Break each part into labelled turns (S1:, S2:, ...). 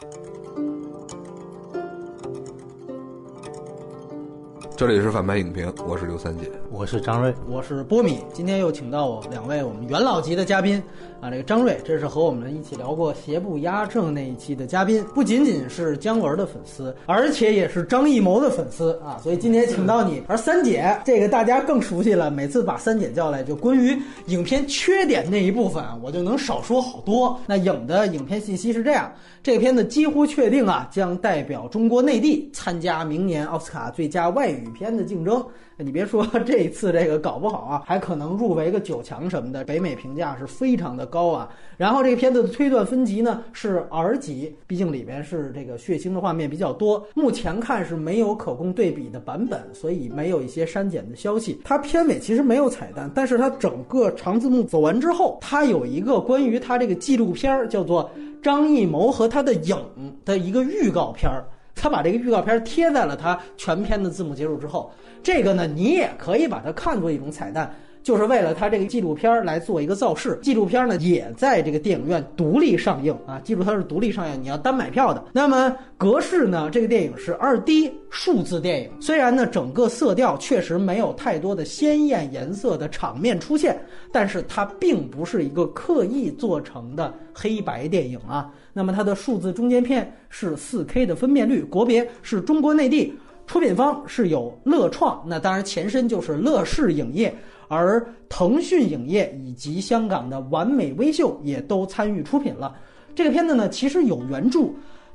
S1: Thank you. 这里是反派影评，我是刘三姐，
S2: 我是张瑞，
S3: 我是波米。今天又请到我两位我们元老级的嘉宾啊，这个张瑞，这是和我们一起聊过邪不压正那一期的嘉宾，不仅仅是姜文的粉丝，而且也是张艺谋的粉丝啊，所以今天请到你。而三姐这个大家更熟悉了，每次把三姐叫来，就关于影片缺点那一部分，我就能少说好多。那影的影片信息是这样，这个片子几乎确定啊，将代表中国内地参加明年奥斯卡最佳外语。片的竞争，你别说 这一次这个搞不好啊，还可能入围个九强什么的。北美评价是非常的高啊。然后这个片子的推断分级呢是 R 级，毕竟里边是这个血腥的画面比较多。目前看是没有可供对比的版本，所以没有一些删减的消息。它片尾其实没有彩蛋，但是它整个长字幕走完之后，它有一个关于它这个纪录片叫做张艺谋和他的影的一个预告片儿。他把这个预告片贴在了他全片的字幕结束之后，这个呢，你也可以把它看作一种彩蛋。就是为了他这个纪录片来做一个造势，纪录片呢也在这个电影院独立上映啊，记住它是独立上映，你要单买票的。那么格式呢，这个电影是二 D 数字电影，虽然呢整个色调确实没有太多的鲜艳颜色的场面出现，但是它并不是一个刻意做成的黑白电影啊。那么它的数字中间片是 4K 的分辨率，国别是中国内地，出品方是有乐创，那当然前身就是乐视影业。而腾讯影业以及香港的完美微秀也都参与出品了。这个片子呢，其实有原著，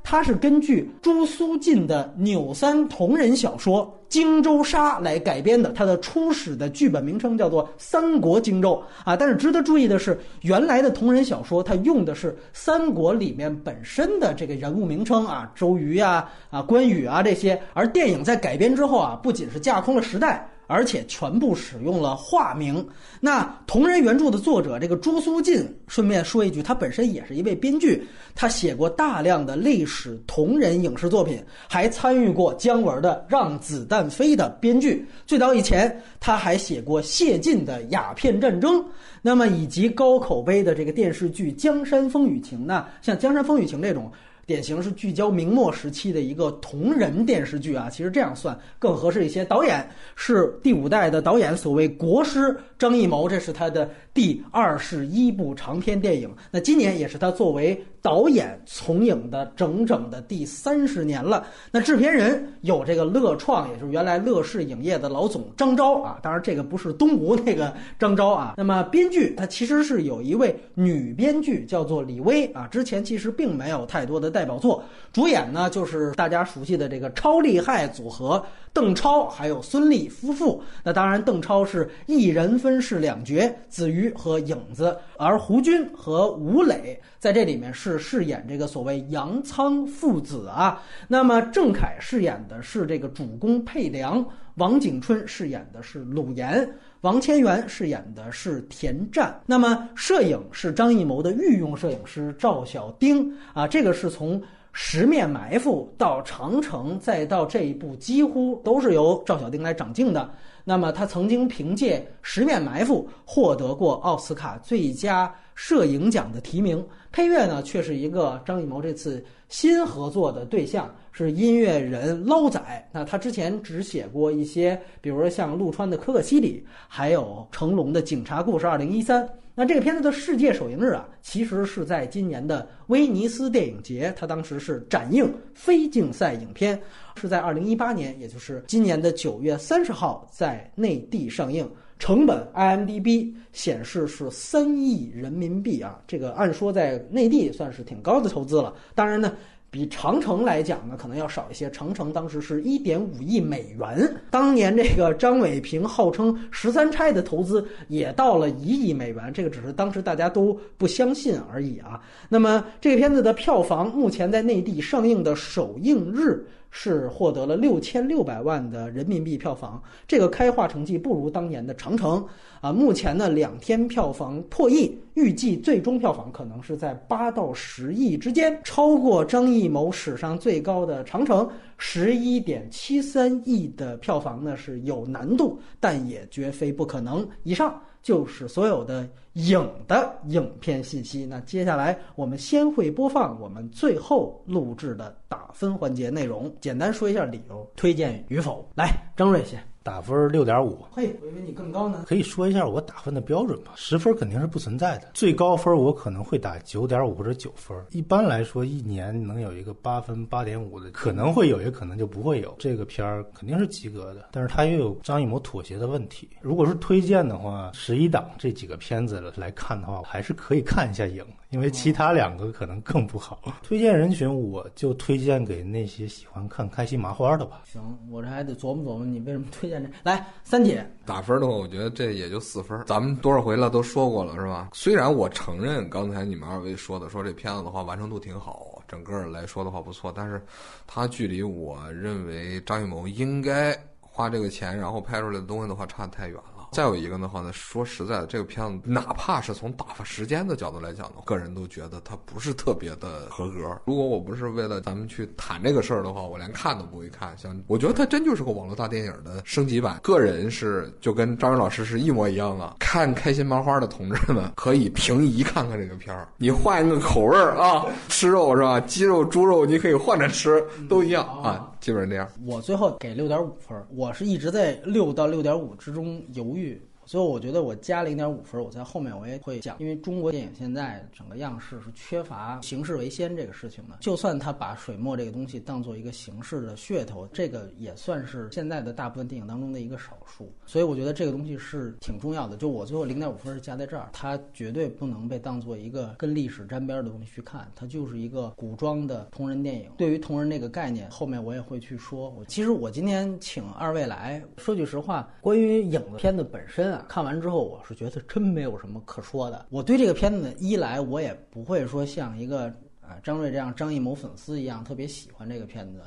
S3: 它是根据朱苏进的纽三同人小说《荆州杀》来改编的。它的初始的剧本名称叫做《三国荆州》啊。但是值得注意的是，原来的同人小说它用的是三国里面本身的这个人物名称啊，周瑜啊、啊关羽啊这些。而电影在改编之后啊，不仅是架空了时代。而且全部使用了化名。那同人原著的作者这个朱苏进，顺便说一句，他本身也是一位编剧，他写过大量的历史同人影视作品，还参与过姜文的《让子弹飞》的编剧。最早以前，他还写过谢晋的《鸦片战争》，那么以及高口碑的这个电视剧《江山风雨情》呢？像《江山风雨情》这种。典型是聚焦明末时期的一个同人电视剧啊，其实这样算更合适一些。导演是第五代的导演，所谓国师张艺谋，这是他的第二十一部长篇电影。那今年也是他作为导演从影的整整的第三十年了。那制片人有这个乐创，也就是原来乐视影业的老总张昭啊，当然这个不是东吴那个张昭啊。那么编剧他其实是有一位女编剧，叫做李薇啊，之前其实并没有太多的。代表作主演呢，就是大家熟悉的这个超厉害组合邓超还有孙俪夫妇。那当然，邓超是一人分饰两角，子瑜和影子，而胡军和吴磊在这里面是饰演这个所谓杨仓父子啊。那么郑恺饰演的是这个主公佩良，王景春饰演的是鲁岩。王千源饰演的是田战，那么摄影是张艺谋的御用摄影师赵小丁啊，这个是从《十面埋伏》到《长城》再到这一部，几乎都是由赵小丁来掌镜的。那么他曾经凭借《十面埋伏》获得过奥斯卡最佳摄影奖的提名，配乐呢却是一个张艺谋这次新合作的对象。是音乐人捞仔，那他之前只写过一些，比如说像陆川的《可可西里》，还有成龙的《警察故事二零一三》。那这个片子的世界首映日啊，其实是在今年的威尼斯电影节，它当时是展映非竞赛影片，是在二零一八年，也就是今年的九月三十号在内地上映。成本 IMDB 显示是三亿人民币啊，这个按说在内地算是挺高的投资了。当然呢。比长城来讲呢，可能要少一些。长城当时是一点五亿美元，当年这个张伟平号称十三钗的投资也到了一亿美元，这个只是当时大家都不相信而已啊。那么这个片子的票房目前在内地上映的首映日。是获得了六千六百万的人民币票房，这个开画成绩不如当年的长城啊。目前呢，两天票房破亿，预计最终票房可能是在八到十亿之间，超过张艺谋史上最高的长城十一点七三亿的票房呢是有难度，但也绝非不可能。以上。就是所有的影的影片信息。那接下来我们先会播放我们最后录制的打分环节内容，简单说一下理由，推荐与否。来，张瑞先。
S2: 打分六点五，
S3: 嘿，我以为你更高呢。
S2: 可以说一下我打分的标准吧？十分肯定是不存在的，最高分我可能会打九点五或者九分。一般来说，一年能有一个八分、八点五的，可能会有，也可能就不会有。这个片儿肯定是及格的，但是它又有张艺谋妥协的问题。如果是推荐的话，十一档这几个片子来看的话，还是可以看一下影。因为其他两个可能更不好。推荐人群，我就推荐给那些喜欢看开心麻花的吧。
S3: 行，我这还得琢磨琢磨，你为什么推荐这？来，三姐
S1: 打分的话，我觉得这也就四分。咱们多少回了都说过了，是吧？虽然我承认刚才你们二位说的，说这片子的话完成度挺好，整个来说的话不错，但是它距离我认为张艺谋应该花这个钱然后拍出来的东西的话，差太远了。再有一个的话呢，说实在的，这个片子哪怕是从打发时间的角度来讲呢，个人都觉得它不是特别的合格。如果我不是为了咱们去谈这个事儿的话，我连看都不会看。像我觉得它真就是个网络大电影的升级版。个人是就跟张云老师是一模一样的。看开心麻花的同志们可以平移看看这个片儿，你换一个口味儿啊，吃肉是吧？鸡肉、猪肉你可以换着吃，都一样啊。基本上这样，
S3: 我最后给六点五分，我是一直在六到六点五之中犹豫。所以我觉得我加零点五分，我在后面我也会讲，因为中国电影现在整个样式是缺乏形式为先这个事情的。就算他把水墨这个东西当做一个形式的噱头，这个也算是现在的大部分电影当中的一个少数。所以我觉得这个东西是挺重要的。就我最后零点五分是加在这儿，它绝对不能被当做一个跟历史沾边的东西去看，它就是一个古装的同人电影。对于同人这个概念，后面我也会去说。其实我今天请二位来说句实话，关于影片的本身。看完之后，我是觉得真没有什么可说的。我对这个片子一来，我也不会说像一个啊张瑞这样张艺谋粉丝一样特别喜欢这个片子，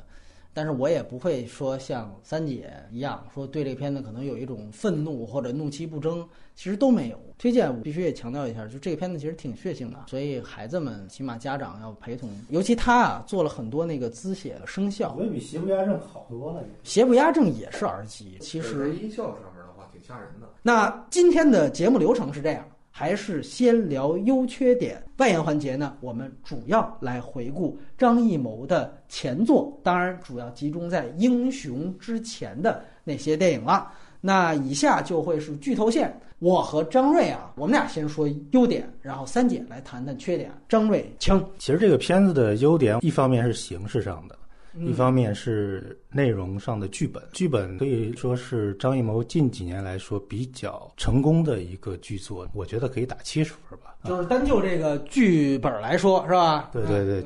S3: 但是我也不会说像三姐一样说对这个片子可能有一种愤怒或者怒其不争，其实都没有。推荐我必须也强调一下，就这个片子其实挺血腥的，所以孩子们起码家长要陪同。尤其他啊做了很多那个滋血的声效，
S2: 我觉得比邪不压正好多了。
S3: 邪不压正也是 R 级，其实
S1: 音效上面的话挺。吓人的。
S3: 那今天的节目流程是这样，还是先聊优缺点，外延环节呢？我们主要来回顾张艺谋的前作，当然主要集中在《英雄》之前的那些电影了。那以下就会是剧透线，我和张瑞啊，我们俩先说优点，然后三姐来谈谈缺点。张瑞，请。
S2: 其实这个片子的优点，一方面是形式上的。一方面是内容上的剧本，剧本可以说是张艺谋近几年来说比较成功的一个剧作，我觉得可以打七十分吧。
S3: 就是单就这个剧本来说，是吧？
S2: 对对对，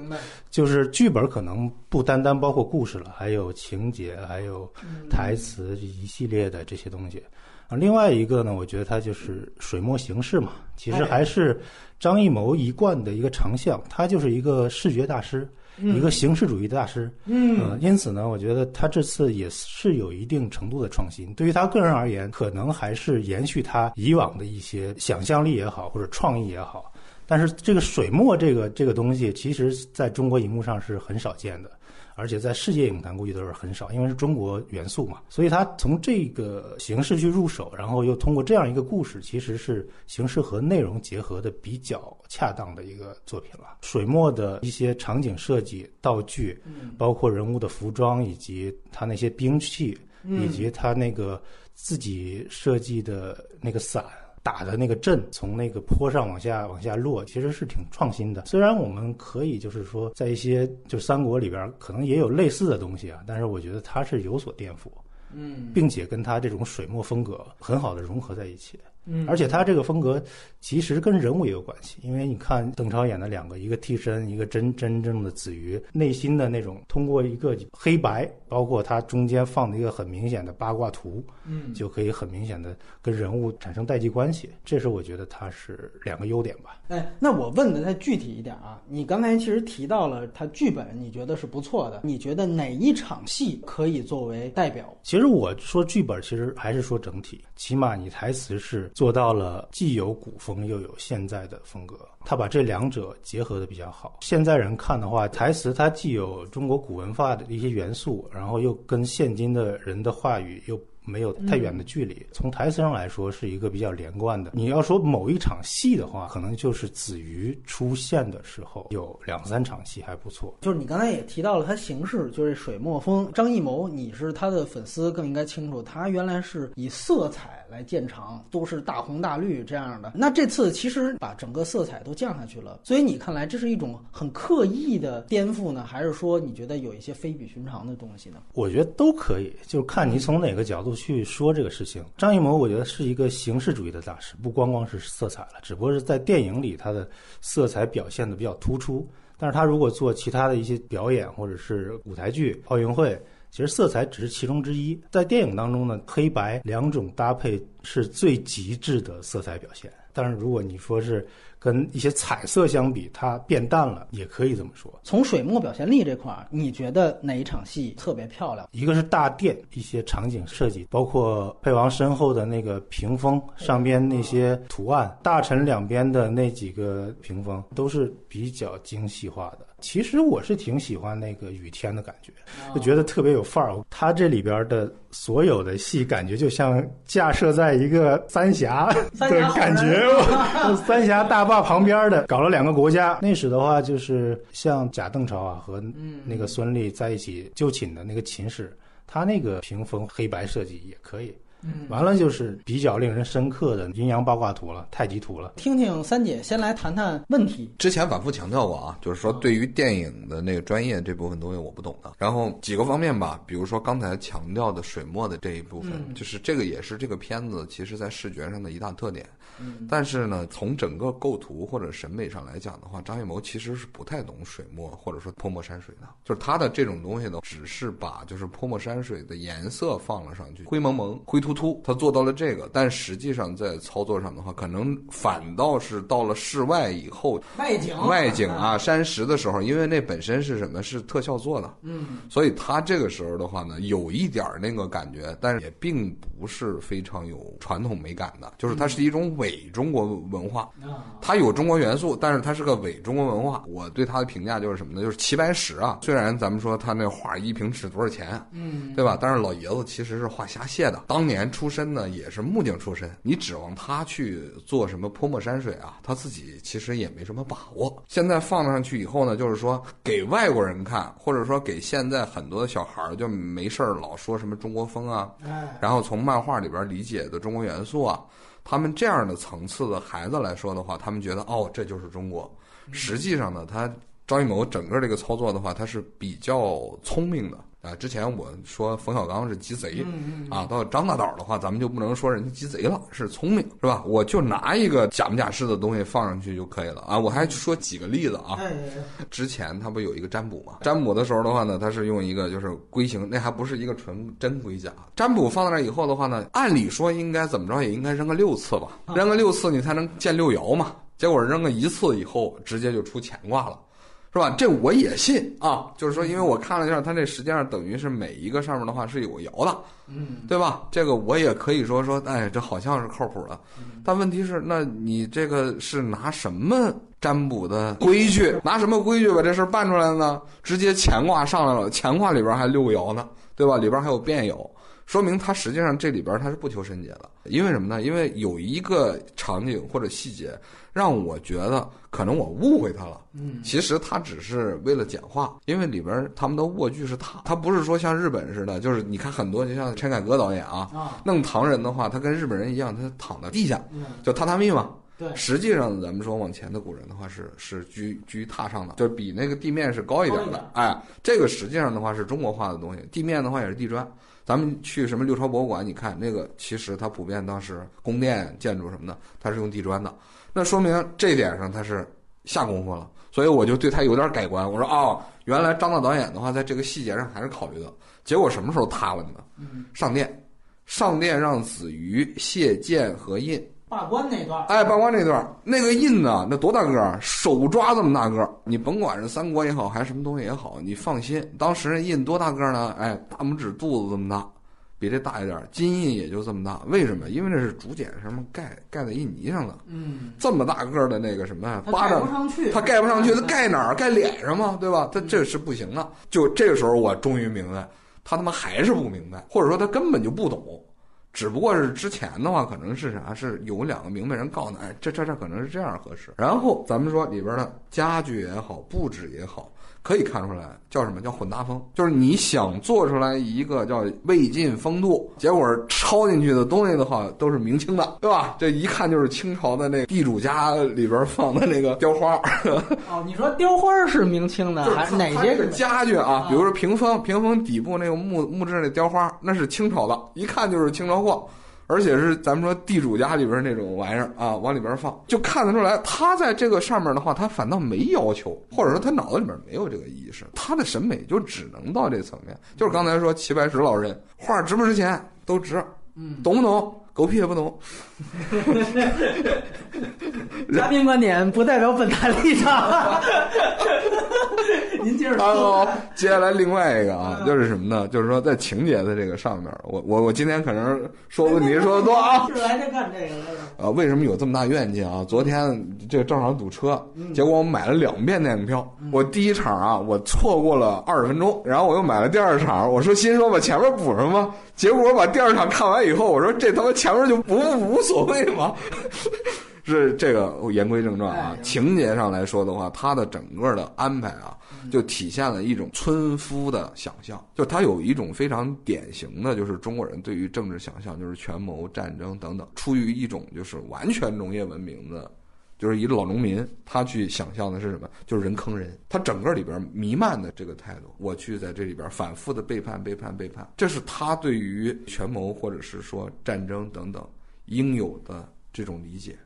S2: 就是剧本可能不单单包括故事了，还有情节，还有台词一系列的这些东西。啊，另外一个呢，我觉得它就是水墨形式嘛，其实还是张艺谋一贯的一个长项，他就是一个视觉大师。一个形式主义的大师，嗯，因此呢，我觉得他这次也是有一定程度的创新。对于他个人而言，可能还是延续他以往的一些想象力也好，或者创意也好。但是这个水墨这个这个东西，其实在中国荧幕上是很少见的。而且在世界影坛估计都是很少，因为是中国元素嘛，所以他从这个形式去入手，然后又通过这样一个故事，其实是形式和内容结合的比较恰当的一个作品了。水墨的一些场景设计、道具，包括人物的服装，以及他那些兵器，以及他那个自己设计的那个伞。打的那个阵从那个坡上往下往下落，其实是挺创新的。虽然我们可以就是说，在一些就三国里边可能也有类似的东西啊，但是我觉得它是有所颠覆，
S3: 嗯，
S2: 并且跟它这种水墨风格很好的融合在一起。
S3: 嗯，
S2: 而且他这个风格其实跟人物也有关系，因为你看邓超演的两个，一个替身，一个真真正的子瑜，内心的那种通过一个黑白，包括他中间放的一个很明显的八卦图，
S3: 嗯，
S2: 就可以很明显的跟人物产生代际关系，这是我觉得他是两个优点吧。
S3: 哎，那我问的再具体一点啊，你刚才其实提到了他剧本，你觉得是不错的，你觉得哪一场戏可以作为代表？
S2: 其实我说剧本，其实还是说整体，起码你台词是。做到了既有古风又有现在的风格，他把这两者结合的比较好。现在人看的话，台词它既有中国古文化的一些元素，然后又跟现今的人的话语又没有太远的距离。从台词上来说，是一个比较连贯的。你要说某一场戏的话，可能就是子瑜出现的时候有两三场戏还不错。
S3: 就是你刚才也提到了他形式，就是水墨风。张艺谋，你是他的粉丝，更应该清楚，他原来是以色彩来见长，都是大红大绿这样的。那这次其实把整个色彩都降下去了，所以你看来这是一种很刻意的颠覆呢，还是说你觉得有一些非比寻常的东西呢？
S2: 我觉得都可以，就是看你从哪个角度去说这个事情。张艺谋，我觉得是一个形式主义的大师，不光光是色彩了，只不过是在电影里他的色彩表现的比较突出。但是他如果做其他的一些表演或者是舞台剧、奥运会，其实色彩只是其中之一。在电影当中呢，黑白两种搭配是最极致的色彩表现。但是如果你说是跟一些彩色相比，它变淡了，也可以这么说。
S3: 从水墨表现力这块儿，你觉得哪一场戏特别漂亮？
S2: 一个是大殿一些场景设计，包括沛王身后的那个屏风上边那些图案，大臣两边的那几个屏风都是比较精细化的。其实我是挺喜欢那个雨天的感觉，就觉得特别有范儿。它这里边的所有的戏，感觉就像架设在一个三峡 的感觉，三峡大坝旁边的，搞了两个国家。那时的话，就是像贾邓超啊和那个孙俪在一起就寝的那个寝室，他那个屏风黑白设计也可以。
S3: 嗯，
S2: 完了就是比较令人深刻的阴阳八卦图了，太极图了。
S3: 听听三姐先来谈谈问题。
S1: 之前反复强调过啊，就是说对于电影的那个专业这部分东西我不懂的。然后几个方面吧，比如说刚才强调的水墨的这一部分，就是这个也是这个片子其实在视觉上的一大特点。
S3: 嗯，
S1: 但是呢，从整个构图或者审美上来讲的话，张艺谋其实是不太懂水墨或者说泼墨山水的。就是他的这种东西呢，只是把就是泼墨山水的颜色放了上去，灰蒙蒙、灰突突，他做到了这个。但实际上在操作上的话，可能反倒是到了室外以后，
S3: 外景
S1: 外景啊山石的时候，因为那本身是什么？是特效做的，
S3: 嗯，
S1: 所以他这个时候的话呢，有一点儿那个感觉，但是也并不是非常有传统美感的，就是它是一种伪中国文化，它有中国元素，但是它是个伪中国文化。我对它的评价就是什么呢？就是齐白石啊，虽然咱们说他那画一平尺多少钱，
S3: 嗯，
S1: 对吧？但是老爷子其实是画虾蟹的，当年出身呢也是木匠出身，你指望他去做什么泼墨山水啊？他自己其实也没什么把握。现在放上去以后呢，就是说给外国人看，或者说给现在很多的小孩儿就没事儿老说什么中国风啊，
S3: 哎，
S1: 然后从漫画里边理解的中国元素啊，他们这样的层次的孩子来说的话，他们觉得哦，这就是中国。实际上呢，他张艺谋整个这个操作的话，他是比较聪明的啊。之前我说冯小刚是鸡贼
S3: 嗯
S1: 啊，到张大导的话，咱们就不能说人家鸡贼了，是聪明是吧？我就拿一个假模假式的东西放上去就可以了啊。我还说几个例子啊，
S3: 哎，
S1: 之前他不有一个占卜嘛？占卜的时候的话呢，他是用一个就是龟形，那还不是一个纯真龟甲。占卜放在那以后的话呢，按理说应该怎么着也应该扔个六次吧，扔个六次你才能见六爻嘛。结果扔个一次以后，直接就出乾卦了。是吧？这我也信啊，就是说，因为我看了一下，它这实际上等于是每一个上面的话是有爻的，
S3: 嗯，
S1: 对吧？这个我也可以说说，哎，这好像是靠谱的。但问题是，那你这个是拿什么占卜的规矩，拿什么规矩把这事儿办出来的呢？直接乾卦上来了，乾卦里边还六个爻呢，对吧？里边还有变爻，说明他实际上这里边他是不求甚解的。因为什么呢？因为有一个场景或者细节让我觉得可能我误会他了。
S3: 嗯，
S1: 其实他只是为了简化，因为里边他们的卧具是榻，它不是说像日本似的，就是你看很多就像陈凯歌导演啊，
S3: 啊，
S1: 弄唐人的话，他跟日本人一样，他躺在地下，
S3: 嗯，
S1: 就榻榻米嘛。
S3: 对，
S1: 实际上，咱们说往前的古人的话是是居居榻上的，就是比那个地面是高一点
S3: 高一点
S1: 的。哎，这个实际上的话是中国化的东西，地面的话也是地砖。咱们去什么六朝博物馆，你看那个，其实它普遍当时宫殿建筑什么的，它是用地砖的。那说明这点上它是下功夫了，所以我就对他有点改观。我说哦，原来张大导演的话，在这个细节上还是考虑的。结果什么时候塌了呢？
S3: 嗯，
S1: 上殿，上殿让子瑜谢剑和印。
S3: 罢官那段，
S1: 哎，罢官那段儿，那个印呢，那多大个儿？手抓这么大个儿。你甭管是三国也好，还是什么东西也好，你放心，当时那印多大个儿呢？哎，大拇指肚子这么大，比这大一点儿。金印也就这么大，为什么？因为这是竹简上面盖盖在印泥上的。
S3: 嗯，
S1: 这么大个儿的那个什么巴掌
S3: 不上去，
S1: 它盖不上去，它盖哪儿？盖脸上嘛，对吧？它这是不行的。就这个时候，我终于明白，他他妈还是不明白，或者说他根本就不懂。只不过是之前的话，可能是啥？是有两个明白人告诉他，哎，这这这可能是这样合适。然后咱们说里边的家具也好，布置也好，可以看出来叫什么叫混搭风，就是你想做出来一个叫魏晋风度，结果抄进去的东西的话都是明清的，对吧？这一看就是清朝的那个地主家里边放的那个雕花。
S3: 哦，你说雕花是明清的，还是哪些
S1: 是家具啊？比如说屏风，屏风底部那个木木质那雕花，那是清朝的，一看就是清朝货。而且是咱们说地主家里边那种玩意儿啊，往里边放，就看得出来，他在这个上面的话，他反倒没要求，或者说他脑子里面没有这个意识，他的审美就只能到这层面。就是刚才说齐白石老人画值不值钱都值，懂不懂？狗屁也不懂。
S3: 嘉宾观点不代表本台立场。您接着说。
S1: 接下来另外一个啊，就是什么呢？就是说在情节的这个上面，我我我今天可能说问题说的多啊。
S3: 是来这干这个来
S1: 的。啊，为什么有这么大怨气啊？昨天这正好堵车，结果我买了两遍电影票。我第一场啊，我错过了二十分钟，然后我又买了第二场。我说心说把前面补上吧。结果我把第二场看完以后，我说这他妈前面就不无所谓吗？是这个言归正传啊，情节上来说的话，它的整个的安排啊，就体现了一种村夫的想象，就他有一种非常典型的，就是中国人对于政治想象，就是权谋、战争等等，出于一种就是完全农业文明的，就是一个老农民，他去想象的是什么？就是人坑人，他整个里边弥漫的这个态度，我去在这里边反复的背叛、背叛、背叛，这是他对于权谋或者是说战争等等应有的这种理解。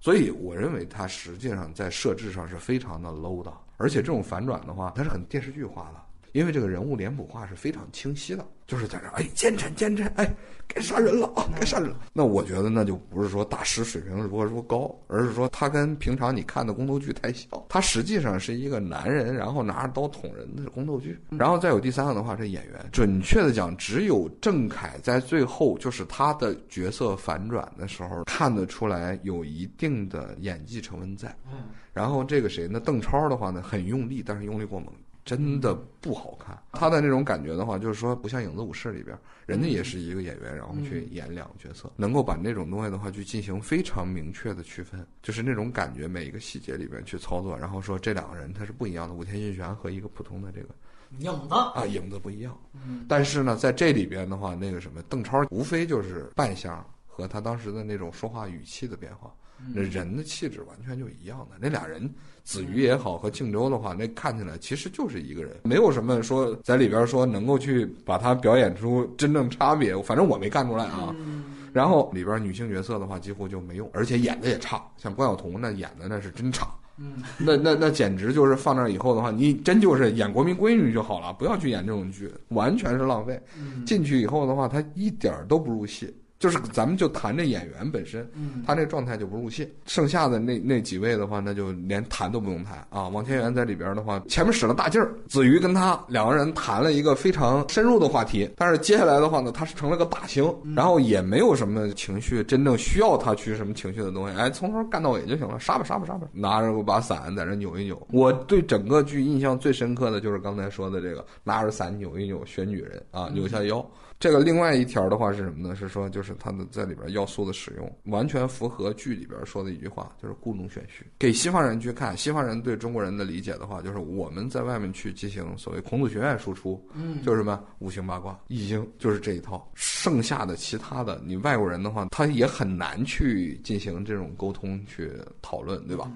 S1: 所以，我认为它实际上在设置上是非常的 low 的，而且这种反转的话，它是很电视剧化的，因为这个人物脸谱化是非常清晰的。就是在这，哎，奸臣，奸臣，哎，该杀人了啊，该杀人了。那我觉得那就不是说大师水平如何如何高，而是说他跟平常你看的宫斗剧太像。他实际上是一个男人，然后拿着刀捅人的宫斗剧。然后再有第三个的话，这演员，准确的讲，只有郑恺在最后就是他的角色反转的时候，看得出来有一定的演技成分在。嗯。然后这个谁呢？邓超的话呢，很用力，但是用力过猛。真的不好看，他的那种感觉的话，就是说不像《影子武士》里边，人家也是一个演员，然后去演两个角色，能够把那种东西的话去进行非常明确的区分，就是那种感觉，每一个细节里边去操作，然后说这两个人他是不一样的，武田信玄和一个普通的这个
S3: 影子。
S1: 啊，影子不一样。但是呢，在这里边的话，那个什么邓超无非就是扮相和他当时的那种说话语气的变化。那人的气质完全就一样的，那俩人子瑜也好和靖州的话，那看起来其实就是一个人，没有什么说在里边说能够去把他表演出真正差别，反正我没看出来啊。然后里边女性角色的话几乎就没用，而且演的也差，像关晓彤那演的那是真差，那那那简直就是放那以后的话，你真就是演国民闺女就好了，不要去演这种剧，完全是浪费。进去以后的话，她一点都不入戏。就是咱们就谈这演员本身，他那状态就不入戏。剩下的那那几位的话，那就连谈都不用谈啊。王千源在里边的话，前面使了大劲儿，子瑜跟他两个人谈了一个非常深入的话题。但是接下来的话呢，他是成了个大星，然后也没有什么情绪，真正需要他去什么情绪的东西。哎，从头干到尾就行了，杀吧杀吧杀吧，拿着把伞在那扭一扭。我对整个剧印象最深刻的就是刚才说的这个，拿着伞扭一扭选女人啊，扭下腰。这个另外一条的话是什么呢？是说就是它的在里边要素的使用，完全符合剧里边说的一句话，就是故弄玄虚。给西方人去看，西方人对中国人的理解的话，就是我们在外面去进行所谓孔子学院输出，嗯，就是什么五行八卦、易经，就是这一套。剩下的其他的，你外国人的话，他也很难去进行这种沟通去讨论，对吧？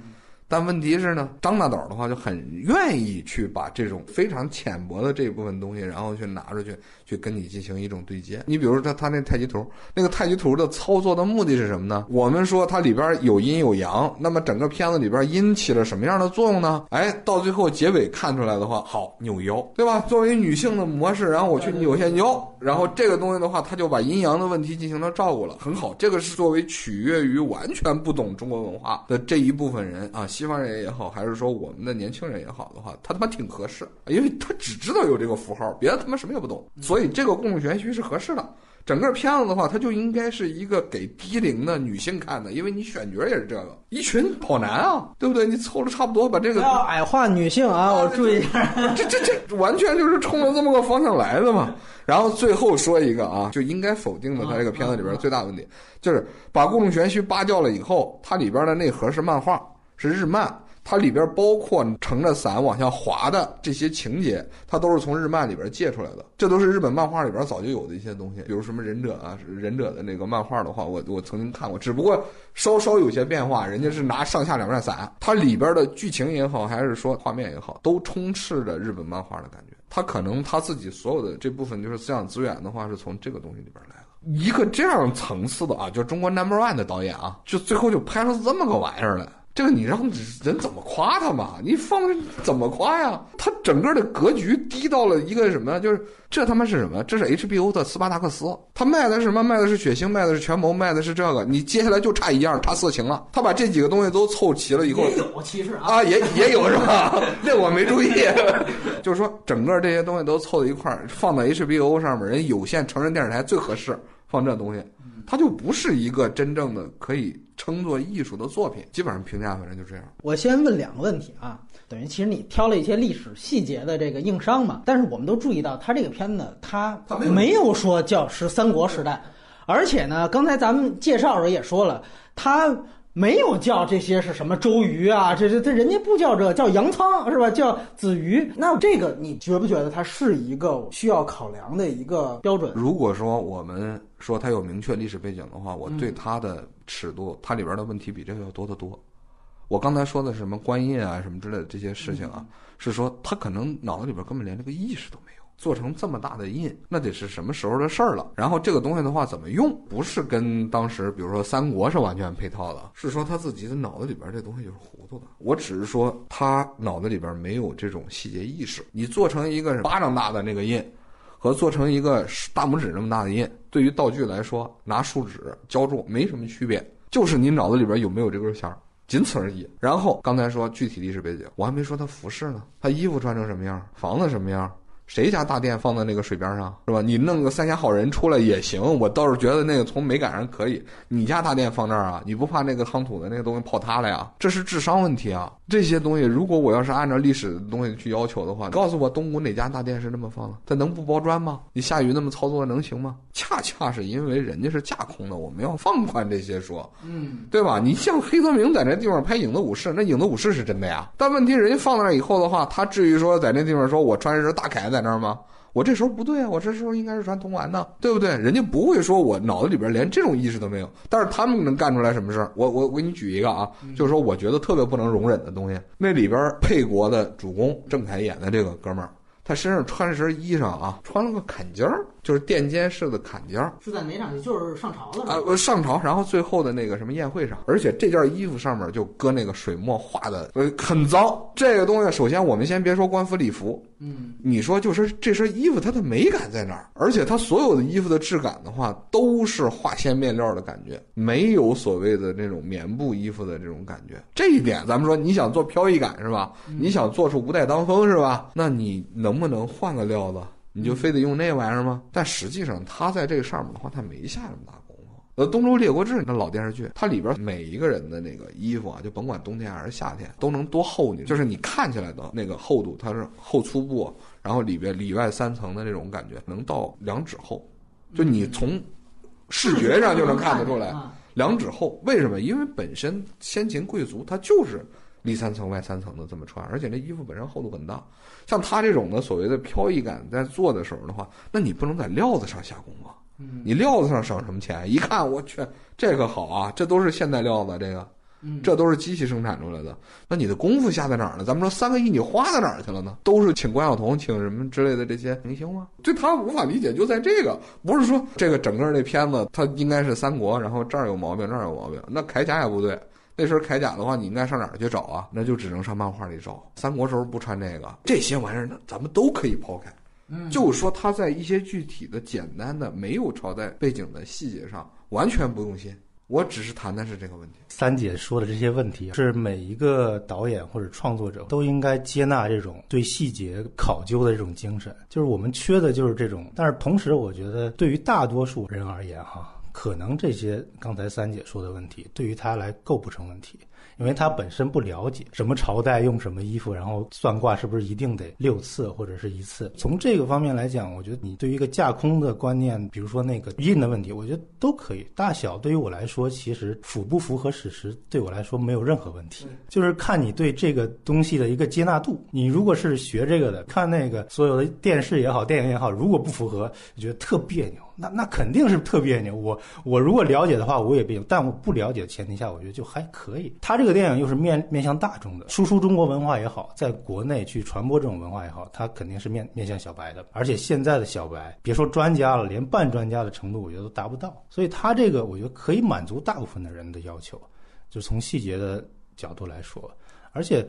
S1: 但问题是呢，张大导的话就很愿意去把这种非常浅薄的这一部分东西，然后去拿出去，去跟你进行一种对接。你比如说他他那太极图，那个太极图的操作的目的是什么呢？我们说它里边有阴有阳，那么整个片子里边阴起了什么样的作用呢？哎，到最后结尾看出来的话，好扭腰，对吧？作为女性的模式，然后我去扭下腰，然后这个东西的话，他就把阴阳的问题进行了照顾了，很好。这个是作为取悦于完全不懂中国文化的这一部分人啊。西方人也好，还是说我们的年轻人也好的话，他他妈挺合适，因为他只知道有这个符号，别的他妈什么也不懂，所以这个故弄玄虚是合适的。整个片子的话，它就应该是一个给低龄的女性看的，因为你选角也是这个，一群跑男啊，对不对？你凑的差不多，把这个
S3: 要矮化女性啊！我注意一下，
S1: 这这这完全就是冲着这么个方向来的嘛。然后最后说一个啊，就应该否定的，它这个片子里边最大问题就是把故弄玄虚扒掉了以后，它里边的内核是漫画，是日漫。它里边包括撑着伞往下滑的这些情节，它都是从日漫里边借出来的，这都是日本漫画里边早就有的一些东西，比如什么忍者啊，忍者的那个漫画的话，我我曾经看过，只不过稍稍有些变化，人家是拿上下两面伞，它里边的剧情也好，还是说画面也好，都充斥着日本漫画的感觉。他可能他自己所有的这部分就是思想资源的话，是从这个东西里边来的。一个这样层次的啊，就中国 number one 的导演啊，就最后就拍出这么个玩意儿来。这个你让人怎么夸他嘛？你放怎么夸呀？他整个的格局低到了一个什么？就是这他妈是什么？这是 HBO 的斯巴达克斯，他卖的是什么？卖的是血腥，卖的是权谋，卖的是这个。你接下来就差一样，差色情了。他把这几个东西都凑齐了以后，
S3: 也有其实
S1: 啊，也也有是吧？那我没注意。就是说，整个这些东西都凑在一块儿，放到 HBO 上面，人有线成人电视台最合适放这东西。它就不是一个真正的可以称作艺术的作品，基本上评价反正就这样。
S3: 我先问两个问题啊，等于其实你挑了一些历史细节的这个硬伤嘛，但是我们都注意到，它这个片子它没有说叫是三国时代，而且呢，刚才咱们介绍的时候也说了，它。没有叫这些是什么周瑜啊？这这这人家不叫这叫杨仓是吧？叫子瑜。那这个你觉不觉得它是一个需要考量的一个标准？
S1: 如果说我们说它有明确历史背景的话，我对它的尺度，它里边的问题比这个要多得多。我刚才说的什么官印啊什么之类的这些事情啊，是说他可能脑子里边根本连这个意识都没有。做成这么大的印，那得是什么时候的事儿了？然后这个东西的话怎么用？不是跟当时比如说三国是完全配套的，是说他自己的脑子里边这东西就是糊涂的。我只是说他脑子里边没有这种细节意识。你做成一个巴掌大的那个印，和做成一个大拇指那么大的印，对于道具来说，拿树脂浇筑没什么区别，就是你脑子里边有没有这根弦儿，仅此而已。然后刚才说具体历史背景，我还没说他服饰呢，他衣服穿成什么样，房子什么样。谁家大殿放在那个水边上是吧？你弄个三峡好人出来也行，我倒是觉得那个从美感上可以。你家大殿放那儿啊？你不怕那个夯土的那个东西泡塌了呀？这是智商问题啊！这些东西如果我要是按照历史的东西去要求的话，告诉我东吴哪家大殿是那么放的？它能不包砖吗？你下雨那么操作能行吗？恰恰是因为人家是架空的，我们要放宽这些说，
S3: 嗯，
S1: 对吧？你像黑泽明在那地方拍《影子武士》，那《影子武士》是真的呀。但问题人家放在那以后的话，他至于说在那地方说我穿一身大铠在那儿吗？我这时候不对啊，我这时候应该是穿铜丸呢，对不对？人家不会说我脑子里边连这种意识都没有，但是他们能干出来什么事儿？我我我给你举一个啊，就是说我觉得特别不能容忍的东西，那里边沛国的主公郑恺演的这个哥们儿，他身上穿身衣裳啊，穿了个坎肩儿，就是垫肩式的坎肩儿，
S3: 是在哪场戏？就是上朝了
S1: 啊，上朝，然后最后的那个什么宴会上，而且这件衣服上面就搁那个水墨画的，呃，很脏。这个东西，首先我们先别说官服礼服。
S3: 嗯，
S1: 你说就是这身衣服它的美感在哪儿？而且它所有的衣服的质感的话，都是化纤面料的感觉，没有所谓的那种棉布衣服的这种感觉。这一点，咱们说你想做飘逸感是吧？你想做出无带当风是吧？那你能不能换个料子？你就非得用那玩意儿吗？但实际上，他在这个上面的话，他没下这么大功夫。呃，《东周列国志》那老电视剧，它里边每一个人的那个衣服啊，就甭管冬天还是夏天，都能多厚呢？就是你看起来的那个厚度，它是厚粗布，然后里边里外三层的那种感觉，能到两指厚。就你从视觉上就能看得出来，两指厚。为什么？因为本身先秦贵族他就是里三层外三层的这么穿，而且那衣服本身厚度很大。像他这种的所谓的飘逸感，在做的时候的话，那你不能在料子上下功夫。你料子上省什么钱？一看，我去，这个好啊，这都是现代料子，这个，这都是机器生产出来的。那你的功夫下在哪儿呢？咱们说三个亿，你花在哪儿去了呢？都是请关晓彤，请什么之类的这些明星吗？对他无法理解，就在这个，不是说这个整个这片子它应该是三国，然后这儿有毛病，那儿有毛病。那铠甲也不对，那身铠甲的话，你应该上哪儿去找啊？那就只能上漫画里找。三国时候不穿这个，这些玩意儿呢，咱们都可以抛开。就是说，他在一些具体的、简单的、没有朝代背景的细节上完全不用心，我只是谈的是这个问题。
S2: 三姐说的这些问题，是每一个导演或者创作者都应该接纳这种对细节考究的这种精神。就是我们缺的就是这种，但是同时，我觉得对于大多数人而言，哈，可能这些刚才三姐说的问题，对于他来构不成问题。因为他本身不了解什么朝代用什么衣服，然后算卦是不是一定得六次或者是一次？从这个方面来讲，我觉得你对于一个架空的观念，比如说那个印的问题，我觉得都可以。大小对于我来说，其实符不符合史实，对我来说没有任何问题，就是看你对这个东西的一个接纳度。你如果是学这个的，看那个所有的电视也好，电影也好，如果不符合，觉得特别扭。那那肯定是特别扭。我我如果了解的话，我也别扭。但我不了解的前提下，我觉得就还可以。他这个电影又是面面向大众的，输出中国文化也好，在国内去传播这种文化也好，他肯定是面面向小白的。而且现在的小白，别说专家了，连半专家的程度，我觉得都达不到。所以他这个，我觉得可以满足大部分的人的要求，就从细节的角度来说，而且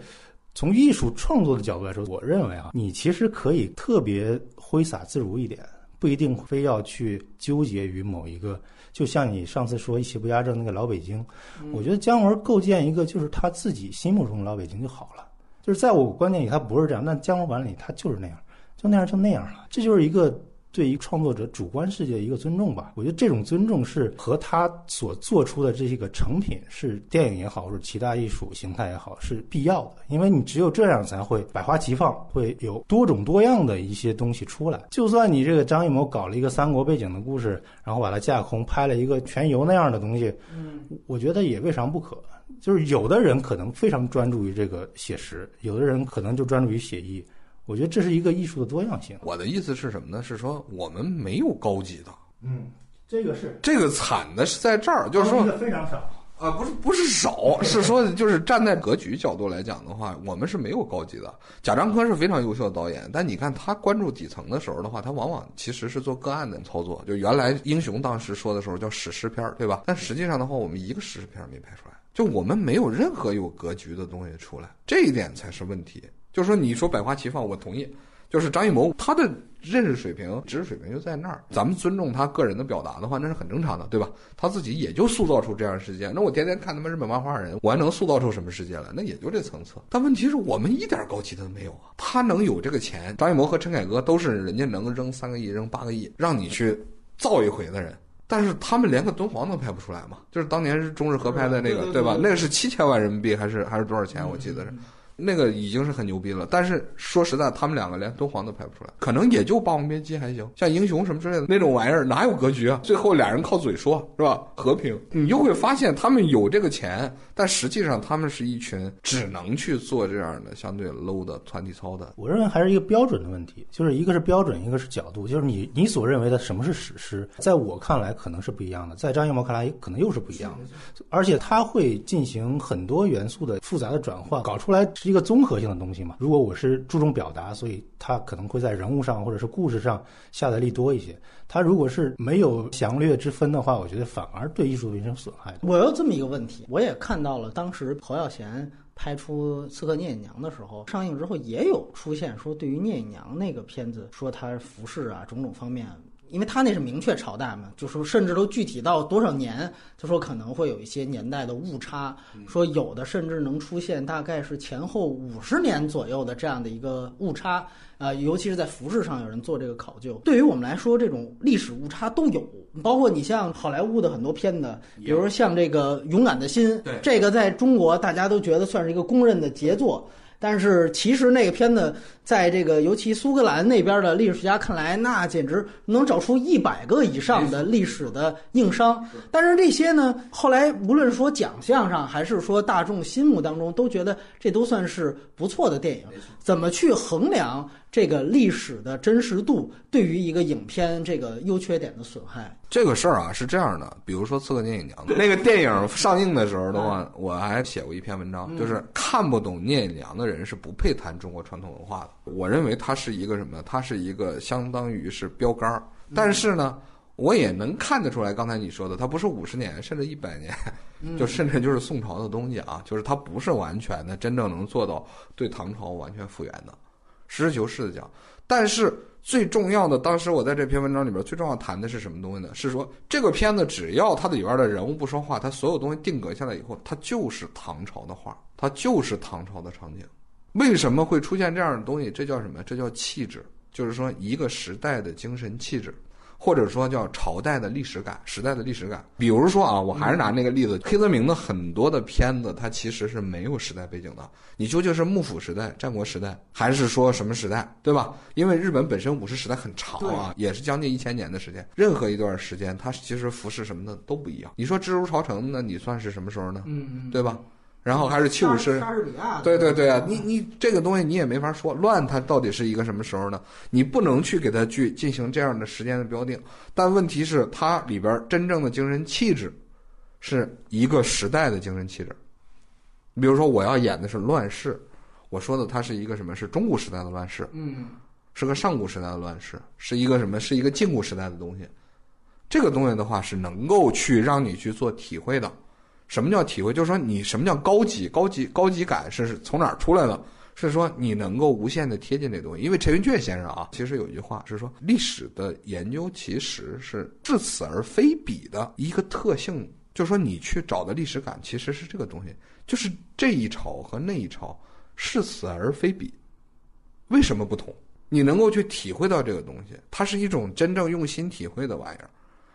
S2: 从艺术创作的角度来说，我认为啊，你其实可以特别挥洒自如一点。不一定非要去纠结于某一个，就像你上次说一气不压正那个老北京，我觉得姜文构建一个就是他自己心目中的老北京就好了。就是在我观念里，他不是这样，但姜文版里他就是那样，就那样就那样了，这就是一个。对于创作者主观世界的一个尊重吧，我觉得这种尊重是和他所做出的这些个成品，是电影也好，或者其他艺术形态也好，是必要的。因为你只有这样才会百花齐放，会有多种多样的一些东西出来。就算你这个张艺谋搞了一个三国背景的故事，然后把它架空拍了一个全游那样的东西，嗯，我觉得也未尝不可。就是有的人可能非常专注于这个写实，有的人可能就专注于写意。我觉得这是一个艺术的多样性。
S1: 我的意思是什么呢？是说我们没有高级的。
S2: 嗯，这个是
S1: 这个惨的是在这儿，就是说
S2: 非常少
S1: 啊，不是不是少，是说就是站在格局角度来讲的话，我们是没有高级的。贾樟柯是非常优秀的导演，但你看他关注底层的时候的话，他往往其实是做个案的操作。就原来英雄当时说的时候叫史诗片，对吧？但实际上的话，我们一个史诗片没拍出来，就我们没有任何有格局的东西出来，这一点才是问题。就是说，你说百花齐放，我同意。就是张艺谋他的认识水平、知识水平就在那儿，咱们尊重他个人的表达的话，那是很正常的，对吧？他自己也就塑造出这样的世界。那我天天看他们日本漫画人，我还能塑造出什么世界来？那也就这层次。但问题是我们一点高级都没有啊！他能有这个钱，张艺谋和陈凯歌都是人家能扔三个亿、扔八个亿让你去造一回的人，但是他们连个敦煌都拍不出来嘛？就是当年是中日合拍的那个，对吧？那个是七千万人民币还是还是多少钱？我记得是。那个已经是很牛逼了，但是说实在，他们两个连敦煌都拍不出来，可能也就《霸王别姬》还行，像英雄什么之类的那种玩意儿，哪有格局啊？最后俩人靠嘴说，是吧？和平，你就会发现他们有这个钱，但实际上他们是一群只能去做这样的相对 low 的团体操的。
S2: 我认为还是一个标准的问题，就是一个是标准，一个是角度，就是你你所认为的什么是史诗，在我看来可能是不一样的，在张艺谋看来可能又是不一样的，而且他会进行很多元素的复杂的转换，搞出来是。一个综合性的东西嘛。如果我是注重表达，所以他可能会在人物上或者是故事上下的力多一些。他如果是没有详略之分的话，我觉得反而对艺术品生损害。
S3: 我有这么一个问题，我也看到了，当时侯耀贤拍出《刺客聂隐娘》的时候，上映之后也有出现说，对于聂隐娘那个片子，说他服饰啊种种方面。因为他那是明确朝代嘛，就说甚至都具体到多少年，就说可能会有一些年代的误差，说有的甚至能出现大概是前后五十年左右的这样的一个误差，啊，尤其是在服饰上有人做这个考究。对于我们来说，这种历史误差都有，包括你像好莱坞的很多片子，比如像这个《勇敢的心》，这个在中国大家都觉得算是一个公认的杰作。但是其实那个片子，在这个尤其苏格兰那边的历史学家看来，那简直能找出一百个以上的历史的硬伤。但是这些呢，后来无论说奖项上，还是说大众心目当中，都觉得这都算是不错的电影。怎么去衡量？这个历史的真实度对于一个影片这个优缺点的损害，
S1: 这个事儿啊是这样的。比如说《刺客聂隐娘》那个电影上映的时候的话，我还写过一篇文章，就是看不懂聂隐娘的人是不配谈中国传统文化的。我认为它是一个什么？它是一个相当于是标杆儿。但是呢，我也能看得出来，刚才你说的，它不是五十年，甚至一百年，就甚至就是宋朝的东西啊，就是它不是完全的真正能做到对唐朝完全复原的。实事求是的讲，但是最重要的，当时我在这篇文章里边最重要谈的是什么东西呢？是说这个片子只要它里边的人物不说话，它所有东西定格下来以后，它就是唐朝的画，它就是唐朝的场景。为什么会出现这样的东西？这叫什么？这叫气质，就是说一个时代的精神气质。或者说叫朝代的历史感、时代的历史感。比如说啊，我还是拿那个例子，黑泽明的很多的片子，它其实是没有时代背景的。你究竟是幕府时代、战国时代，还是说什么时代，对吧？因为日本本身武士时代很长啊，也是将近一千年的时间。任何一段时间，它其实服饰什么的都不一样。你说蜘蛛朝城，那你算是什么时候呢？
S3: 嗯嗯，
S1: 对吧？然后还是七五师，
S3: 莎士比亚，
S1: 对对对啊，你你这个东西你也没法说乱，它到底是一个什么时候呢？你不能去给它去进行这样的时间的标定。但问题是，它里边真正的精神气质，是一个时代的精神气质。比如说，我要演的是乱世，我说的它是一个什么？是中古时代的乱世，
S3: 嗯，
S1: 是个上古时代的乱世，是一个什么？是一个近古时代的东西。这个东西的话，是能够去让你去做体会的。什么叫体会？就是说，你什么叫高级、高级、高级感是从哪儿出来的？是说你能够无限的贴近这东西。因为陈寅恪先生啊，其实有一句话是说，历史的研究其实是至此而非彼的一个特性，就是说你去找的历史感其实是这个东西，就是这一朝和那一朝是此而非彼。为什么不同？你能够去体会到这个东西，它是一种真正用心体会的玩意儿。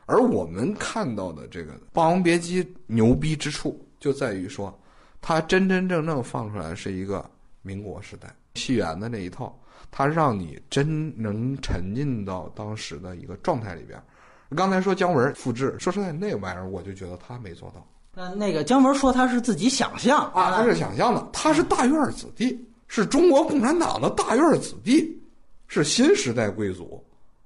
S1: 而我们看到的这个《霸王别姬》牛逼之处，就在于说，它真真正正放出来是一个民国时代戏园的那一套，它让你真能沉浸到当时的一个状态里边。刚才说姜文复制，说实在那玩意儿，我就觉得他没做到。
S3: 那那个姜文说他是自己想象
S1: 啊，他是想象的，他是大院子弟，是中国共产党的大院子弟，是新时代贵族。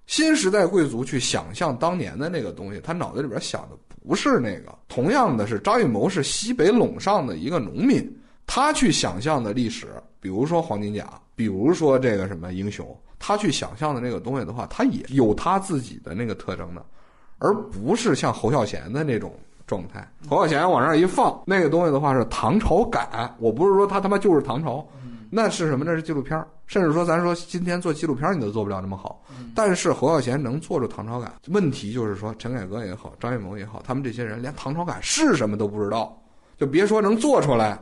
S1: 新时代贵族去想象当年的那个东西，他脑子里边想的不是那个。同样的是，张艺谋是西北陇上的一个农民，他去想象的历史，比如说黄金甲，比如说这个什么英雄，他去想象的那个东西的话，他也有他自己的那个特征的，而不是像侯孝贤的那种状态。侯孝贤往那儿一放，那个东西的话是唐朝感，我不是说他他妈就是唐朝。那是什么？那是纪录片甚至说，咱说今天做纪录片你都做不了那么好。但是侯孝贤能做出唐朝感，问题就是说，陈凯歌也好，张艺谋也好，他们这些人连唐朝感是什么都不知道，就别说能做出来。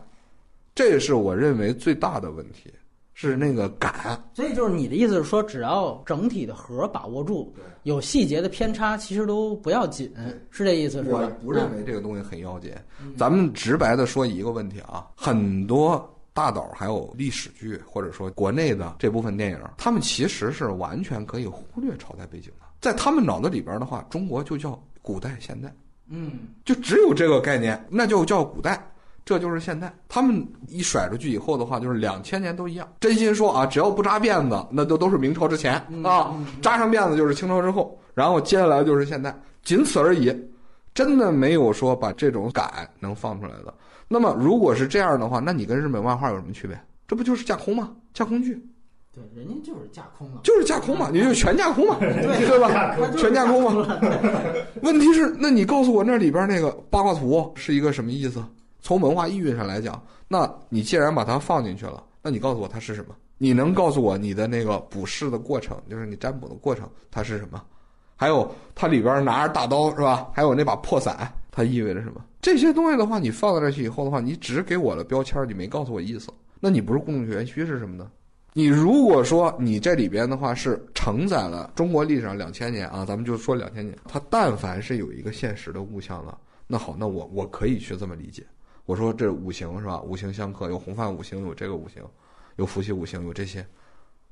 S1: 这是我认为最大的问题，是那个感。
S3: 所以就是你的意思是说，只要整体的核把握住，有细节的偏差其实都不要紧，是这意思是吧？
S1: 我不认为这个东西很要紧。咱们直白的说一个问题啊，很多。大导还有历史剧，或者说国内的这部分电影，他们其实是完全可以忽略朝代背景的。在他们脑子里边的话，中国就叫古代现代，
S3: 嗯，
S1: 就只有这个概念，那就叫古代，这就是现代。他们一甩出去以后的话，就是两千年都一样。真心说啊，只要不扎辫子，那都都是明朝之前啊；扎上辫子就是清朝之后，然后接下来就是现代，仅此而已。真的没有说把这种感能放出来的。那么，如果是这样的话，那你跟日本漫画有什么区别？这不就是架空吗？架空剧，
S3: 对，人家就是架空了，
S1: 就是架空嘛，你就全架空嘛，对吧？全架空嘛。问题是，那你告诉我那里边那个八卦图是一个什么意思？从文化意蕴上来讲，那你既然把它放进去了，那你告诉我它是什么？你能告诉我你的那个卜筮的过程，就是你占卜的过程，它是什么？还有它里边拿着大刀是吧？还有那把破伞。它意味着什么？这些东西的话，你放到这去以后的话，你只给我了标签，你没告诉我意思，那你不是故弄玄虚是什么呢？你如果说你这里边的话是承载了中国历史上两千年啊，咱们就说两千年，它但凡是有一个现实的物象了，那好，那我我可以去这么理解。我说这五行是吧？五行相克，有红范五行，有这个五行，有伏羲五行，有这些，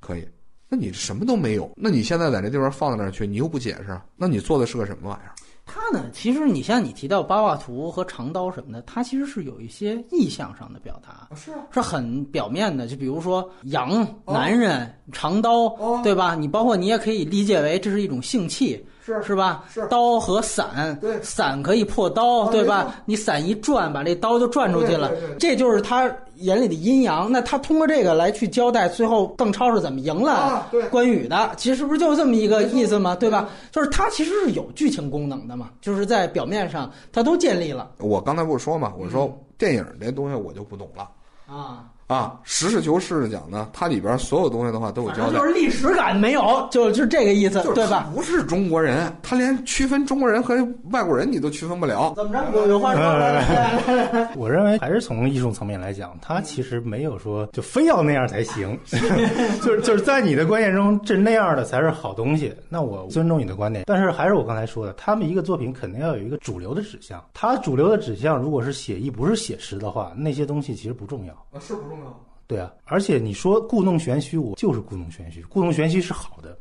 S1: 可以。那你什么都没有，那你现在在这地方放到那儿去，你又不解释，那你做的是个什么玩意儿？
S3: 它呢，其实你像你提到八卦图和长刀什么的，它其实是有一些意象上的表达，
S1: 是
S3: 是很表面的。就比如说羊男人长刀，对吧？你包括你也可以理解为这是一种性气。
S1: 是
S3: 是吧？
S1: 是
S3: 刀和伞，
S1: 对，
S3: 伞可以破刀，对吧？你伞一转，把这刀就转出去了，这就是他眼里的阴阳。那他通过这个来去交代，最后邓超是怎么赢了关羽的？其实不是就这么一个意思吗？对吧？就是他其实是有剧情功能的嘛，就是在表面上他都建立了。
S1: 我刚才不是说嘛，我说电影这东西我就不懂了
S3: 啊。
S1: 啊，实事求是的讲呢，它里边所有东西的话都有交代
S3: 就。是历史感没有，就就这个意思，对吧？
S1: 不是中国人，他连区分中国人和外国人你都区分不了。
S3: 怎么着？有有话说，来来来来来，
S2: 我认为还是从艺术层面来讲，他其实没有说就非要那样才行，就是就是在你的观念中，这那样的才是好东西。那我尊重你的观点，但是还是我刚才说的，他们一个作品肯定要有一个主流的指向。它主流的指向如果是写意，不是写实的话，那些东西其实不重要。
S1: 啊，是不重要。
S2: 对啊，而且你说故弄玄虚，我就是故弄玄虚，故弄玄虚是好的，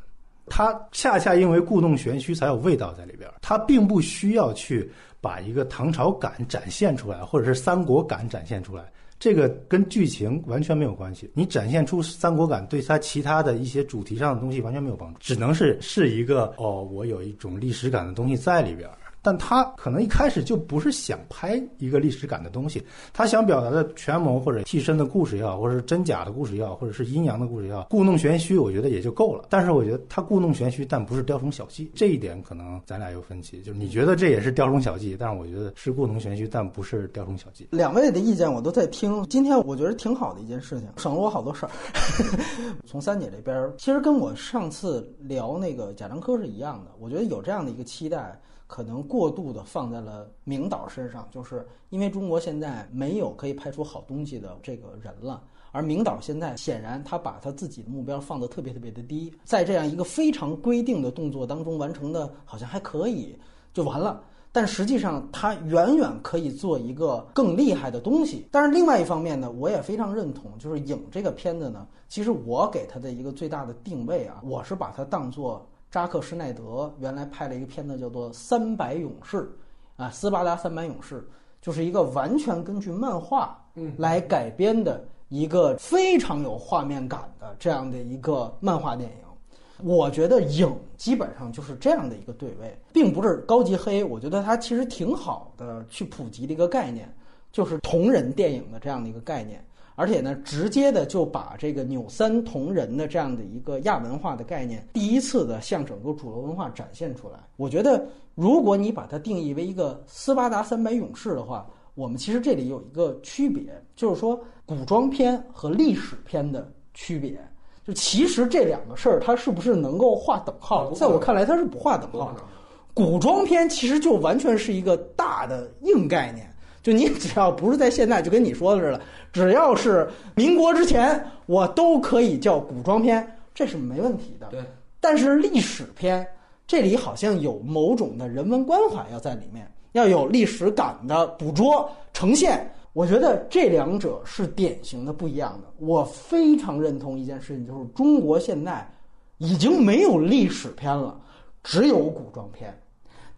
S2: 它恰恰因为故弄玄虚才有味道在里边，它并不需要去把一个唐朝感展现出来，或者是三国感展现出来。这个跟剧情完全没有关系，你展现出三国感，对它其他的一些主题上的东西完全没有帮助，只能是是一个哦，我有一种历史感的东西在里边。但他可能一开始就不是想拍一个历史感的东西，他想表达的权谋或者替身的故事也好，或者是真假的故事也好，或者是阴阳的故事也好，故弄玄虚，我觉得也就够了。但是我觉得他故弄玄虚，但不是雕虫小技，这一点可能咱俩有分歧。就是你觉得这也是雕虫小技，但是我觉得是故弄玄虚，但不是雕虫小技。
S3: 两位的意见我都在听，今天我觉得挺好的一件事情，省了我好多事儿。从三姐这边儿，其实跟我上次聊那个贾樟柯是一样的，我觉得有这样的一个期待。可能过度的放在了明导身上，就是因为中国现在没有可以拍出好东西的这个人了，而明导现在显然他把他自己的目标放得特别特别的低，在这样一个非常规定的动作当中完成的好像还可以就完了。但实际上，他远远可以做一个更厉害的东西。但是另外一方面呢，我也非常认同，就是《影》这个片子呢，其实我给他的一个最大的定位啊，我是把它当做扎克施耐德原来拍了一个片子叫做《三百勇士》，啊，斯巴达三百勇士，就是一个完全根据漫画来改编的一个非常有画面感的这样的一个漫画电影。我觉得影基本上就是这样的一个对位，并不是高级黑。我觉得它其实挺好的，去普及的一个概念，就是同人电影的这样的一个概念。而且呢，直接的就把这个纽三同人的这样的一个亚文化的概念，第一次的向整个主流文化展现出来。我觉得，如果你把它定义为一个斯巴达三百勇士的话，我们其实这里有一个区别，就是说古装片和历史片的区别。就其实这两个事儿，它是不是能够划等号？在我看来，它是不划等号的。古装片其实就完全是一个大的硬概念，就你只要不是在现代，就跟你说的似的，只要是民国之前，我都可以叫古装片，这是没问题的。
S1: 对。
S3: 但是历史片这里好像有某种的人文关怀要在里面，要有历史感的捕捉呈现。我觉得这两者是典型的不一样的。我非常认同一件事情，就是中国现在已经没有历史片了，只有古装片。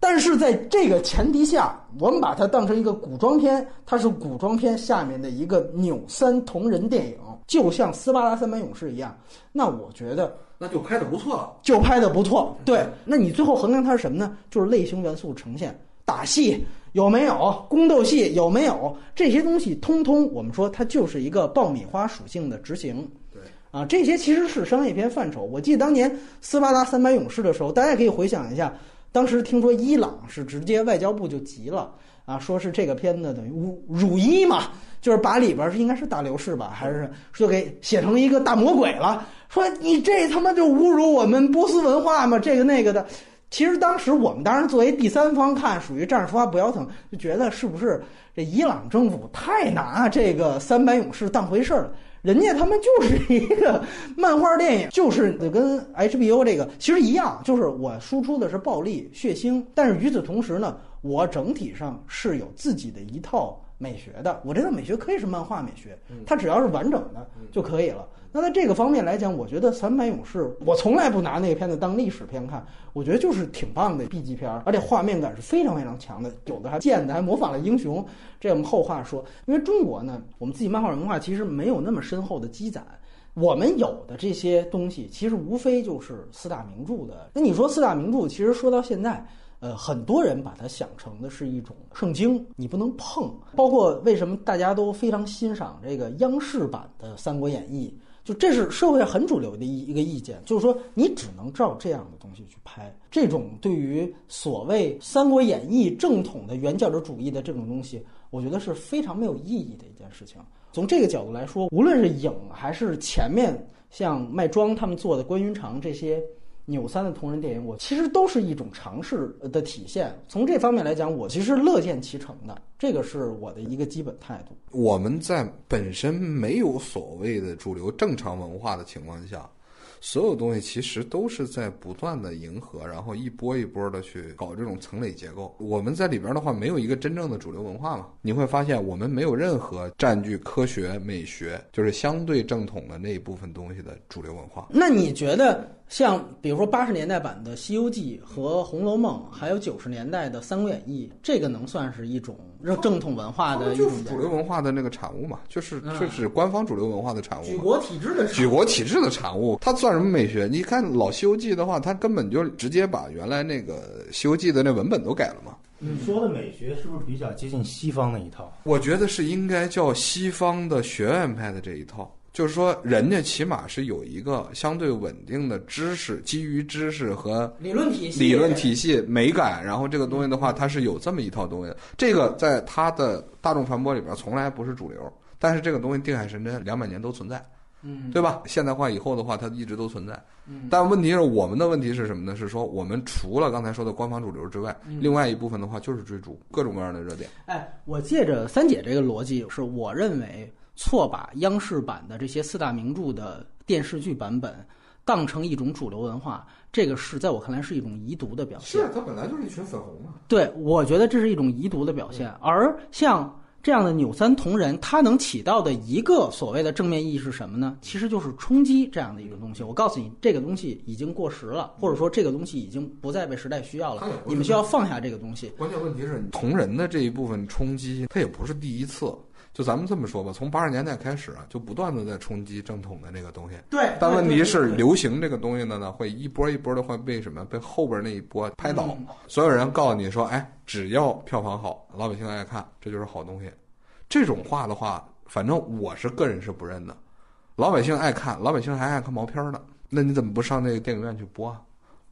S3: 但是在这个前提下，我们把它当成一个古装片，它是古装片下面的一个扭三同人电影，就像《斯巴达三百勇士》一样。那我觉得
S1: 那就拍的不错了。
S3: 就拍的不错。对，那你最后衡量它是什么呢？就是类型元素呈现，打戏有没有，宫斗戏有没有，这些东西通通，我们说它就是一个爆米花属性的执行。
S1: 对
S3: 啊，这些其实是商业片范畴。我记得当年《斯巴达三百勇士》的时候，大家可以回想一下。当时听说伊朗是直接外交部就急了啊，说是这个片子等于辱辱伊嘛，就是把里边是应该是大流士吧，还是就给写成一个大魔鬼了，说你这他妈就侮辱我们波斯文化嘛，这个那个的。其实当时我们当然作为第三方看，属于站着说话不腰疼，就觉得是不是这伊朗政府太拿这个三百勇士当回事儿了。人家他们就是一个漫画电影，就是跟 HBO 这个其实一样，就是我输出的是暴力血腥，但是与此同时呢，我整体上是有自己的一套美学的。我这套美学可以是漫画美学，它只要是完整的就可以了。那在这个方面来讲，我觉得《三百勇士》，我从来不拿那个片子当历史片看，我觉得就是挺棒的 B 级片儿，而且画面感是非常非常强的，有的还建的还模仿了英雄。这我们后话说，因为中国呢，我们自己漫画文化其实没有那么深厚的积攒，我们有的这些东西其实无非就是四大名著的。那你说四大名著，其实说到现在。呃，很多人把它想成的是一种圣经，你不能碰。包括为什么大家都非常欣赏这个央视版的《三国演义》，就这是社会很主流的一一个意见，就是说你只能照这样的东西去拍。这种对于所谓《三国演义》正统的原教旨主义的这种东西，我觉得是非常没有意义的一件事情。从这个角度来说，无论是影还是前面像麦庄他们做的关云长这些扭三的同人电影，我其实都是一种尝试的体现。从这方面来讲，我其实乐见其成的，这个是我的一个基本态度。
S1: 我们在本身没有所谓的主流正常文化的情况下。所有东西其实都是在不断的迎合，然后一波一波的去搞这种层垒结构。我们在里边的话，没有一个真正的主流文化嘛？你会发现，我们没有任何占据科学美学，就是相对正统的那一部分东西的主流文化。
S3: 那你觉得？像比如说八十年代版的《西游记》和《红楼梦》，还有九十年代的《三国演义》，这个能算是一种正统文化的一种
S1: 主流文化的那个产物嘛？就是就是官方主流文化的产物，
S3: 举国体制的
S1: 举国体制的产物。它算什么美学？你看老《西游记》的话，它根本就直接把原来那个《西游记》的那文本都改了嘛。
S2: 你说的美学是不是比较接近西方那一套？
S1: 我觉得是应该叫西方的学院派的这一套。就是说，人家起码是有一个相对稳定的知识，基于知识和
S3: 理论体系、
S1: 理论体系、美感，然后这个东西的话，它是有这么一套东西。这个在它的大众传播里边从来不是主流，但是这个东西定海神针，两百年都存在，
S3: 嗯，
S1: 对吧？现代化以后的话，它一直都存在。
S3: 嗯，
S1: 但问题是，我们的问题是什么呢？是说我们除了刚才说的官方主流之外，另外一部分的话就是追逐各种各样的热点。
S3: 哎，我借着三姐这个逻辑，是我认为。错把央视版的这些四大名著的电视剧版本当成一种主流文化，这个是在我看来是一种遗毒的表现。
S1: 是，它本来就是一群粉红嘛。
S3: 对，我觉得这是一种遗毒的表现。而像这样的纽三同人，它能起到的一个所谓的正面意义是什么呢？其实就是冲击这样的一个东西。我告诉你，这个东西已经过时了，或者说这个东西已经不再被时代需要了。你们需要放下这个东西。
S1: 关键问题是，同人的这一部分冲击，它也不是第一次。就咱们这么说吧，从八十年代开始啊，就不断的在冲击正统的那个东西。
S3: 对。
S1: 但问题是，流行这个东西的呢，会一波一波的会被什么？被后边那一波拍倒。所有人告诉你说，哎，只要票房好，老百姓爱看，这就是好东西。这种话的话，反正我是个人是不认的。老百姓爱看，老百姓还爱看毛片呢，那你怎么不上那个电影院去播啊？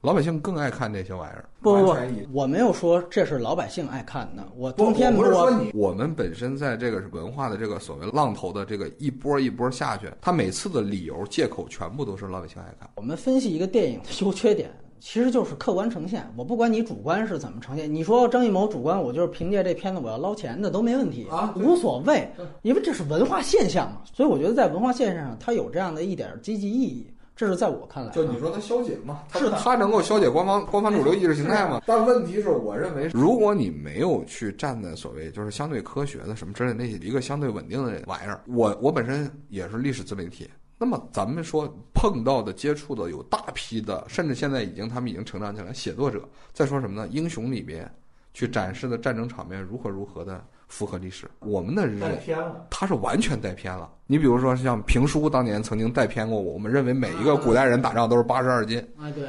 S1: 老百姓更爱看这些玩意儿。
S3: 不不不，我没有说这是老百姓爱看的。我冬天
S1: 不是说你，我们本身在这个文化的这个所谓浪头的这个一波一波下去，他每次的理由借口全部都是老百姓爱看。
S3: 我们分析一个电影的优缺点，其实就是客观呈现。我不管你主观是怎么呈现，你说张艺谋主观，我就是凭借这片子我要捞钱的都没问题
S1: 啊，
S3: 无所谓，因为这是文化现象嘛。所以我觉得在文化现象上，它有这样的一点积极意义。这是在我看来，
S1: 就你说它消解嘛？
S3: 是的，
S1: 它能够消解官方官方主流意识形态嘛？但问题是我认为，如果你没有去站在所谓就是相对科学的什么之类那些一个相对稳定的玩意儿，我我本身也是历史自媒体，那么咱们说碰到的接触的有大批的，甚至现在已经他们已经成长起来写作者，在说什么呢？英雄里边去展示的战争场面如何如何的。符合历史，我们的
S2: 带偏了，
S1: 他是完全带偏了。你比如说像评书当年曾经带偏过我，我们认为每一个古代人打仗都是八十二斤，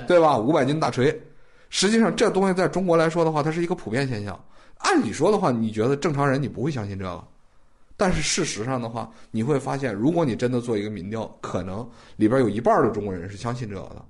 S3: 对
S1: 吧？五百斤大锤，实际上这东西在中国来说的话，它是一个普遍现象。按理说的话，你觉得正常人你不会相信这个，但是事实上的话，你会发现，如果你真的做一个民调，可能里边有一半的中国人是相信这个的。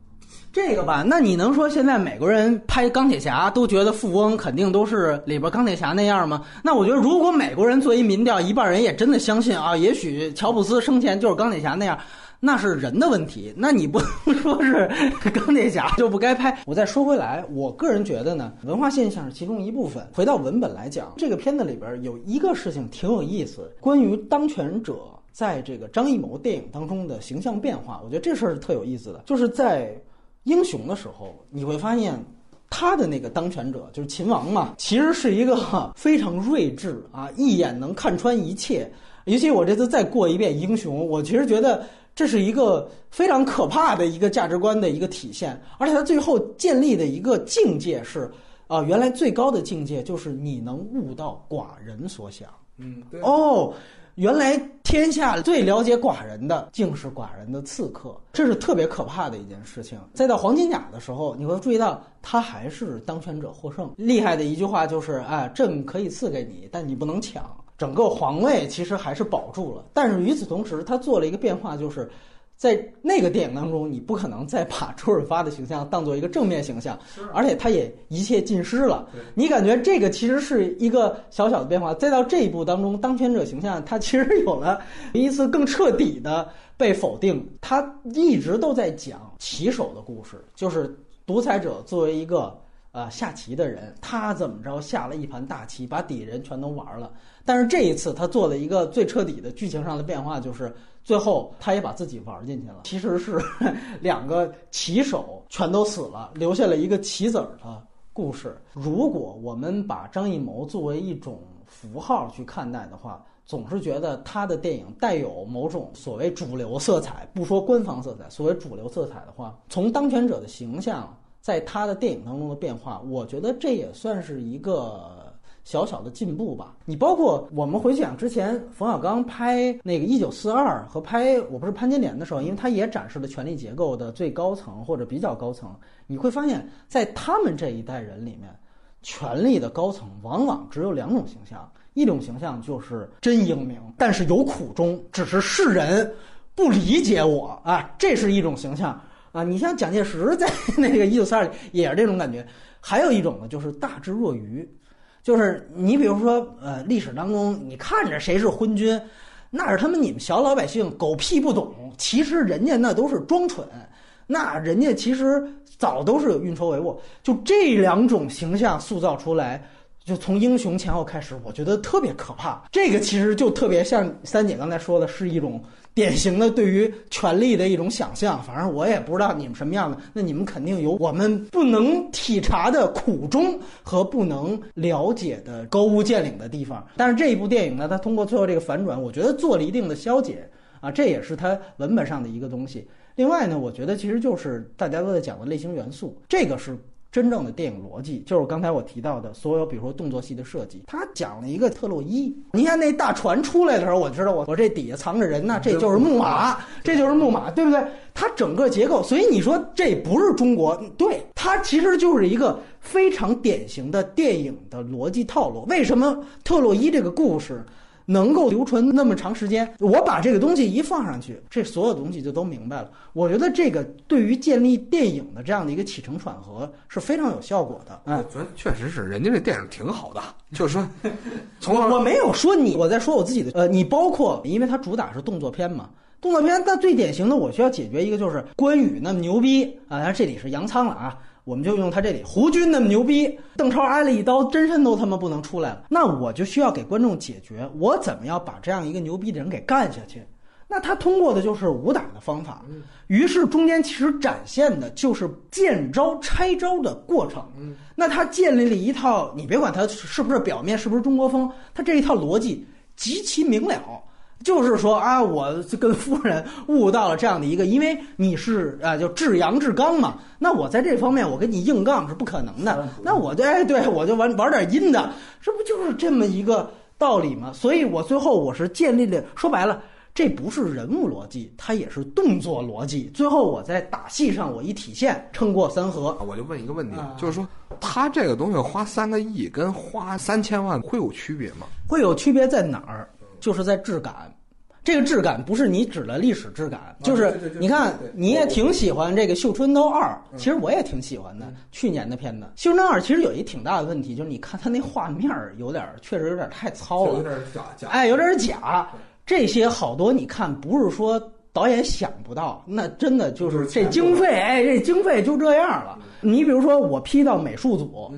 S3: 这个吧，那你能说现在美国人拍钢铁侠都觉得富翁肯定都是里边钢铁侠那样吗？那我觉得，如果美国人做一民调，一半人也真的相信啊，也许乔布斯生前就是钢铁侠那样，那是人的问题。那你不 能说是钢铁侠就不该拍。我再说回来，我个人觉得呢，文化现象是其中一部分。回到文本来讲，这个片子里边有一个事情挺有意思，关于当权者在这个张艺谋电影当中的形象变化，我觉得这事儿是特有意思的，就是在。英雄的时候，你会发现他的那个当权者就是秦王嘛，其实是一个非常睿智啊，一眼能看穿一切。尤其我这次再过一遍英雄，我其实觉得这是一个非常可怕的一个价值观的一个体现。而且他最后建立的一个境界是啊，原来最高的境界就是你能悟到寡人所想。
S1: 嗯，对。
S3: 哦。原来天下最了解寡人的，竟是寡人的刺客，这是特别可怕的一件事情。再到黄金甲的时候，你会注意到他还是当权者获胜。厉害的一句话就是：啊，朕可以赐给你，但你不能抢。整个皇位其实还是保住了。但是与此同时，他做了一个变化，就是在那个电影当中，你不可能再把周润发的形象当做一个正面形象，而且他也一切尽失了。你感觉这个其实是一个小小的变化。再到这一步当中，当权者形象他其实有了一次更彻底的被否定。他一直都在讲棋手的故事，就是独裁者作为一个呃下棋的人，他怎么着下了一盘大棋，把底人全都玩了。但是这一次他做了一个最彻底的剧情上的变化，就是。最后，他也把自己玩进去了。其实是 两个棋手全都死了，留下了一个棋子儿的故事。如果我们把张艺谋作为一种符号去看待的话，总是觉得他的电影带有某种所谓主流色彩，不说官方色彩，所谓主流色彩的话，从当权者的形象在他的电影当中的变化，我觉得这也算是一个。小小的进步吧。你包括我们回想之前冯小刚拍那个《一九四二》和拍《我不是潘金莲》的时候，因为他也展示了权力结构的最高层或者比较高层。你会发现在他们这一代人里面，权力的高层往往只有两种形象：一种形象就是真英明，但是有苦衷，只是世人不理解我啊，这是一种形象啊。你像蒋介石在那个《一九四二》里也是这种感觉。还有一种呢，就是大智若愚。就是你比如说，呃，历史当中你看着谁是昏君，那是他们你们小老百姓狗屁不懂。其实人家那都是装蠢，那人家其实早都是有运筹帷幄。就这两种形象塑造出来，就从英雄前后开始，我觉得特别可怕。这个其实就特别像三姐刚才说的，是一种。典型的对于权力的一种想象，反正我也不知道你们什么样的，那你们肯定有我们不能体察的苦衷和不能了解的高屋建瓴的地方。但是这一部电影呢，它通过最后这个反转，我觉得做了一定的消解啊，这也是它文本上的一个东西。另外呢，我觉得其实就是大家都在讲的类型元素，这个是。真正的电影逻辑就是刚才我提到的所有，比如说动作戏的设计。他讲了一个特洛伊，你看那大船出来的时候，我知道我我这底下藏着人呢，这就是木马，这就是木马，对不对？它整个结构，所以你说这不是中国，对，它其实就是一个非常典型的电影的逻辑套路。为什么特洛伊这个故事？能够流传那么长时间，我把这个东西一放上去，这所有东西就都明白了。我觉得这个对于建立电影的这样的一个起承转合是非常有效果的。
S1: 哎，我觉得确实是，人家这电影挺好的。就是说，从
S3: 我没有说你，我在说我自己的。呃，你包括，因为它主打是动作片嘛，动作片，但最典型的，我需要解决一个就是关羽那么牛逼啊，这里是杨仓了啊。我们就用他这里，胡军那么牛逼，邓超挨了一刀，真身都他妈不能出来了。那我就需要给观众解决，我怎么样把这样一个牛逼的人给干下去？那他通过的就是武打的方法。于是中间其实展现的就是见招拆招的过程。那他建立了一套，你别管他是不是表面是不是中国风，他这一套逻辑极其明了。就是说啊，我跟夫人悟到了这样的一个，因为你是啊，就至阳至刚嘛。那我在这方面，我跟你硬杠是不可能的。那我就哎，对我就玩玩点阴的，这不就是这么一个道理吗？所以我最后我是建立了，说白了，这不是人物逻辑，它也是动作逻辑。最后我在打戏上我一体现，撑过三合。
S1: 我就问一个问题，就是说他这个东西花三个亿跟花三千万会有区别吗？
S3: 会有区别在哪儿？就是在质感，这个质感不是你指的历史质感，就是你看你也挺喜欢这个《绣春刀二》，其实我也挺喜欢的。去年的片子《绣春刀二》其实有一挺大的问题，就是你看它那画面有点，确实有点太糙了，
S1: 有点假假，
S3: 哎，有点假。这些好多你看不是说导演想不到，那真的就是这经费，哎，这经费就这样了。你比如说我批到美术组。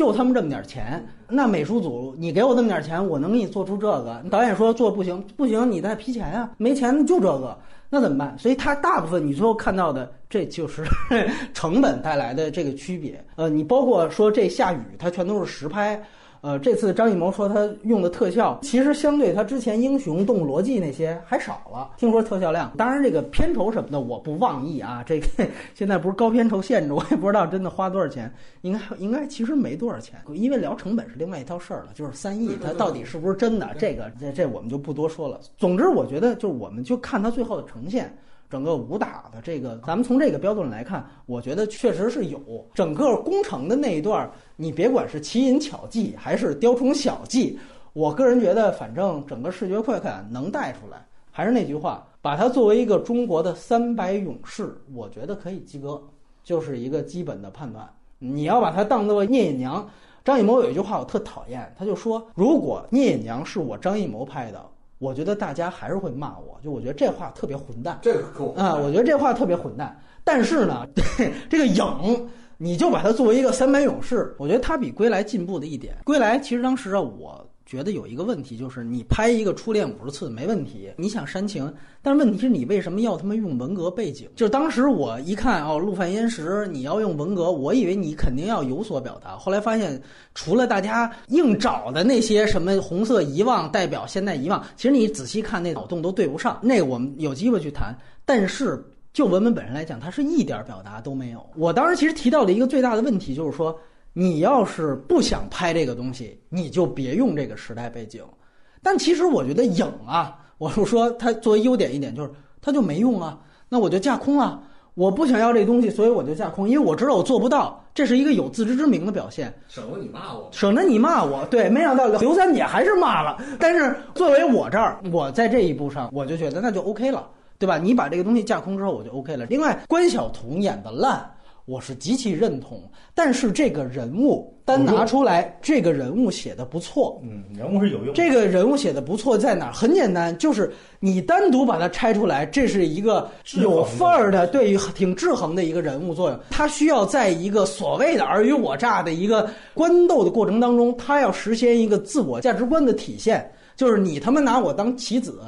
S3: 就他们这么点钱，那美术组你给我这么点钱，我能给你做出这个？导演说做不行，不行，你再批钱啊！没钱就这个，那怎么办？所以他大部分你最后看到的，这就是 成本带来的这个区别。呃，你包括说这下雨，它全都是实拍。呃，这次张艺谋说他用的特效，其实相对他之前英雄动物逻辑那些还少了。听说特效量，当然这个片酬什么的我不妄议啊。这个现在不是高片酬限制，我也不知道真的花多少钱，应该应该其实没多少钱，因为聊成本是另外一套事儿了。就是三亿，它到底是不是真的？这个这这我们就不多说了。总之，我觉得就是我们就看它最后的呈现。整个武打的这个，咱们从这个标准来看，我觉得确实是有整个工程的那一段你别管是奇淫巧技还是雕虫小技，我个人觉得，反正整个视觉快感能带出来，还是那句话，把它作为一个中国的三百勇士，我觉得可以及格，就是一个基本的判断。你要把它当做聂隐娘，张艺谋有一句话我特讨厌，他就说，如果聂隐娘是我张艺谋拍的，我觉得大家还是会骂我，就我觉得这话特别混蛋。
S1: 这个够
S3: 啊，我觉得这话特别混蛋。但是呢，这个影，你就把它作为一个三百勇士，我觉得它比归来进步的一点。归来其实当时啊，我觉得有一个问题，就是你拍一个初恋五十次没问题，你想煽情，但是问题是你为什么要他妈用文革背景？就是当时我一看哦，陆犯焉识，你要用文革，我以为你肯定要有所表达，后来发现除了大家硬找的那些什么红色遗忘代表现代遗忘，其实你仔细看那脑洞都对不上。那个我们有机会去谈，但是。就文本本身来讲，它是一点表达都没有。我当时其实提到的一个最大的问题就是说，你要是不想拍这个东西，你就别用这个时代背景。但其实我觉得影啊，我是说它作为优点一点就是它就没用啊，那我就架空啊。我不想要这东西，所以我就架空，因为我知道我做不到，这是一个有自知之明的表现。
S1: 省得你骂我，
S3: 省得你骂我。对，没想到刘三姐还是骂了。但是作为我这儿，我在这一步上，我就觉得那就 OK 了。对吧？你把这个东西架空之后，我就 OK 了。另外，关晓彤演的烂，我是极其认同。但是这个人物单拿出来，这个人物写的不错。
S2: 嗯，人物是有用。
S3: 这个人物写的不错在哪儿？很简单，就是你单独把它拆出来，这是一个有范儿的，对于挺制衡的一个人物作用。他需要在一个所谓的尔虞我诈的一个官斗的过程当中，他要实现一个自我价值观的体现，就是你他妈拿我当棋子。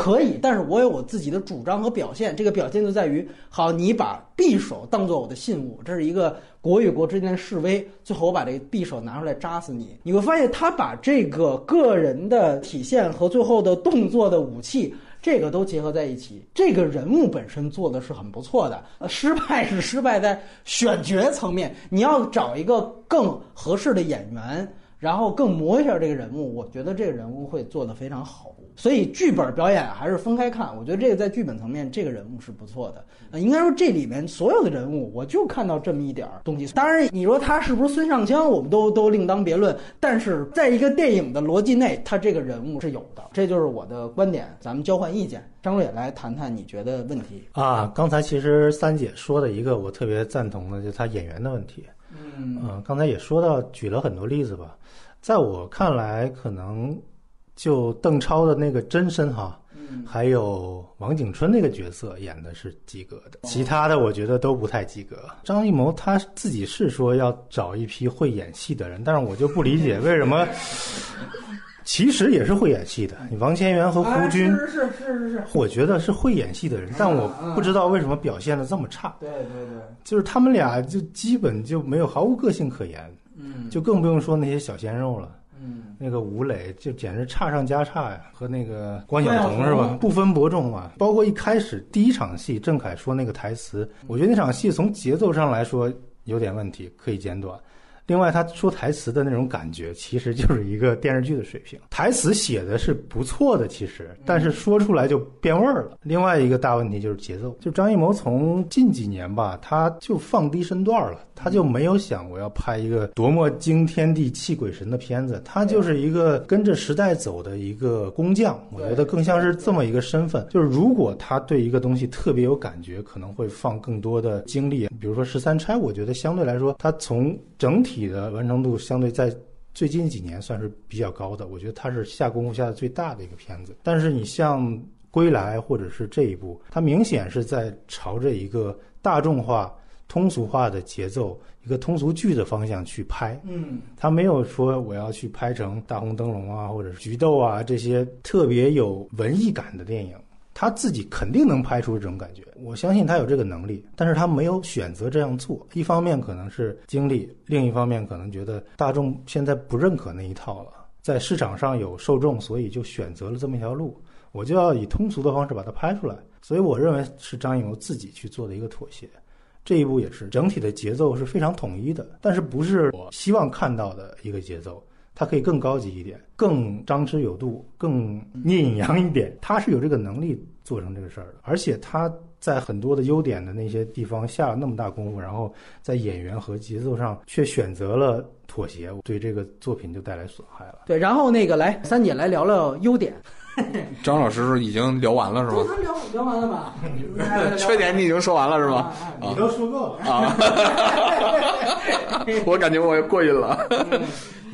S3: 可以，但是我有我自己的主张和表现。这个表现就在于，好，你把匕首当做我的信物，这是一个国与国之间的示威。最后我把这个匕首拿出来扎死你。你会发现，他把这个个人的体现和最后的动作的武器，这个都结合在一起。这个人物本身做的是很不错的。呃，失败是失败 在选角层面，你要找一个更合适的演员，然后更磨一下这个人物，我觉得这个人物会做得非常好。所以剧本表演还是分开看，我觉得这个在剧本层面，这个人物是不错的。呃，应该说这里面所有的人物，我就看到这么一点儿东西。当然，你说他是不是孙尚香，我们都都另当别论。但是在一个电影的逻辑内，他这个人物是有的，这就是我的观点。咱们交换意见，张瑞来谈谈你觉得问题
S2: 啊？刚才其实三姐说的一个我特别赞同的，就是他演员的问题。
S3: 嗯
S2: 嗯，刚才也说到，举了很多例子吧，在我看来，可能。就邓超的那个真身哈，还有王景春那个角色演的是及格的，其他的我觉得都不太及格。张艺谋他自己是说要找一批会演戏的人，但是我就不理解为什么，其实也是会演戏的。你王千源和胡军
S3: 是是是是是，
S2: 我觉得是会演戏的人，但我不知道为什么表现的这么差。
S3: 对对对，
S2: 就是他们俩就基本就没有毫无个性可言，
S3: 嗯，
S2: 就更不用说那些小鲜肉了。
S3: 嗯，
S2: 那个吴磊就简直差上加差呀，和那个关晓
S3: 彤
S2: 是吧？不分伯仲啊。包括一开始第一场戏，郑恺说那个台词，我觉得那场戏从节奏上来说有点问题，可以剪短。另外，他说台词的那种感觉，其实就是一个电视剧的水平。台词写的是不错的，其实，但是说出来就变味儿了。另外一个大问题就是节奏，就张艺谋从近几年吧，他就放低身段了，他就没有想我要拍一个多么惊天地泣鬼神的片子，他就是一个跟着时代走的一个工匠。我觉得更像是这么一个身份。就是如果他对一个东西特别有感觉，可能会放更多的精力。比如说十三钗，我觉得相对来说，他从整体。的完成度相对在最近几年算是比较高的，我觉得它是下功夫下的最大的一个片子。但是你像《归来》或者是这一部，它明显是在朝着一个大众化、通俗化的节奏、一个通俗剧的方向去拍。
S3: 嗯，
S2: 他没有说我要去拍成《大红灯笼》啊，或者是《菊豆》啊这些特别有文艺感的电影。他自己肯定能拍出这种感觉，我相信他有这个能力，但是他没有选择这样做。一方面可能是经历，另一方面可能觉得大众现在不认可那一套了，在市场上有受众，所以就选择了这么一条路。我就要以通俗的方式把它拍出来，所以我认为是张艺谋自己去做的一个妥协。这一步也是整体的节奏是非常统一的，但是不是我希望看到的一个节奏。它可以更高级一点，更张弛有度，更聂隐娘一点。他是有这个能力。做成这个事儿的。而且他在很多的优点的那些地方下了那么大功夫，然后在演员和节奏上却选择了妥协，对这个作品就带来损害了。
S3: 对，然后那个来三姐来聊聊优点，
S1: 张老师已经聊完了是吗？
S3: 他聊聊完了吧？
S1: 缺点你已经说完了是吧？
S2: 你都说够了。
S1: 啊，我感觉我过瘾了。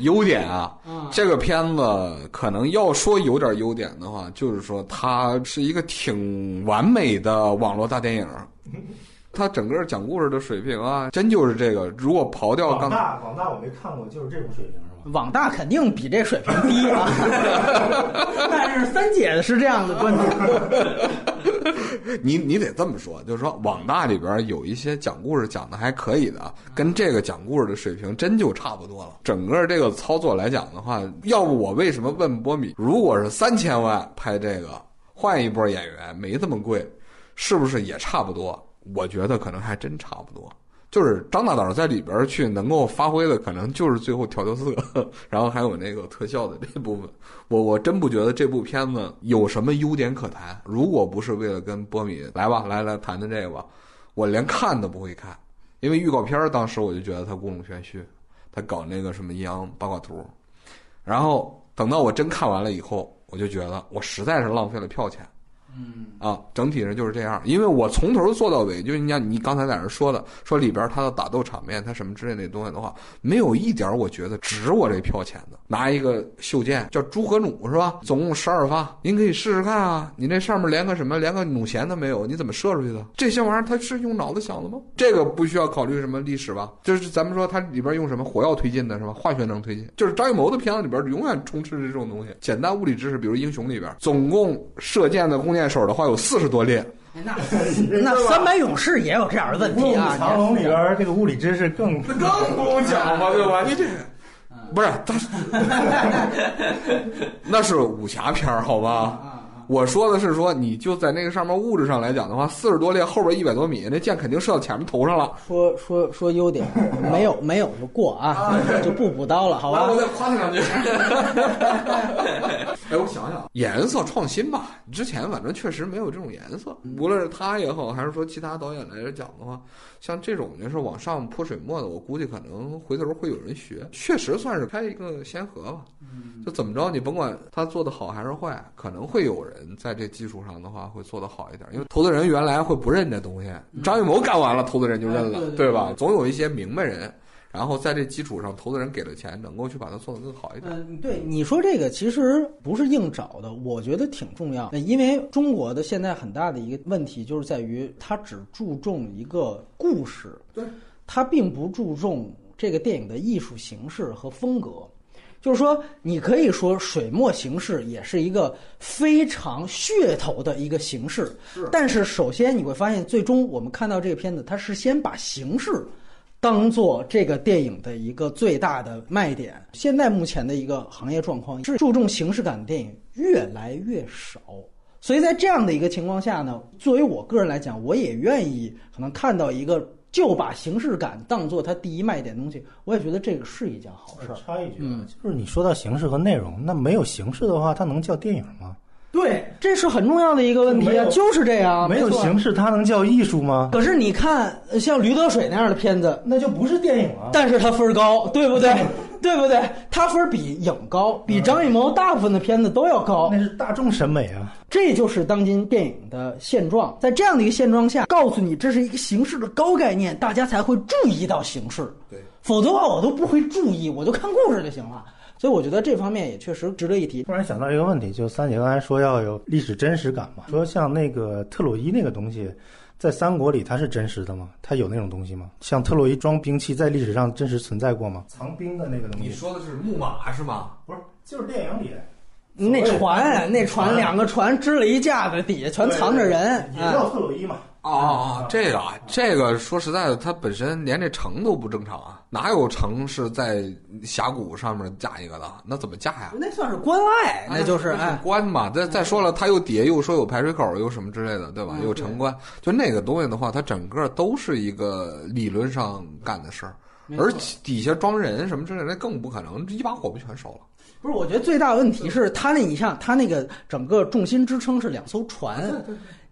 S1: 优点啊，这个片子可能要说有点优点的话，就是说它是一个挺完美的网络大电影。它整个讲故事的水平啊，真就是这个。如果刨掉刚
S2: 广大广大我没看过，就是这种水平？
S3: 网大肯定比这水平低啊，但是三姐是这样的观点。
S1: 你你得这么说，就是说网大里边有一些讲故事讲的还可以的，跟这个讲故事的水平真就差不多了。整个这个操作来讲的话，要不我为什么问波米，如果是三千万拍这个，换一波演员没这么贵，是不是也差不多？我觉得可能还真差不多。就是张大导在里边去能够发挥的，可能就是最后调调色，然后还有那个特效的这部分。我我真不觉得这部片子有什么优点可谈。如果不是为了跟波米来吧，来来谈谈这个吧，我连看都不会看，因为预告片当时我就觉得他故弄玄虚，他搞那个什么阴阳八卦图，然后等到我真看完了以后，我就觉得我实在是浪费了票钱。
S3: 嗯
S1: 啊，整体上就是这样，因为我从头做到尾，就是你像你刚才在那说的，说里边他的打斗场面，他什么之类那东西的话，没有一点我觉得值我这票钱的。拿一个袖剑叫朱和弩是吧？总共十二发，您可以试试看啊。你那上面连个什么，连个弩弦都没有，你怎么射出去的？这些玩意儿它是用脑子想的吗？这个不需要考虑什么历史吧？就是咱们说它里边用什么火药推进的是吧？化学能推进，就是张艺谋的片子里边永远充斥着这种东西。简单物理知识，比如《英雄》里边，总共射箭的弓箭手的话有四十多列。
S3: 那那三百勇士也有这样的问题啊！
S2: 长龙里边这个物理知识更
S1: 更不用讲了，对吧？你这不是他，那是武侠片儿，好吧？我说的是说，你就在那个上面物质上来讲的话，四十多列后边一百多米，那箭肯定射到前面头上了。
S3: 说说说优点，没有没有就过啊，就不补刀了，好吧？
S1: 我再夸他两句。哎，我想想，颜色创新吧，之前反正确实没有这种颜色，无论是他也好，还是说其他导演来讲的话，像这种就是往上泼水墨的，我估计可能回头会有人学，确实算是开一个先河吧。就怎么着，你甭管他做的好还是坏，可能会有人在这基础上的话会做得好一点，因为投资人原来会不认这东西，张艺谋干完了，投资人就认了，对吧？总有一些明白人。然后在这基础上，投资人给了钱，能够去把它做得更好一点。
S3: 嗯，对，你说这个其实不是硬找的，我觉得挺重要。因为中国的现在很大的一个问题就是在于，它只注重一个故事，
S1: 对，
S3: 它并不注重这个电影的艺术形式和风格。就是说，你可以说水墨形式也是一个非常噱头的一个形式，
S1: 是。
S3: 但是首先你会发现，最终我们看到这个片子，它是先把形式。当做这个电影的一个最大的卖点。现在目前的一个行业状况是注重形式感的电影越来越少，所以在这样的一个情况下呢，作为我个人来讲，我也愿意可能看到一个就把形式感当做它第一卖点的东西，我也觉得这个是一件好事。
S2: 插一句，嗯，就是你说到形式和内容，那没有形式的话，它能叫电影吗？
S3: 对，这是很重要的一个问题啊，就是这样。
S2: 没有形式，它能叫艺术吗？
S3: 可是你看，像《驴得水》那样的片子，
S2: 那就不是电影了。
S3: 但是它分高，对不对？对不对？它分比影高，比张艺谋大部分的片子都要高。
S2: 那是大众审美啊，
S3: 这就是当今电影的现状。在这样的一个现状下，告诉你这是一个形式的高概念，大家才会注意到形式。
S1: 对，
S3: 否则的话我都不会注意，我就看故事就行了。所以我觉得这方面也确实值得一提。
S2: 突然想到一个问题，就三姐刚才说要有历史真实感嘛，说像那个特洛伊那个东西，在三国里它是真实的吗？它有那种东西吗？像特洛伊装兵器在历史上真实存在过吗？藏兵的那个东西？
S1: 你说的是木马是吗？
S2: 不是，就是电影里。
S3: 那船，那船两个船支了一架子，底下全藏着人，
S2: 也叫特洛伊嘛。
S1: 哦哦，这个啊，这个说实在的，它本身连这城都不正常啊，哪有城是在峡谷上面架一个的？那怎么架呀？
S3: 那算是关隘，那就是
S1: 哎关嘛。再再说了，它又底下又说有排水口，又什么之类的，对吧？有城关，就那个东西的话，它整个都是一个理论上干的事儿。而底下装人什么之类的，那更不可能，一把火不全烧了？
S3: 不是，我觉得最大的问题是他那，你像他那个整个重心支撑是两艘船，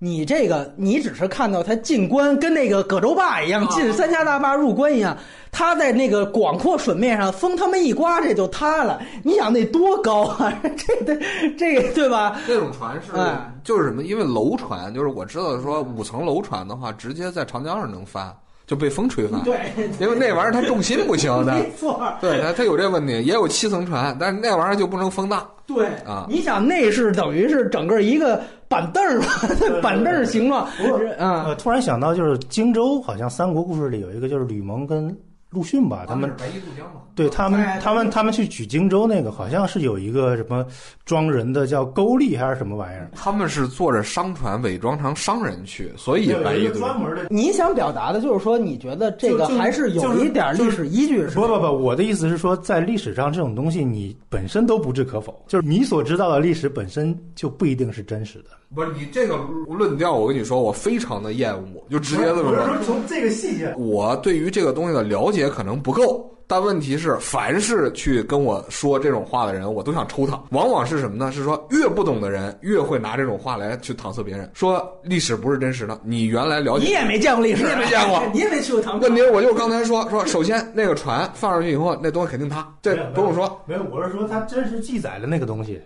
S3: 你这个你只是看到他进关跟那个葛洲坝一样，进三峡大坝入关一样，他在那个广阔水面上，风他妈一刮这就塌了，你想那多高啊？这这这个对吧？
S1: 那种船是
S3: 哎
S1: 就是什么？因为楼船，就是我知道说五层楼船的话，直接在长江上能翻，就被风吹翻。
S3: 对，
S1: 因为那玩意儿它重心不行的
S3: 没，错。
S1: 对它它有这问题，也有七层船，但是那玩意儿就不能风大。
S3: 对
S1: 啊
S3: 你想那是等于是整个一个板凳儿嘛，板凳儿形状，
S2: 不过
S3: 啊，
S2: 呃，突然想到，就是荆州好像三国故事里有一个，就是吕蒙跟陆逊吧，他们
S1: 白衣渡江嘛，
S2: 对他们
S3: 哎，
S2: 他们他们去取荆州那个，好像是有一个什么装人的叫勾力还是什么玩意儿，
S1: 他们是坐着商船伪装成商人去，所以白
S2: 有一个
S1: 衣渡江。
S2: 专门的。
S3: 你想表达的就是说，你觉得这个还是有一点历史依据，是吧？
S2: 不不不，我的意思是说，在历史上这种东西你本身都不置可否，就是你所知道的历史本身就不一定是真实的。
S1: 不是你这个论调，我跟你说，我非常的厌恶，就直接这么说。
S2: 从这个细节，
S1: 我对于这个东西的了解可能不够，但问题是，凡是去跟我说这种话的人，我都想抽他。往往是什么呢？是说越不懂的人越会拿这种话来去搪塞别人，说历史不是真实的。你原来了解，
S3: 你也没见过历史，
S1: 你也没见过
S3: 你也没去过唐朝
S1: 问。题我就刚才说说，首先那个船放上去以后，那东西肯定塌，这不用说。
S2: 没有，我是说它真实记载的那个东西，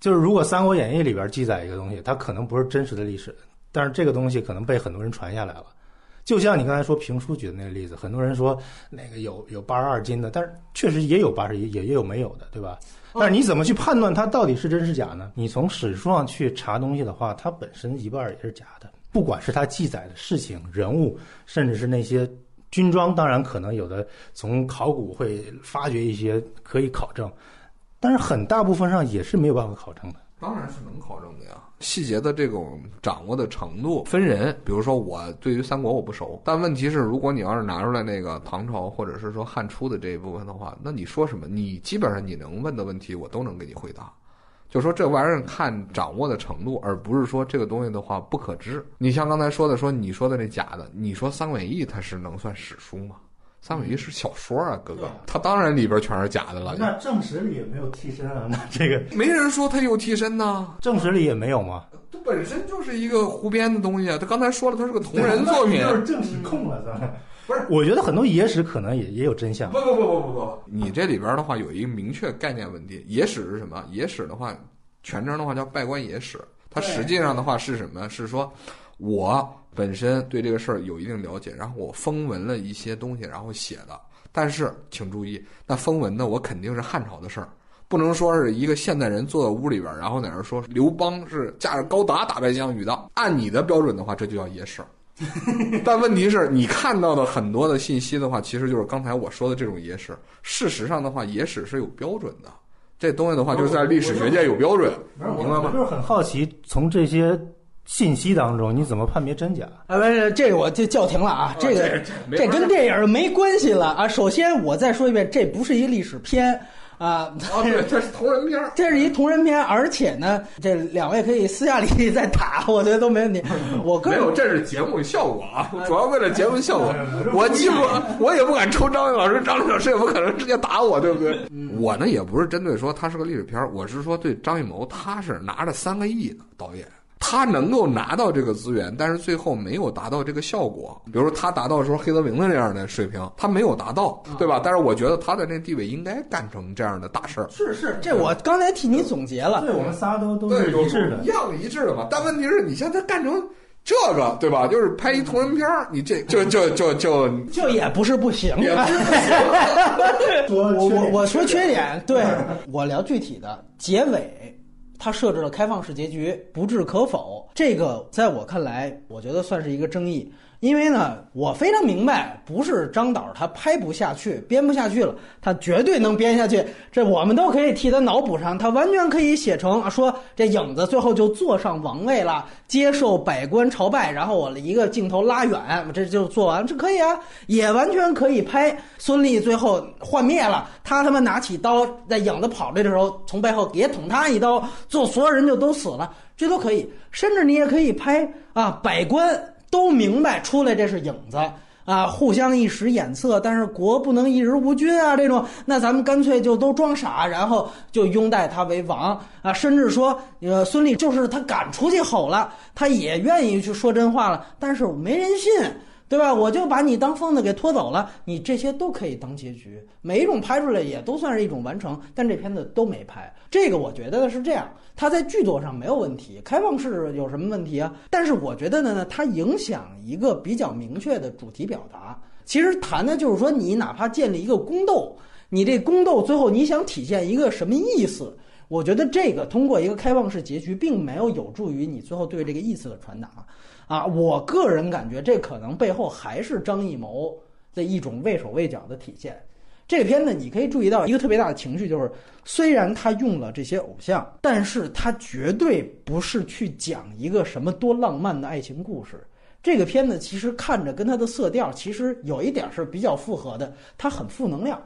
S2: 就是如果《三国演义》里边记载一个东西，它可能不是真实的历史，但是这个东西可能被很多人传下来了。就像你刚才说评书举的那个例子，很多人说那个有有八十二斤的，但是确实也有八十一，也也有没有的，对吧？但是你怎么去判断它到底是真是假呢？你从史书上去查东西的话，它本身一半也是假的，不管是它记载的事情、人物，甚至是那些军装，当然可能有的从考古会发掘一些可以考证，但是很大部分上也是没有办法考证的。
S1: 当然是能考证的呀。细节的这种掌握的程度分人，比如说我对于三国我不熟，但问题是，如果你要是拿出来那个唐朝或者是说汉初的这一部分的话，那你说什么，你基本上你能问的问题，我都能给你回答。就说这玩意儿看掌握的程度，而不是说这个东西的话不可知。你像刚才说的，说你说的那假的，你说《三国演义》它是能算史书吗？《三国演义》是小说啊，哥哥，它当然里边全是假的了。
S2: 那正史里也没有替身啊，那这个
S1: 没人说他有替身呐、
S2: 正史里也没有吗？
S1: 它本身就是一个胡编的东西啊！他刚才说了，他是个同人作品。
S2: 就是正史控了，咱们
S1: 不是，
S2: 我觉得很多野史可能也也有真相。
S1: 不不不不不不，你这里边的话有一个明确概念问题。野史是什么？野史的话，全称的话叫拜官野史。它实际上的话是什么？是说我本身对这个事儿有一定了解，然后我封文了一些东西，然后写的。但是请注意，那封文呢，我肯定是汉朝的事儿。不能说是一个现代人坐在屋里边，然后在那儿说刘邦是驾着高达打败项羽的。按你的标准的话，这就叫野史。但问题是你看到的很多的信息的话，其实就是刚才我说的这种野史。事实上的话，野史是有标准的，这东西的话就是在历史学界有标准，明白吗？
S2: 就是很好奇，从这些信息当中，你怎么判别真假？
S3: 啊，不是，这个我就叫停了啊，这个这跟电影没关系了啊。首先，我再说一遍，这不是一历史片啊，
S1: 哦，对，这是同人片儿。
S3: 这是一同人片，而且呢，这两位可以私下里 再打，我觉得都没问题。我个人
S1: 没有，这是节目效果啊，主要为了节目效果。我既不，我也不敢抽张宇老师，张宇老师也不可能直接打我，对不对？我呢也不是针对说他是个历史片儿，我是说对张艺谋，他是拿着三个亿的导演。他能够拿到这个资源，但是最后没有达到这个效果。比如说，他达到说黑泽明的这样的水平，他没有达到，对吧？但是我觉得他的那地位应该干成这样的大事儿。
S3: 是是，这我刚才替你总结了。
S2: 对我们仨都都
S1: 对，
S2: 是一致的
S1: 一。样一致的嘛。但问题是你现在干成这个，对吧？就是拍一同人片儿，你这就就就就
S3: 就也不是不行，
S1: 也不是不行。
S3: 我我我说缺点，对我聊具体的结尾，它设置了开放式结局，不置可否。这个在我看来，我觉得算是一个争议。因为呢，我非常明白，不是张导他拍不下去、编不下去了，他绝对能编下去。这我们都可以替他脑补上，他完全可以写成，说这影子最后就坐上王位了，接受百官朝拜，然后我一个镜头拉远，这就做完，这可以啊，也完全可以拍孙俪最后幻灭了，他他妈拿起刀在影子跑来的时候，从背后也捅他一刀，最后所有人就都死了，这都可以。甚至你也可以拍啊，百官。都明白出来这是影子啊，互相一使眼色，但是国不能一日无君啊，这种，那咱们干脆就都装傻，然后就拥戴他为王啊，甚至说，呃，孙俪就是他敢出去吼了，他也愿意去说真话了，但是没人信。对吧？我就把你当疯子给拖走了，你这些都可以当结局，每一种拍出来也都算是一种完成。但这片子都没拍，这个我觉得是这样，它在剧作上没有问题，开放式有什么问题啊？但是我觉得呢，它影响一个比较明确的主题表达。其实谈的就是说，你哪怕建立一个宫斗，你这宫斗最后你想体现一个什么意思？我觉得这个通过一个开放式结局，并没有有助于你最后对这个意思的传达。啊，我个人感觉这可能背后还是张艺谋的一种畏手畏脚的体现。这个片呢，你可以注意到一个特别大的情绪，就是虽然他用了这些偶像，但是他绝对不是去讲一个什么多浪漫的爱情故事。这个片子其实看着跟它的色调其实有一点是比较复合的，它很负能量。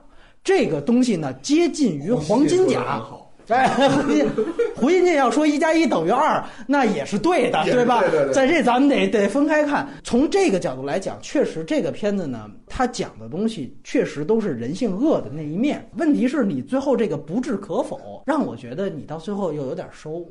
S3: 这个东西呢，接近于黄金甲。哎，胡金铨要说一加一等于二，那也是对的，对吧？在这咱们得得分开看。从这个角度来讲，确实这个片子呢，它讲的东西确实都是人性恶的那一面。问题是你最后这个不置可否，让我觉得你到最后又有点收，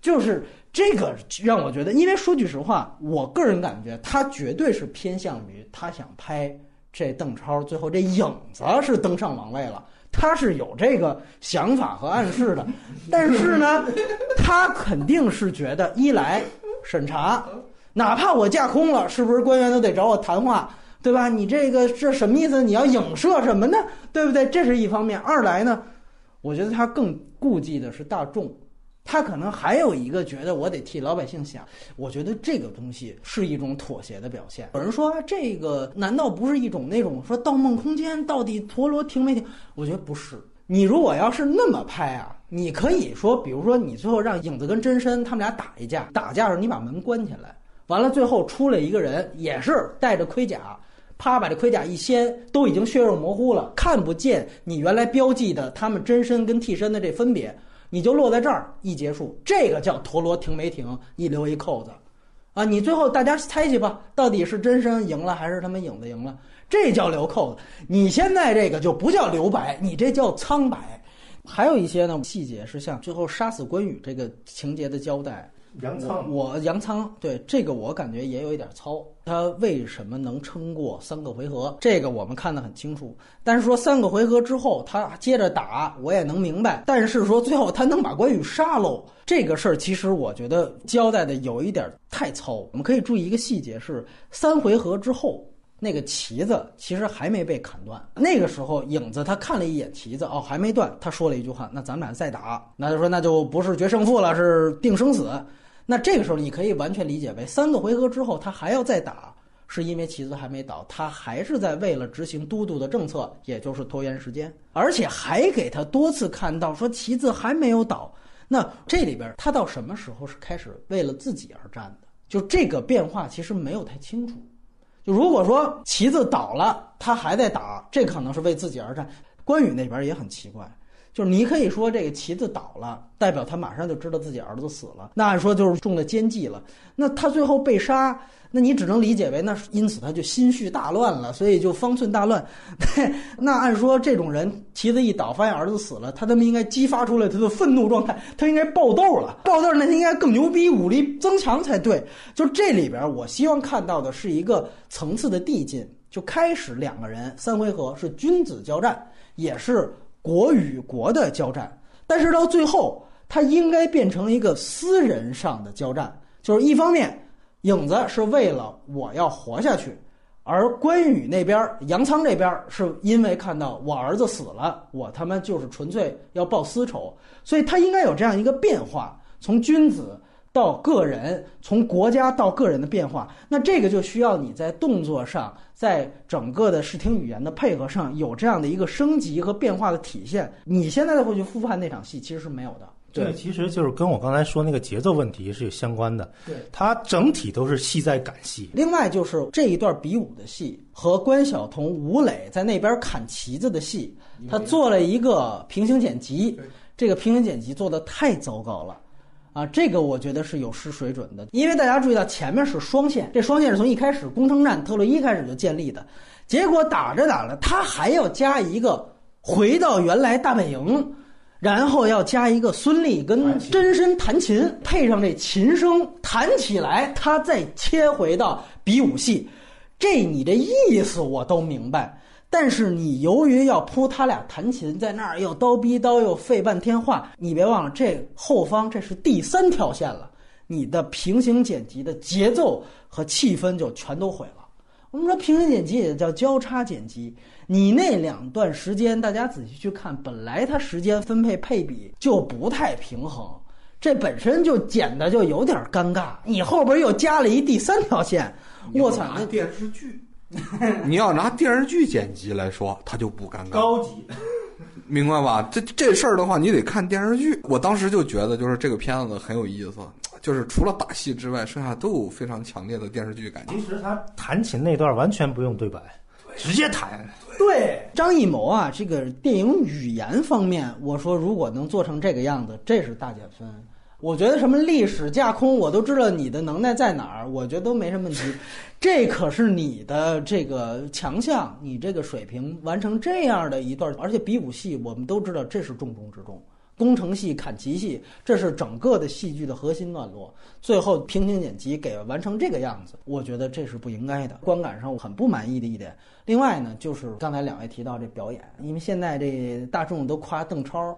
S3: 就是这个让我觉得，因为说句实话，我个人感觉他绝对是偏向于他想拍这邓超最后这影子是登上王位了。他是有这个想法和暗示的，但是呢，他肯定是觉得一来审查，哪怕我架空了，是不是官员都得找我谈话，对吧？你这个这什么意思？你要影射什么呢？对不对？这是一方面。二来呢，我觉得他更顾忌的是大众。他可能还有一个觉得我得替老百姓想，我觉得这个东西是一种妥协的表现。有人说这个难道不是一种那种说《盗梦空间》到底陀螺停没停？我觉得不是。你如果要是那么拍啊，你可以说，比如说你最后让影子跟真身他们俩打一架，打架时候你把门关起来，完了最后出来一个人也是带着盔甲，啪把这盔甲一掀，都已经血肉模糊了，看不见你原来标记的他们真身跟替身的这分别。你就落在这儿一结束，这个叫陀螺停没停？一留一扣子，啊，你最后大家猜去吧，到底是真身赢了还是他们影子赢了？这叫留扣子。你现在这个就不叫留白，你这叫苍白。还有一些呢细节是像最后杀死关羽这个情节的交代。
S2: 杨仓，
S3: 我杨仓对这个我感觉也有一点糙。他为什么能撑过三个回合？这个我们看得很清楚。但是说三个回合之后他接着打，我也能明白。但是说最后他能把关羽杀喽，这个事儿其实我觉得交代的有一点太糙。我们可以注意一个细节是，三回合之后那个旗子其实还没被砍断。那个时候影子他看了一眼旗子，哦还没断，他说了一句话：“那咱们俩再打。”那就说那就不是决胜负了，是定生死。那这个时候，你可以完全理解为三个回合之后，他还要再打，是因为旗子还没倒，他还是在为了执行都督的政策，也就是拖延时间，而且还给他多次看到说旗子还没有倒。那这里边他到什么时候是开始为了自己而战的？就这个变化其实没有太清楚。就如果说旗子倒了，他还在打，这可能是为自己而战。关羽那边也很奇怪。就是你可以说这个旗子倒了，代表他马上就知道自己儿子死了，那按说就是中了奸计了。那他最后被杀，那你只能理解为那因此他就心绪大乱了，所以就方寸大乱。那按说这种人旗子一倒，发现儿子死了，他他妈应该激发出来他的愤怒状态，他应该爆豆了，爆豆那他应该更牛逼，武力增强才对。就这里边，我希望看到的是一个层次的递进，就开始两个人三回合是君子交战，也是。国与国的交战，但是到最后，它应该变成一个私人上的交战。就是一方面，影子是为了我要活下去，而关羽那边、杨仓这边是因为看到我儿子死了，我他妈就是纯粹要报私仇，所以他应该有这样一个变化，从君子。到个人，从国家到个人的变化，那这个就需要你在动作上，在整个的视听语言的配合上有这样的一个升级和变化的体现。你现在会去复盘那场戏，其实是没有的。
S2: 对，其实就是跟我刚才说那个节奏问题是有相关的。
S3: 对，
S2: 它整体都是戏在赶戏。
S3: 另外就是这一段比武的戏和关晓彤、吴磊在那边砍旗子的戏，他做了一个平行剪辑，这个平行剪辑做的太糟糕了。啊，这个我觉得是有失水准的，因为大家注意到前面是双线，这双线是从一开始攻城战特洛伊开始就建立的，结果打着打着，他还要加一个回到原来大本营，然后要加一个孙俪跟真身弹琴，配上这琴声弹起来，他再切回到比武戏，这你这意思我都明白。但是你由于要扑他俩弹琴，在那儿又叨逼叨又费半天话，你别忘了这后方这是第三条线了，你的平行剪辑的节奏和气氛就全都毁了。我们说平行剪辑也叫交叉剪辑，你那两段时间大家仔细去看，本来它时间分配配比就不太平衡，这本身就剪的就有点尴尬，你后边又加了一第三条线，我操，那
S1: 电视剧。你要拿电视剧剪辑来说，它就不尴尬，
S2: 高级，
S1: 明白吧？这这事儿的话，你得看电视剧。我当时就觉得，就是这个片子很有意思，就是除了打戏之外，剩下都有非常强烈的电视剧感觉。
S2: 其实他弹琴那段完全不用对白，直接弹。
S3: 对张艺谋啊，这个电影语言方面，我说如果能做成这个样子，这是大减分。我觉得什么历史架空，我都知道你的能耐在哪儿，我觉得都没什么问题。这可是你的这个强项，你这个水平完成这样的一段，而且比武戏，我们都知道这是重中之重。工程戏、砍旗戏，这是整个的戏剧的核心段落。最后平行剪辑给完成这个样子，我觉得这是不应该的。观感上我很不满意的一点。另外呢，就是刚才两位提到这表演，因为现在这大众都夸邓超。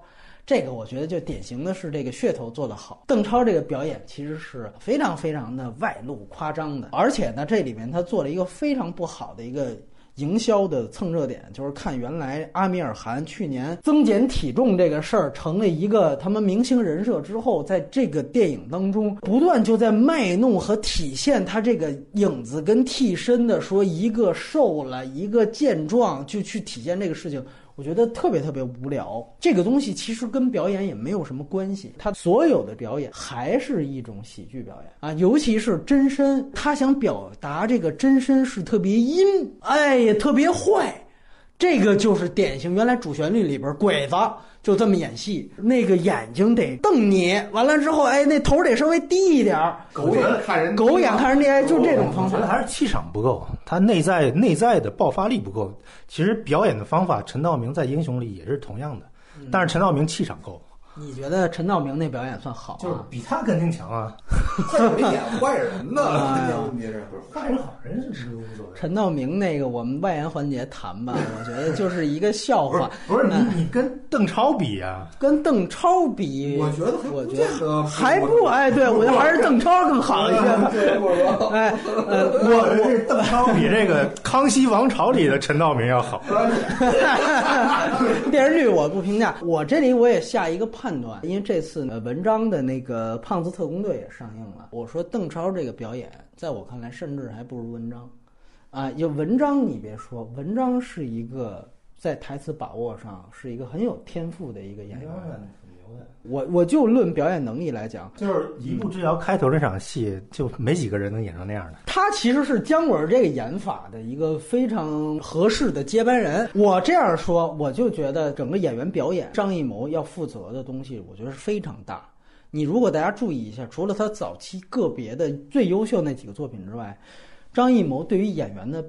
S3: 这个我觉得就典型的是这个噱头做得好。邓超这个表演其实是非常非常的外露夸张的，而且呢，这里面他做了一个非常不好的一个营销的蹭热点，就是看原来阿米尔汗去年增减体重这个事儿成了一个他们明星人设之后，在这个电影当中不断就在卖弄和体现他这个影子跟替身的说一个瘦了一个健壮，就去体现这个事情。我觉得特别特别无聊，这个东西其实跟表演也没有什么关系。他所有的表演还是一种喜剧表演啊，尤其是真身，他想表达这个真身是特别阴，哎呀，特别坏。这个就是典型，原来主旋律里边鬼子就这么演戏，那个眼睛得瞪你，完了之后，哎，那头得稍微低一点儿
S1: 狗眼看人，
S3: 狗眼看人低，就这种方
S2: 法。我觉得还是气场不够，他内在内在的爆发力不够。其实表演的方法，陈道明在《英雄》里也是同样的，但是陈道明气场够。
S3: 你觉得陈道明那表演算好？
S2: 就是比他肯定强啊！
S1: 没演坏人呢，
S2: 坏人好人是无所谓。
S3: 陈道明那个，我们外延环节谈吧，我觉得就是一个笑话。
S2: 不是你，你跟邓超比呀？
S3: 跟邓超比，
S1: 我觉得，
S3: 我觉得还不哎，对我觉得还是邓超更好一些 吧。哎，呃，我
S2: 我邓超比这个《康熙王朝》里的陈道明要好。
S3: 电视剧我不评价，我这里我也下一个判。判断，因为这次呢，文章的那个《胖子特工队》也上映了。我说邓超这个表演，在我看来，甚至还不如文章。啊，有文章你别说，文章是一个在台词把握上是一个很有天赋的一个演员。我我就论表演能力来讲，
S2: 就是一步之遥开头这场戏，就没几个人能演成那样的。
S3: 他其实是姜文这个演法的一个非常合适的接班人。我这样说，我就觉得整个演员表演，张艺谋要负责的东西，我觉得是非常大。你如果大家注意一下，除了他早期个别的最优秀那几个作品之外，张艺谋对于演员的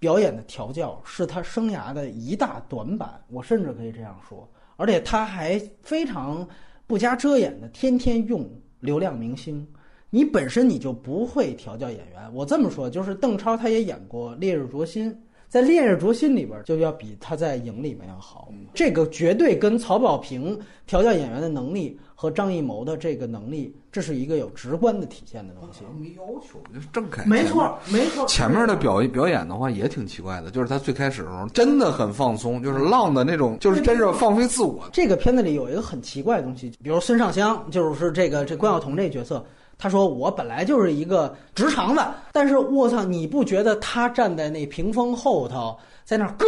S3: 表演的调教，是他生涯的一大短板。我甚至可以这样说。而且他还非常不加遮掩的天天用流量明星，你本身你就不会调教演员。我这么说，就是邓超他也演过《烈日灼心》。在《烈日灼心》里边，就要比他在《影》里面要好。这个绝对跟曹保平调教演员的能力和张艺谋的这个能力，这是一个有直观的体现的东西。
S1: 没要求，就是正开。
S3: 没错，没错。
S1: 前面的表表演的话也挺奇怪的，就是他最开始的时候真的很放松，就是浪的那种，就是真是放飞自我。
S3: 这个片子里有一个很奇怪的东西，比如孙尚香，就是这个这关晓彤这角色。他说：“我本来就是一个直肠子，但是我操，你不觉得他站在那屏风后头，在那儿哥，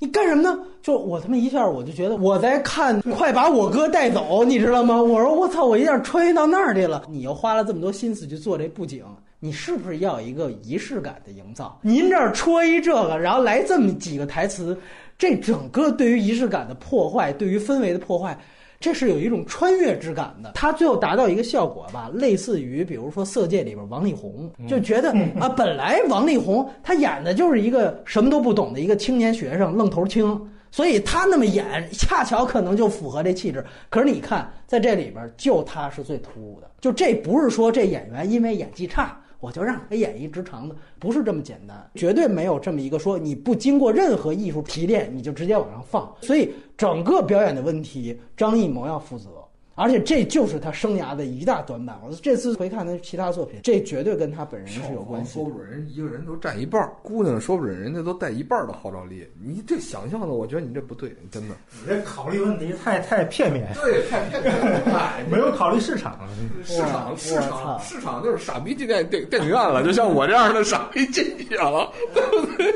S3: 你干什么呢？就我他妈一下，我就觉得我在看，快把我哥带走，你知道吗？我说我操，我一下穿越到那儿去了。你又花了这么多心思去做这布景，你是不是要一个仪式感的营造？您这儿戳一这个，然后来这么几个台词，这整个对于仪式感的破坏，对于氛围的破坏。”这是有一种穿越之感的。他最后达到一个效果吧，类似于比如说《色戒》里边王力宏，就觉得 啊，本来王力宏他演的就是一个什么都不懂的一个青年学生，愣头青。所以他那么演，恰巧可能就符合这气质。可是你看，在这里边，就他是最突兀的。就这不是说这演员因为演技差，我就让他演一直长的，不是这么简单，绝对没有这么一个说你不经过任何艺术提炼你就直接往上放。所以整个表演的问题，张艺谋要负责。而且这就是他生涯的一大短板。我这次回看他其他作品，这绝对跟他本人是有关系。
S1: 说不准人一个人都占一半儿，姑娘说不准人家都带一半的号召力。你这想象的，我觉得你这不对，真的。
S2: 你这考虑问题太太片面。
S1: 对，太片面，
S2: 没有考虑市场。
S1: 市场，市场，市场就是傻逼进电电电影院了，就像我这样的傻逼进去了，对不对？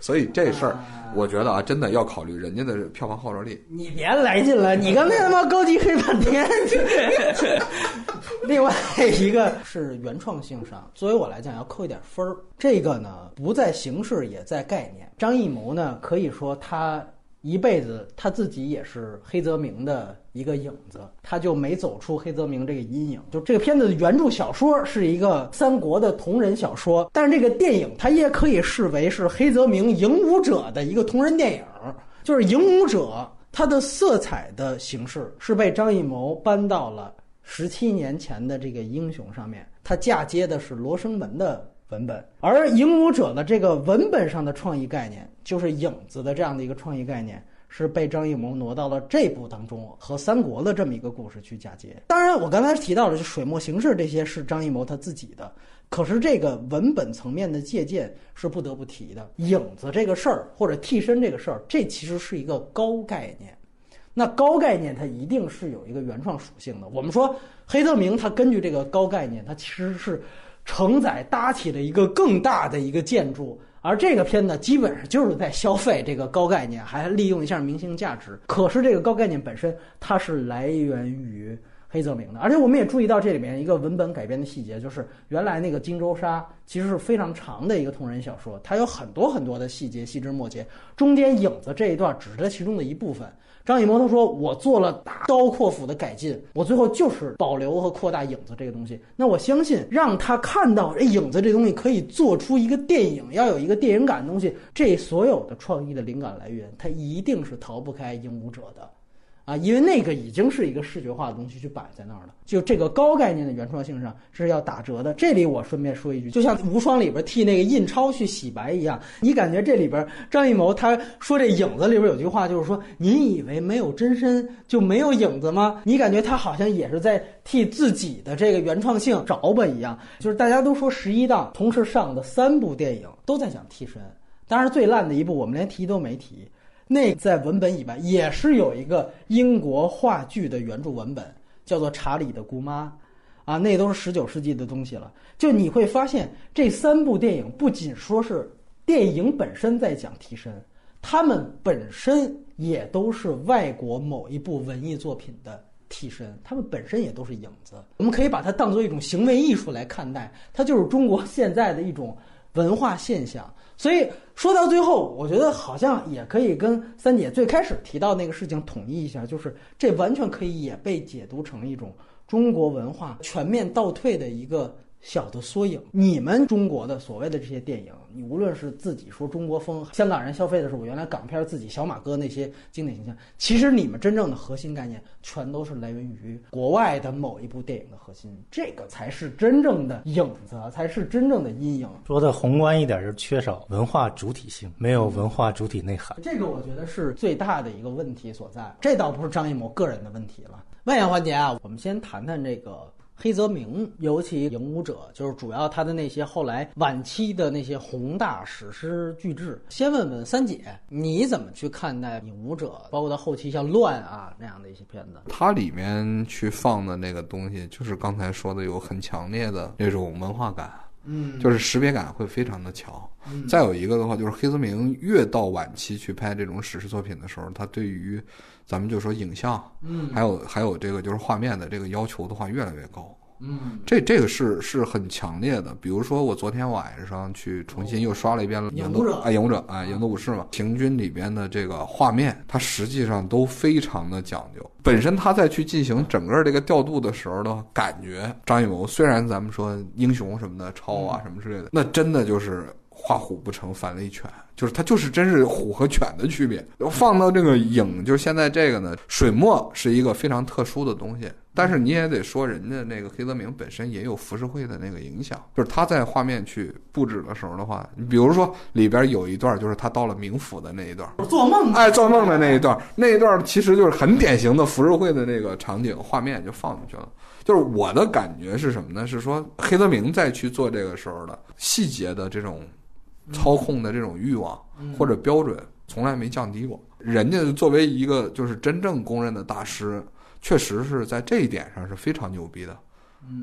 S1: 所以这事儿。我觉得啊，真的要考虑人家的票房号召力。
S3: 你别来劲了，你刚才他妈高级黑半天。另外一个是原创性上，作为我来讲要扣一点分儿。这个呢，不在形式，也在概念。张艺谋呢，可以说他。一辈子他自己也是黑泽明的一个影子，他就没走出黑泽明这个阴影。就这个片子的原著小说是一个三国的同人小说，但是这个电影它也可以视为是黑泽明《影武者》的一个同人电影。就是《影武者》，它的色彩的形式是被张艺谋搬到了十七年前的这个英雄上面，他嫁接的是罗生门的。文本，而《影武者》的这个文本上的创意概念，就是影子的这样的一个创意概念，是被张艺谋挪到了这部当中和三国的这么一个故事去嫁接。当然，我刚才提到的就水墨形式这些是张艺谋他自己的，可是这个文本层面的借鉴是不得不提的。影子这个事儿或者替身这个事儿，这其实是一个高概念。那高概念它一定是有一个原创属性的。我们说黑泽明他根据这个高概念，他其实是。承载搭起了一个更大的一个建筑，而这个片呢，基本上就是在消费这个高概念，还利用一下明星价值。可是这个高概念本身，它是来源于黑泽明的，而且我们也注意到这里面一个文本改编的细节，就是原来那个《荆州杀》其实是非常长的一个同人小说，它有很多很多的细节，细枝末节，中间影子这一段只是它其中的一部分。张艺谋他说：“我做了大刀阔斧的改进，我最后就是保留和扩大影子这个东西。那我相信，让他看到这影子这东西可以做出一个电影，要有一个电影感的东西，这所有的创意的灵感来源，他一定是逃不开《影武者》的。”啊，因为那个已经是一个视觉化的东西去摆在那儿了，就这个高概念的原创性上是要打折的。这里我顺便说一句，就像无双里边替那个印钞去洗白一样，你感觉这里边张艺谋他说这影子里边有句话，就是说你以为没有真身就没有影子吗？你感觉他好像也是在替自己的这个原创性着吧一样。就是大家都说十一档同时上的三部电影都在讲替身，当然最烂的一部我们连提都没提。那在文本以外，也是有一个英国话剧的原著文本，叫做《查理的姑妈》，啊，那都是十九世纪的东西了。就你会发现，这三部电影不仅说是电影本身在讲替身，他们本身也都是外国某一部文艺作品的替身，他们本身也都是影子。我们可以把它当做一种行为艺术来看待，它就是中国现在的一种文化现象。所以说到最后，我觉得好像也可以跟三姐最开始提到那个事情统一一下，就是这完全可以也被解读成一种中国文化全面倒退的一个。小的缩影，你们中国的所谓的这些电影，你无论是自己说中国风，香港人消费的是我原来港片自己小马哥那些经典形象，其实你们真正的核心概念，全都是来源于国外的某一部电影的核心，这个才是真正的影子，才是真正的阴影。
S2: 说的宏观一点，就是缺少文化主体性，没有文化主体内涵，
S3: 这个我觉得是最大的一个问题所在。这倒不是张艺谋个人的问题了。外延环节啊，我们先谈谈这个。黑泽明，尤其《影武者》，就是主要他的那些后来晚期的那些宏大史诗巨制。先问问三姐，你怎么去看待《影武者》，包括他后期像《乱》啊那样的一些片子？
S1: 它里面去放的那个东西，就是刚才说的，有很强烈的那种文化感，
S3: 嗯，
S1: 就是识别感会非常的强。再有一个的话，就是黑泽明越到晚期去拍这种史诗作品的时候，他对于咱们就说影像，
S3: 嗯，
S1: 还有还有这个就是画面的这个要求的话越来越高
S3: 嗯，
S1: 这这个是是很强烈的。比如说，我昨天晚上去重新又刷了一遍《影
S3: 影武者
S1: 子》啊，《影武者》啊，《影子武士》嘛，行军里边的这个画面，它实际上都非常的讲究。本身他在去进行整个这个调度的时候的感觉，张艺谋虽然咱们说英雄什么的超啊什么之类的，那真的就是。画虎不成反类犬，就是它就是真是虎和犬的区别。放到这个影，就是现在这个呢，水墨是一个非常特殊的东西，但是你也得说，人家那个黑泽明本身也有浮世绘的那个影响，就是他在画面去布置的时候的话，你比如说里边有一段，就是他到了冥府的那一段，
S3: 做梦
S1: 哎，做梦的那一段，那一段其实就是很典型的浮世绘的那个场景画面就放进去了。就是我的感觉是什么呢？是说黑泽明在去做这个时候的细节的这种。操控的这种欲望或者标准从来没降低过。人家作为一个就是真正公认的大师，确实是在这一点上是非常牛逼的，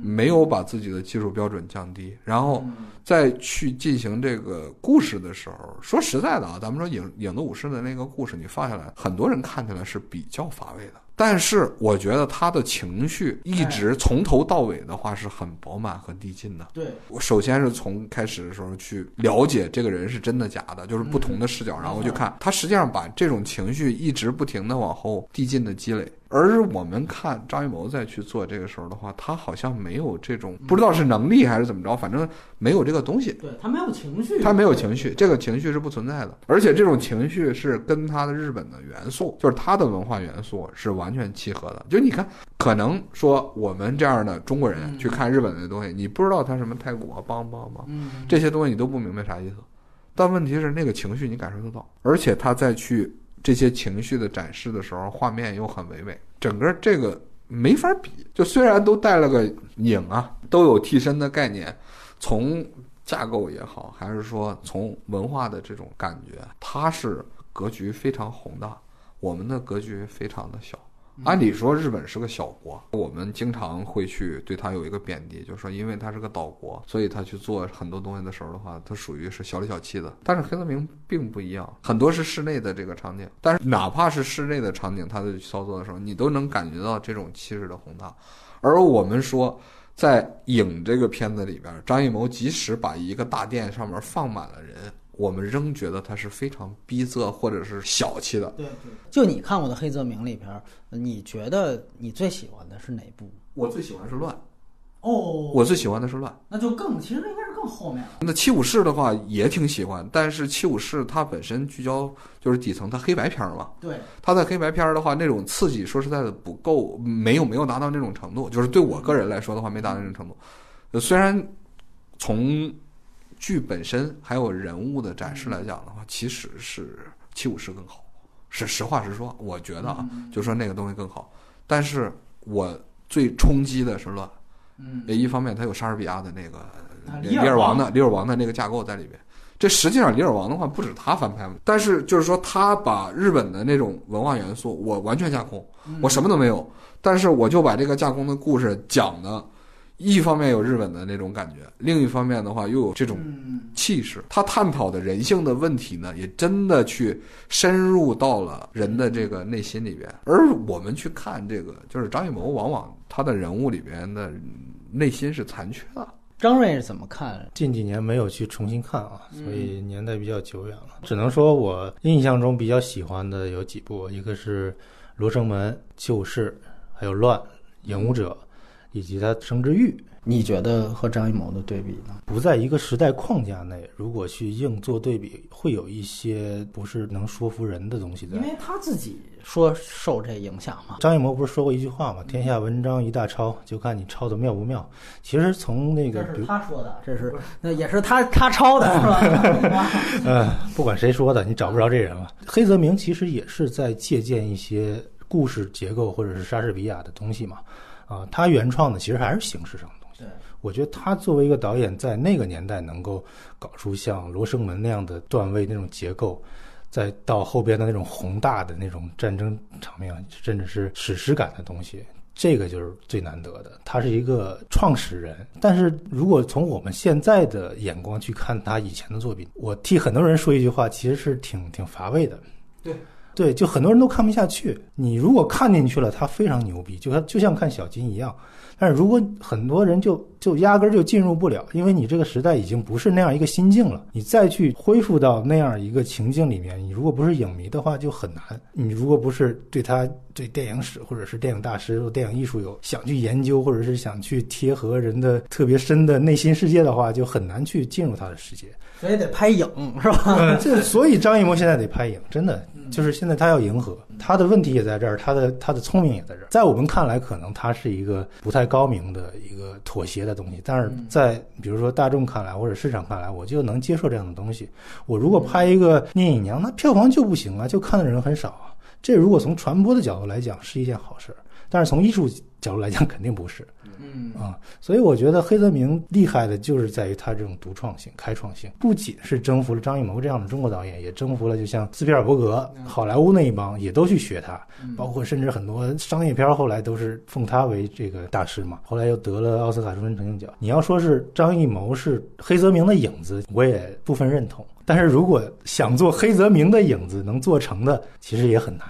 S1: 没有把自己的技术标准降低。然后再去进行这个故事的时候，说实在的啊，咱们说影影子武士的那个故事，你放下来，很多人看起来是比较乏味的。但是我觉得他的情绪一直从头到尾的话是很饱满和递进的。
S3: 对，
S1: 我首先是从开始的时候去了解这个人是真的假的，就是不同的视角，然后去看他实际上把这种情绪一直不停的往后递进的积累。而我们看张艺谋再去做这个时候的话，他好像没有这种不知道是能力还是怎么着，反正没有这个东西。
S3: 对他没有情绪，
S1: 他没有情绪，这个情绪是不存在的。而且这种情绪是跟他的日本的元素，就是他的文化元素是完全契合的。就你看，可能说我们这样的中国人去看日本的东西，你不知道他什么泰国啊、梆梆梆，这些东西你都不明白啥意思。但问题是那个情绪你感受得到，而且他再去。这些情绪的展示的时候，画面又很唯美，整个这个没法比。就虽然都带了个影啊，都有替身的概念，从架构也好，还是说从文化的这种感觉，它是格局非常宏大，我们的格局非常的小。按理说，日本是个小国，我们经常会去对它有一个贬低，就是说，因为它是个岛国，所以它去做很多东西的时候的话，它属于是小里小气的。但是黑泽明并不一样，很多是室内的这个场景，但是哪怕是室内的场景，他在操作的时候，你都能感觉到这种气势的宏大。而我们说，在影这个片子里边，张艺谋即使把一个大殿上面放满了人。我们仍觉得他是非常逼仄或者是小气的。
S3: 对对，就你看过的黑泽明里边，你觉得你最喜欢的是哪部？
S1: 我最喜欢是乱。
S3: 哦，
S1: 我最喜欢的是乱。
S3: 那就更，其实应该是更后面了。
S1: 那七武士的话也挺喜欢，但是七武士它本身聚焦就是底层，它黑白片嘛。
S3: 对。
S1: 它在黑白片的话，那种刺激说实在的不够，没有没有达到那种程度。就是对我个人来说的话，没达到那种程度。虽然从剧本身还有人物的展示来讲的话，其实是七武士更好，是实话实说。我觉得啊，就说那个东西更好。但是我最冲击的是乱，
S3: 嗯，
S1: 一方面它有莎士比亚的那个
S3: 李
S1: 尔王的李尔王的那个架构在里边。这实际上李尔王的话不止他翻拍，但是就是说他把日本的那种文化元素我完全架空，我什么都没有，但是我就把这个架空的故事讲的。一方面有日本的那种感觉，另一方面的话又有这种气势。他探讨的人性的问题呢，也真的去深入到了人的这个内心里边。而我们去看这个，就是张艺谋，往往他的人物里边的内心是残缺的。
S3: 张瑞是怎么看？
S2: 近几年没有去重新看啊，所以年代比较久远了。只能说我印象中比较喜欢的有几部，一个是《罗生门》《旧事》，还有《乱》《影武者》。以及他生之欲，
S3: 你觉得和张艺谋的对比呢？
S2: 不在一个时代框架内，如果去硬做对比，会有一些不是能说服人的东西在。
S3: 因为他自己说受这影响嘛。
S2: 张艺谋不是说过一句话吗？天下文章一大抄，就看你抄的妙不妙。其实从那个，
S3: 这是他说的，这是那也是他他抄的，是吧？
S2: 嗯，不管谁说的，你找不着这人了。黑泽明其实也是在借鉴一些故事结构或者是莎士比亚的东西嘛。啊，他原创的其实还是形式上的东西。
S3: 对，
S2: 我觉得他作为一个导演，在那个年代能够搞出像《罗生门》那样的段位、那种结构，再到后边的那种宏大的那种战争场面，甚至是史诗感的东西，这个就是最难得的。他是一个创始人，但是如果从我们现在的眼光去看他以前的作品，我替很多人说一句话，其实是挺挺乏味的。
S3: 对。
S2: 对，就很多人都看不下去。你如果看进去了，他非常牛逼，就像就像看小金一样。但是如果很多人就就压根儿就进入不了，因为你这个时代已经不是那样一个心境了，你再去恢复到那样一个情境里面，你如果不是影迷的话就很难。你如果不是对他对电影史或者是电影大师或、电影艺术有想去研究，或者是想去贴合人的特别深的内心世界的话，就很难去进入他的世界。
S3: 所以得拍影是吧？
S2: 这 所以张艺谋现在得拍影，真的就是现在他要迎合，他的问题也在这儿，他的他的聪明也在这儿。在我们看来，可能他是一个不太高明的一个妥协的东西，但是在比如说大众看来或者市场看来，我就能接受这样的东西。我如果拍一个聂隐娘，那票房就不行啊，就看的人很少啊。这如果从传播的角度来讲是一件好事，但是从艺术角度来讲肯定不是。
S3: 嗯
S2: 啊，所以我觉得黑泽明厉害的就是在于他这种独创性、开创性，不仅是征服了张艺谋这样的中国导演，也征服了就像斯皮尔伯格、好莱坞那一帮，也都去学他，包括甚至很多商业片后来都是奉他为这个大师嘛。后来又得了奥斯卡终身成就奖。你要说是张艺谋是黑泽明的影子，我也部分认同。但是如果想做黑泽明的影子能做成的，其实也很难。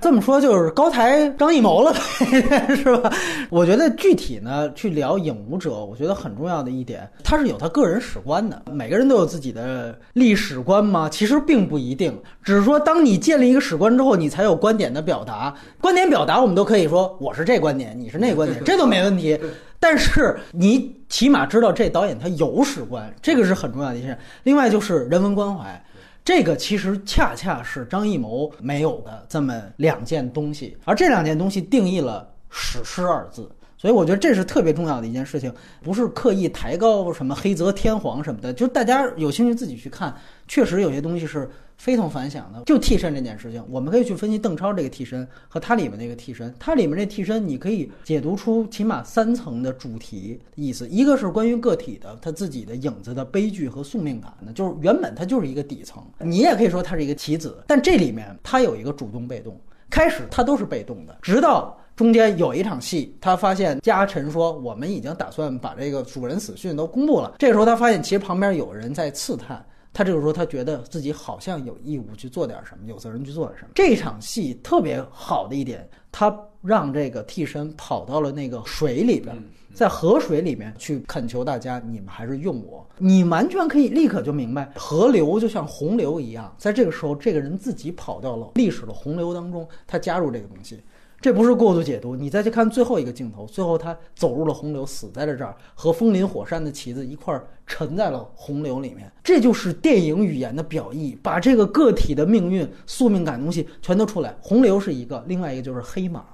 S3: 这么说就是高抬张艺谋了呗，是吧？我觉得具体呢去聊影舞者，我觉得很重要的一点，他是有他个人史观的。每个人都有自己的历史观吗？其实并不一定，只是说当你建立一个史观之后，你才有观点的表达。观点表达，我们都可以说我是这观点，你是那观点，这都没问题。但是你起码知道这导演他有史观，这个是很重要的一件事。另外就是人文关怀。这个其实恰恰是张艺谋没有的这么两件东西，而这两件东西定义了“史诗”二字，所以我觉得这是特别重要的一件事情，不是刻意抬高什么黑泽天皇什么的，就大家有兴趣自己去看，确实有些东西是。非同凡响的，就替身这件事情，我们可以去分析邓超这个替身和他里面那个替身。他里面这替身，你可以解读出起码三层的主题意思：一个是关于个体的他自己的影子的悲剧和宿命感的，就是原本他就是一个底层，你也可以说他是一个棋子，但这里面他有一个主动被动。开始他都是被动的，直到中间有一场戏，他发现家臣说我们已经打算把这个主人死讯都公布了。这个时候他发现其实旁边有人在刺探。他这个时候，他觉得自己好像有义务去做点什么，有责任去做点什么。这场戏特别好的一点，他让这个替身跑到了那个水里边，在河水里面去恳求大家，你们还是用我。你完全可以立刻就明白，河流就像洪流一样，在这个时候，这个人自己跑到了历史的洪流当中，他加入这个东西。这不是过度解读，你再去看最后一个镜头，最后他走入了洪流，死在了这儿，和风林火山的旗子一块儿沉在了洪流里面。这就是电影语言的表意，把这个个体的命运、宿命感东西全都出来。洪流是一个，另外一个就是黑马，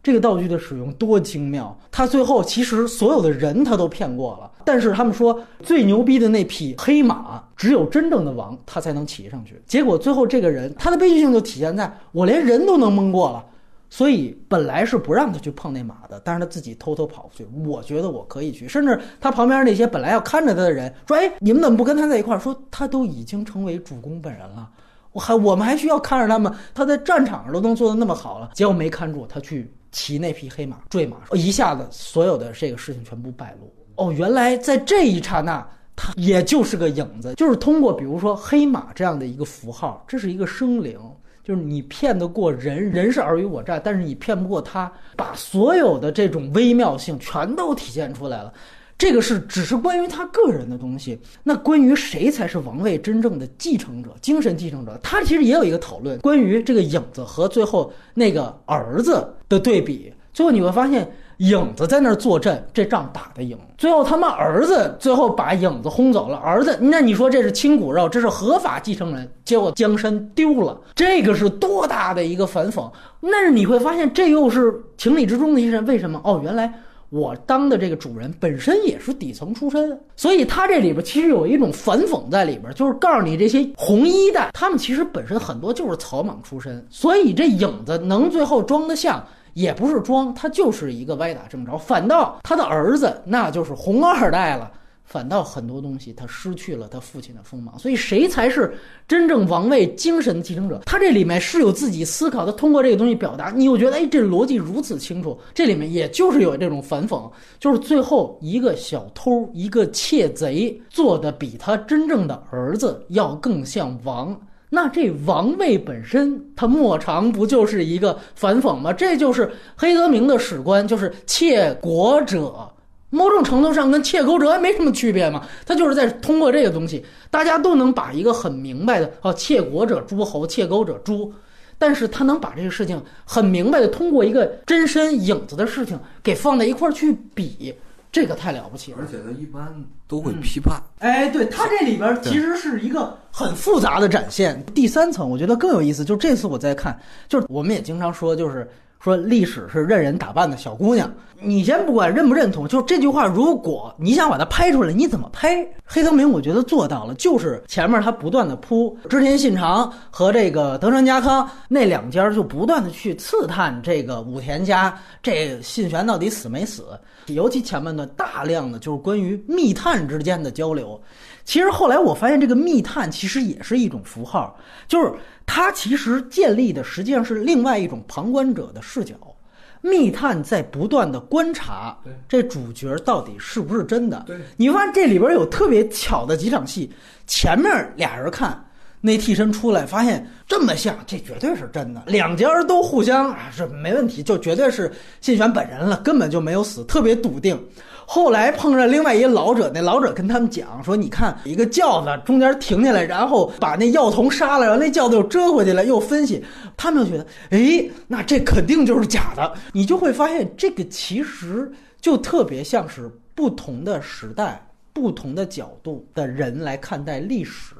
S3: 这个道具的使用多精妙。他最后其实所有的人他都骗过了，但是他们说最牛逼的那匹黑马，只有真正的王他才能骑上去。结果最后这个人他的悲剧性就体现在我连人都能蒙过了。所以本来是不让他去碰那马的，但是他自己偷偷跑过去。我觉得我可以去，甚至他旁边那些本来要看着他的人说：“哎，你们怎么不跟他在一块儿？”说他都已经成为主公本人了，我还我们还需要看着他吗？他在战场上都能做得那么好了，结果没看住他去骑那匹黑马坠马，一下子所有的这个事情全部败露。哦，原来在这一刹那，他也就是个影子，就是通过比如说黑马这样的一个符号，这是一个生灵。就是你骗得过人，人是尔虞我诈，但是你骗不过他，把所有的这种微妙性全都体现出来了。这个是只是关于他个人的东西。那关于谁才是王位真正的继承者、精神继承者，他其实也有一个讨论，关于这个影子和最后那个儿子的对比。最后你会发现。影子在那儿坐镇，这仗打得赢。最后他妈儿子最后把影子轰走了。儿子，那你说这是亲骨肉，这是合法继承人，结果江山丢了，这个是多大的一个反讽？但是你会发现，这又是情理之中的一件。为什么？哦，原来我当的这个主人本身也是底层出身，所以他这里边其实有一种反讽在里边，就是告诉你这些红衣的，他们其实本身很多就是草莽出身，所以这影子能最后装得像。也不是装，他就是一个歪打正着。反倒他的儿子那就是红二代了，反倒很多东西他失去了他父亲的锋芒。所以谁才是真正王位精神继承者？他这里面是有自己思考，的通过这个东西表达。你又觉得，哎，这逻辑如此清楚。这里面也就是有这种反讽，就是最后一个小偷，一个窃贼做的比他真正的儿子要更像王。那这王位本身，它莫尝不就是一个反讽吗？这就是黑泽明的史观，就是窃国者，某种程度上跟窃钩者也没什么区别嘛。他就是在通过这个东西，大家都能把一个很明白的哦，窃国者诸侯，窃钩者诛。但是他能把这个事情很明白的通过一个真身影子的事情给放在一块儿去比，这个太了不起了。
S1: 而且他一般都会批判，
S3: 哎，对，它这里边其实是一个很复杂的展现。第三层我觉得更有意思，就是这次我在看，就是我们也经常说，就是说历史是任人打扮的小姑娘。你先不管认不认同，就这句话，如果你想把它拍出来，你怎么拍？黑泽明我觉得做到了，就是前面他不断的铺织田信长和这个德川家康那两家，就不断的去刺探这个武田家这信玄到底死没死，尤其前半段大量的就是关于密探之间的交流。其实后来我发现，这个密探其实也是一种符号，就是它其实建立的实际上是另外一种旁观者的视角。密探在不断的观察这主角到底是不是真的。
S1: 对
S3: 你发现这里边有特别巧的几场戏，前面俩人看那替身出来，发现这么像，这绝对是真的。两家人都互相啊是没问题，就绝对是信玄本人了，根本就没有死，特别笃定。后来碰上另外一老者，那老者跟他们讲说：“你看，一个轿子中间停下来，然后把那药童杀了，然后那轿子又折回去了，又分析。”他们就觉得，哎，那这肯定就是假的。你就会发现，这个其实就特别像是不同的时代、不同的角度的人来看待历史，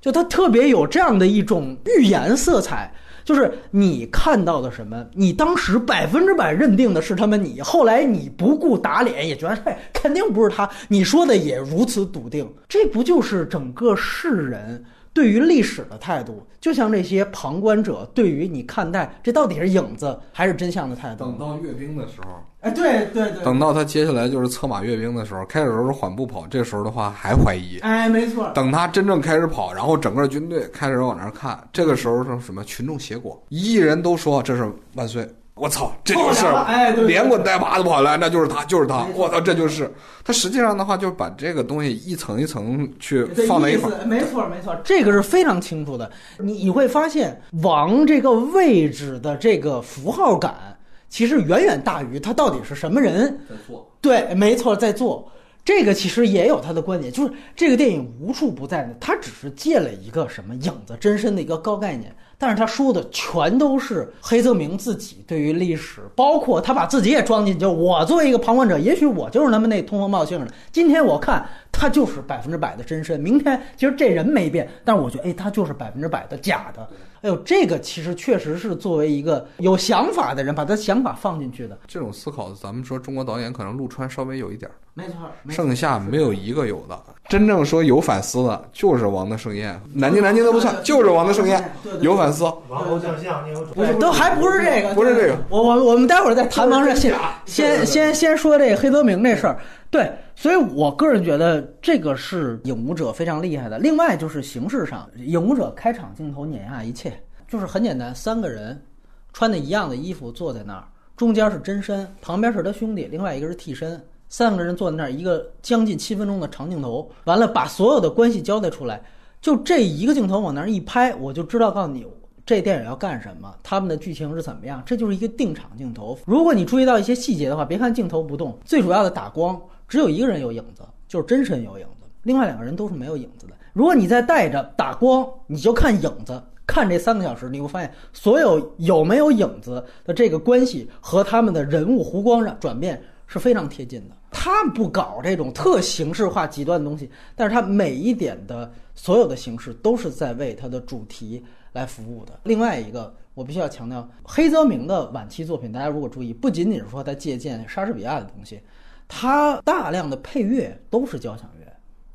S3: 就它特别有这样的一种预言色彩。就是你看到的什么，你当时百分之百认定的是他们你，后来你不顾打脸，也觉得哎，肯定不是他，你说的也如此笃定，这不就是整个世人对于历史的态度？就像这些旁观者对于你看待这到底是影子还是真相的态度
S1: 等？到阅兵的时候，
S3: 哎，对对对，
S1: 等到他接下来就是策马阅兵的时候，开始的时候是缓步跑，这时候的话还怀疑。
S3: 哎，没错，
S1: 等他真正开始跑，然后整个军队开始往那儿看，这个时候是什么？群众结果，一亿人都说这是万岁。我操，这就是
S3: 了哎对
S1: 连滚带爬的跑来，那就是他，就是他。我操，这就是他。实际上的话，就是把这个东西一层一层去放在一块儿。
S3: 没错没错，这个是非常清楚的。你你会发现，王这个位置的这个符号感，其实远远大于他到底是什么人。
S1: 在做，
S3: 对，没错，在做这个其实也有他的观点，就是这个电影无处不在呢，他只是借了一个什么影子真身的一个高概念，但是他说的全都是黑泽明自己对于历史，包括他把自己也装进去。就我作为一个旁观者，也许我就是他们那通风报信的，今天我看他就是百分之百的真身，明天其实这人没变，但是我觉得哎，他就是百分之百的假的。哎呦，这个其实确实是作为一个有想法的人，把他想法放进去的。
S1: 这种思考，咱们说中国导演可能陆川稍微有一点儿，
S3: 没错，
S1: 剩下没有一个有的。真正说有反思的，就是王的盛宴，南京南京都不算，就是王的盛宴有反思。
S2: 王侯将相，宁有种
S3: 不是，都还不是这个，
S1: 不是这个。
S3: 我我我们待会儿再谈王胜先先先先说这个黑泽明这事儿。对，所以我个人觉得这个是影武者非常厉害的。另外就是形式上，影武者开场镜头碾压一切，就是很简单，三个人穿的一样的衣服坐在那儿，中间是真身，旁边是他兄弟，另外一个是替身。三个人坐在那儿，一个将近七分钟的长镜头，完了把所有的关系交代出来，就这一个镜头往那儿一拍，我就知道告诉你这电影要干什么，他们的剧情是怎么样，这就是一个定场镜头。如果你注意到一些细节的话，别看镜头不动，最主要的打光只有一个人有影子，就是真身有影子，另外两个人都是没有影子的。如果你再带着打光，你就看影子。看这三个小时，你会发现所有有没有影子的这个关系和他们的人物弧光上转变是非常贴近的。他不搞这种特形式化、极端的东西，但是他每一点的所有的形式都是在为他的主题来服务的。另外一个，我必须要强调，黑泽明的晚期作品，大家如果注意，不仅仅是说他借鉴莎士比亚的东西，他大量的配乐都是交响乐。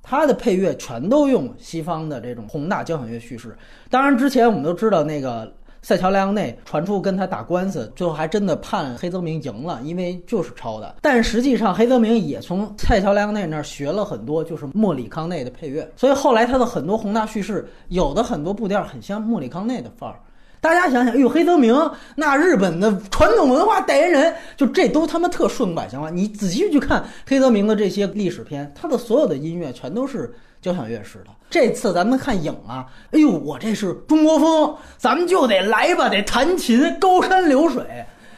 S3: 他的配乐全都用西方的这种宏大交响乐叙事。当然，之前我们都知道那个塞乔莱昂内传出跟他打官司，最后还真的判黑泽明赢了，因为就是抄的。但实际上，黑泽明也从塞乔莱昂内那儿学了很多，就是莫里康内的配乐。所以后来他的很多宏大叙事，有的很多步调很像莫里康内的范儿。大家想想，哎呦，黑泽明那日本的传统文化代言人，就这都他妈特顺百祥话。你仔细去看黑泽明的这些历史片，他的所有的音乐全都是交响乐式的。这次咱们看影啊，哎呦，我这是中国风，咱们就得来吧，得弹琴，高山流水。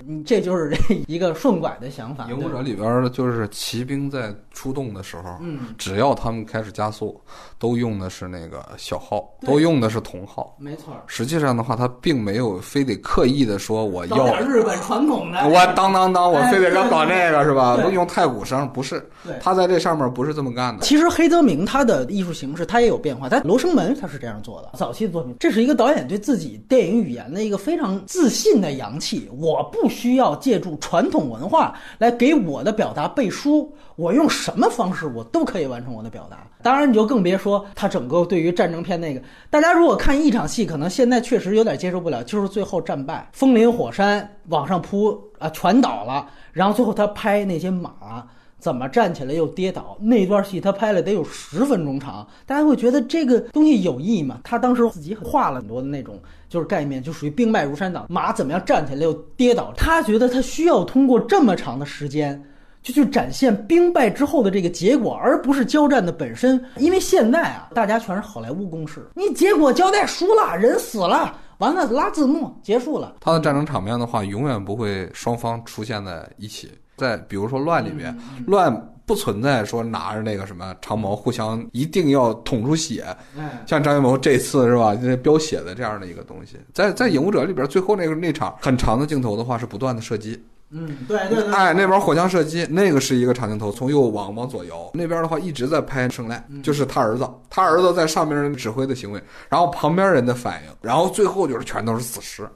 S3: 嗯，这就是这一个顺拐的想法。
S1: 影武者里边的就是骑兵在出动的时候，
S3: 嗯，
S1: 只要他们开始加速，都用的是那个小号，都用的是铜号。
S3: 没错，
S1: 实际上的话，他并没有非得刻意的说我
S3: 搞
S1: 要
S3: 点日本传统的。
S1: 我当当当，我非得要搞那个是吧？都用太鼓声，不是？他在这上面不是这么干的。
S3: 其实黑泽明他的艺术形式他也有变化，他《罗生门》他是这样做的，早期的作品，这是一个导演对自己电影语言的一个非常自信的扬气。我不需要借助传统文化来给我的表达背书，我用什么方式我都可以完成我的表达。当然，你就更别说他整个对于战争片那个，大家如果看一场戏，可能现在确实有点接受不了，就是最后战败，风林火山往上扑啊，全倒了，然后最后他拍那些马。怎么站起来又跌倒？那段戏他拍了得有十分钟长，大家会觉得这个东西有意义吗？他当时自己画了很多的那种就是概念，就属于兵败如山倒，马怎么样站起来又跌倒？他觉得他需要通过这么长的时间。就去展现兵败之后的这个结果，而不是交战的本身。因为现在啊，大家全是好莱坞公式，你结果交代输了，人死了，完了拉字幕结束了。
S1: 他的战争场面的话，永远不会双方出现在一起。在比如说乱里面，乱不存在说拿着那个什么长矛互相一定要捅出血，
S3: 哎，
S1: 像张艺谋这次是吧，这飙血的这样的一个东西。在在《影武者》里边，最后那个那场很长的镜头的话是不断的射击，
S3: 嗯，对对对，
S1: 哎，那边火枪射击，那个是一个长镜头，从右往往左摇。那边的话一直在拍圣赖，就是他儿子，他儿子在上面人指挥的行为，然后旁边人的反应，然后最后就是全都是死尸。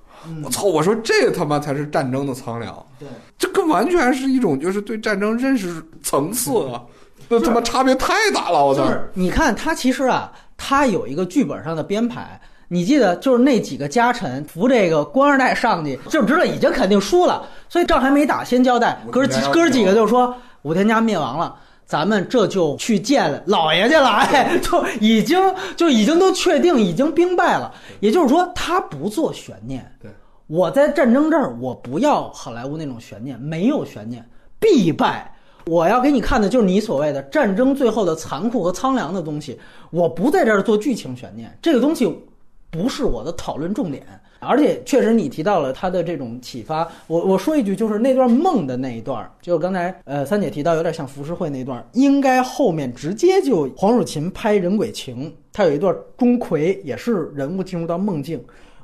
S1: 我操！我说这他妈才是战争的苍凉，
S3: 对。
S1: 这个完全是一种就是对战争认识层次啊，这他妈差别太大了！我操！
S3: 就是你看他其实啊，他有一个剧本上的编排。你记得，就是那几个家臣扶这个官二代上去，就知道已经肯定输了，所以仗还没打，先交代哥儿几哥儿几个就说武田家灭亡了。咱们这就去见老爷去了，哎，就已经就已经都确定，已经兵败了。也就是说，他不做悬念。
S1: 对，
S3: 我在战争这儿，我不要好莱坞那种悬念，没有悬念，必败。我要给你看的就是你所谓的战争最后的残酷和苍凉的东西。我不在这儿做剧情悬念，这个东西不是我的讨论重点。而且确实，你提到了他的这种启发。我我说一句，就是那段梦的那一段，就刚才呃三姐提到有点像浮世绘那段，应该后面直接就黄蜀芹拍《人鬼情》，他有一段钟馗也是人物进入到梦境，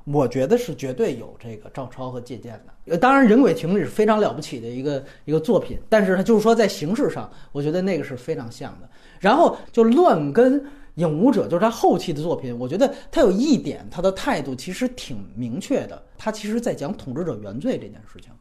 S3: 我觉得是绝对有这个照抄和借鉴的。当然，《人鬼情》是非常了不起的一个一个作品，但是它就是说在形式上，我觉得那个是非常像的。然后就乱跟。影武者就是他后期的作品，我觉得他有一点，他的态度其实挺明确的。他其实在讲统治者原罪这件事情，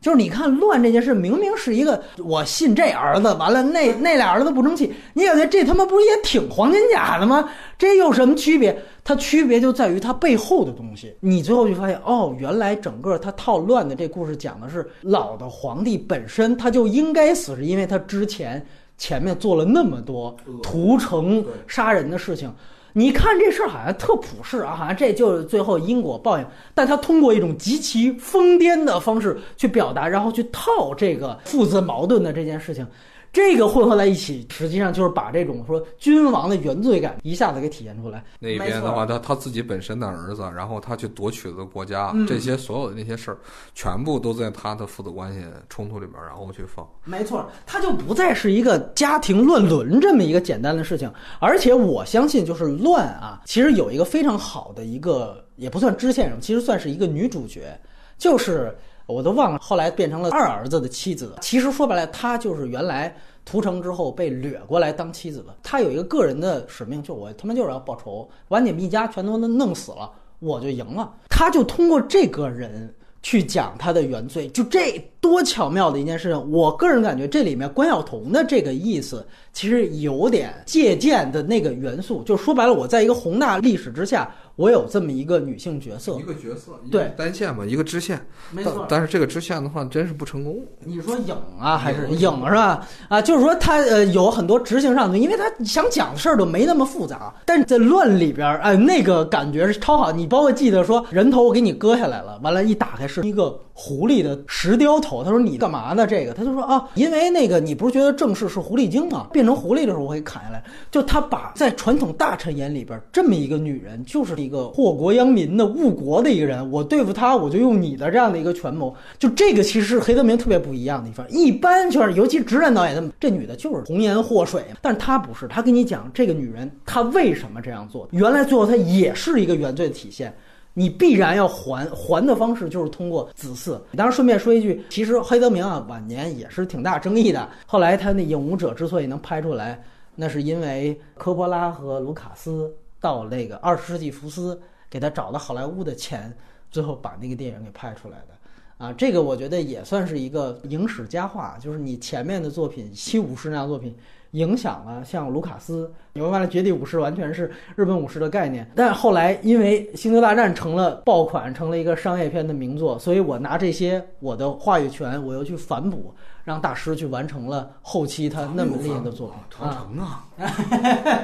S3: 就是你看乱这件事，明明是一个我信这儿子，完了那那俩儿子不争气，你感觉这他妈不是也挺黄金甲的吗？这有什么区别？它区别就在于它背后的东西。你最后就发现，哦，原来整个他套乱的这故事讲的是老的皇帝本身他就应该死，是因为他之前。前面做了那么多屠城杀人的事情，你看这事儿好像特普世啊，好像这就是最后因果报应。但他通过一种极其疯癫的方式去表达，然后去套这个父子矛盾的这件事情。这个混合在一起，实际上就是把这种说君王的原罪感一下子给体现出来。
S1: 那一边的话，他他自己本身的儿子，然后他去夺取了国家，
S3: 嗯、
S1: 这些所有的那些事儿，全部都在他的父子关系冲突里边，然后去放。
S3: 没错，他就不再是一个家庭乱伦这么一个简单的事情，而且我相信，就是乱啊，其实有一个非常好的一个，也不算支线人物，其实算是一个女主角，就是。我都忘了，后来变成了二儿子的妻子。其实说白了，他就是原来屠城之后被掠过来当妻子的。他有一个个人的使命，就我他妈就是要报仇，把你们一家全都弄死了，我就赢了。他就通过这个人去讲他的原罪，就这多巧妙的一件事情。我个人感觉这里面关晓彤的这个意思，其实有点借鉴的那个元素。就说白了，我在一个宏大历史之下，我有这么一个女性角色
S1: 一。个角色，
S3: 对
S1: 单线嘛，一个支线。
S3: 没
S1: 但但是这个支线的话，真是不成功。
S3: 你说影啊，还是
S1: 影
S3: 影是吧？啊，就是说他呃有很多执行上的，因为他想讲的事儿都没那么复杂，但是在乱里边儿，哎，那个感觉是超好。你包括记得说人头我给你割下来了，完了，一打开是一个狐狸的石雕头。他说你干嘛呢？这个他就说啊，因为那个你不是觉得正式是狐狸精吗？变成狐狸的时候我给砍下来。就他把在传统大臣眼里边儿这么一个女人，就是一个祸国殃民的误国的一个人。我对付他，我就用你的这样的一个权谋。就这个其实是黑泽明特别不一样的地方。一般就是，尤其直男导演，他们这女的就是红颜祸水，但是她不是，她跟你讲这个女人她为什么这样做，原来最后她也是一个原罪的体现。你必然要还还的方式就是通过子嗣。当然，顺便说一句，其实黑泽明啊晚年也是挺大争议的。后来他那《影武者》之所以能拍出来，那是因为科波拉和卢卡斯到那个二十世纪福斯给他找的好莱坞的钱，最后把那个电影给拍出来的。啊，这个我觉得也算是一个影史佳话，就是你前面的作品七武士那样作品，影响了像卢卡斯，你会发现绝地武士完全是日本武士的概念。但后来因为《星球大战》成了爆款，成了一个商业片的名作，所以我拿这些我的话语权，我又去反哺，让大师去完成了后期他那么厉害的作品
S1: 长
S3: 啊。
S1: 城啊，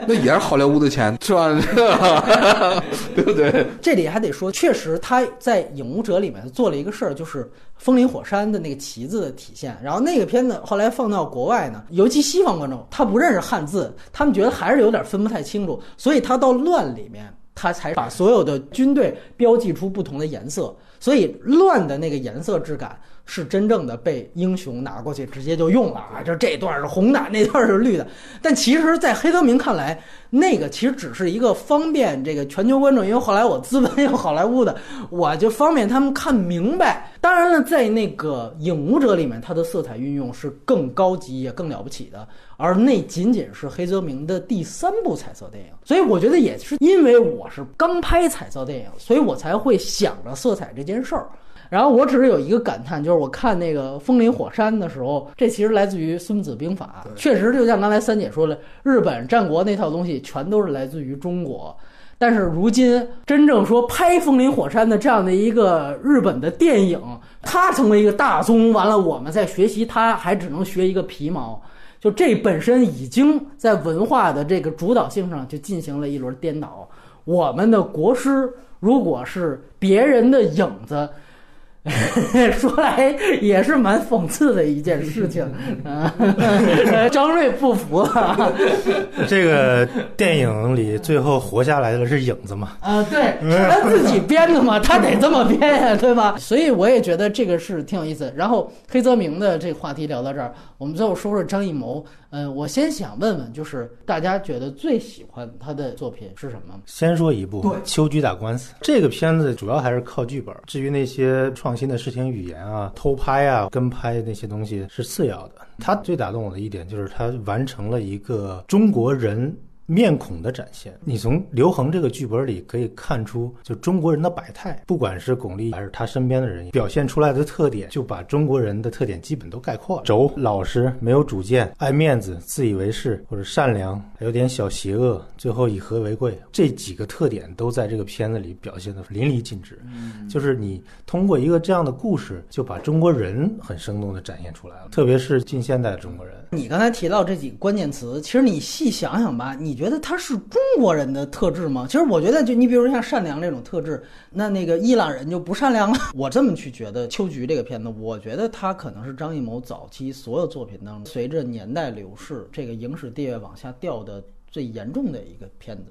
S1: 那也是好莱坞的钱，是吧？对不对？
S3: 这里还得说，确实他在《影武者》里面做了一个事儿，就是风林火山的那个旗子的体现。然后那个片子后来放到国外呢，尤其西方观众，他不认识汉字，他们觉得还是有点分不太清楚，所以他到乱里面，他才把所有的军队标记出不同的颜色，所以乱的那个颜色质感。是真正的被英雄拿过去直接就用了啊！就这段是红的，那段是绿的。但其实，在黑泽明看来，那个其实只是一个方便这个全球观众，因为后来我资本有好莱坞的，我就方便他们看明白。当然了，在那个《影武者》里面，它的色彩运用是更高级也更了不起的，而那仅仅是黑泽明的第三部彩色电影。所以我觉得也是因为我是刚拍彩色电影，所以我才会想着色彩这件事儿。然后我只是有一个感叹，就是我看那个《风林火山》的时候，这其实来自于《孙子兵法》，确实就像刚才三姐说的，日本战国那套东西全都是来自于中国。但是如今真正说拍《风林火山》的这样的一个日本的电影，它成为一个大宗，完了我们在学习它，还只能学一个皮毛。就这本身已经在文化的这个主导性上就进行了一轮颠倒。我们的国师如果是别人的影子。说来也是蛮讽刺的一件事情 啊！张瑞不服啊
S2: 这个电影里最后活下来的是影子嘛？
S3: 啊！对，他自己编的嘛，他得这么编呀，对吧？所以我也觉得这个是挺有意思。然后黑泽明的这个话题聊到这儿，我们最后说说张艺谋。嗯，我先想问问，就是大家觉得最喜欢他的作品是什么？
S2: 先说一部《秋菊打官司》，这个片子主要还是靠剧本，至于那些创创新的视听语言啊、偷拍啊、跟拍那些东西是次要的。他最打动我的一点就是他完成了一个中国人。面孔的展现，你从刘恒这个剧本里可以看出，就中国人的百态，不管是巩俐还是他身边的人表现出来的特点，就把中国人的特点基本都概括了：轴、老实、没有主见、爱面子、自以为是或者善良，还有点小邪恶，最后以和为贵。这几个特点都在这个片子里表现的淋漓尽致。嗯，就是你通过一个这样的故事，就把中国人很生动的展现出来了，特别是近现代的中国人。
S3: 你刚才提到这几个关键词，其实你细想想吧，你觉得他是中国人的特质吗？其实我觉得，就你比如说像善良这种特质，那那个伊朗人就不善良了。我这么去觉得，《秋菊》这个片子，我觉得它可能是张艺谋早期所有作品当中，随着年代流逝，这个影史地位往下掉的最严重的一个片子。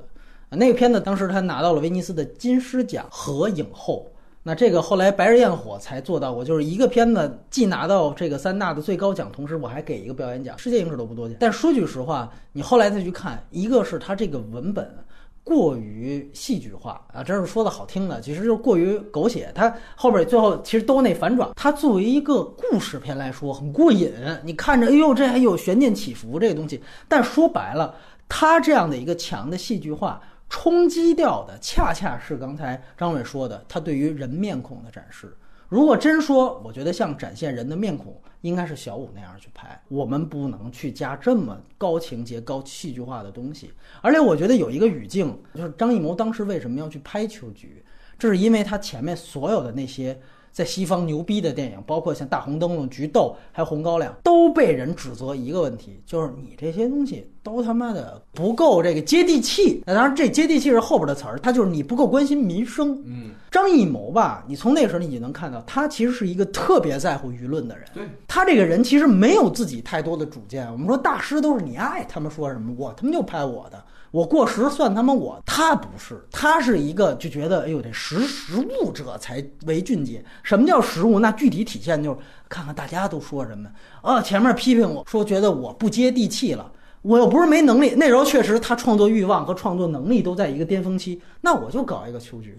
S3: 那个片子当时他拿到了威尼斯的金狮奖和影后。那这个后来《白日焰火》才做到过，就是一个片子既拿到这个三大的最高奖，同时我还给一个表演奖，世界影史都不多见。但说句实话，你后来再去看，一个是它这个文本过于戏剧化啊，这是说的好听的，其实就是过于狗血。它后边最后其实都那反转，它作为一个故事片来说很过瘾，你看着哎呦这还有悬念起伏这个东西，但说白了，它这样的一个强的戏剧化。冲击掉的恰恰是刚才张伟说的，他对于人面孔的展示。如果真说，我觉得像展现人的面孔，应该是小五那样去拍。我们不能去加这么高情节、高戏剧化的东西。而且我觉得有一个语境，就是张艺谋当时为什么要去拍《秋菊》，这是因为他前面所有的那些。在西方牛逼的电影，包括像《大红灯笼》《菊豆》还有《红高粱》，都被人指责一个问题，就是你这些东西都他妈的不够这个接地气。那当然，这接地气是后边的词儿，它就是你不够关心民生。
S1: 嗯，
S3: 张艺谋吧，你从那时候你就能看到，他其实是一个特别在乎舆论的人。
S1: 对，
S3: 他这个人其实没有自己太多的主见。我们说大师都是你爱他们说什么，我他妈就拍我的。我过时算他妈我，他不是，他是一个就觉得，哎呦，这识时务者才为俊杰。什么叫实务？那具体体现就是看看大家都说什么啊。前面批评我说觉得我不接地气了，我又不是没能力。那时候确实他创作欲望和创作能力都在一个巅峰期，那我就搞一个秋菊。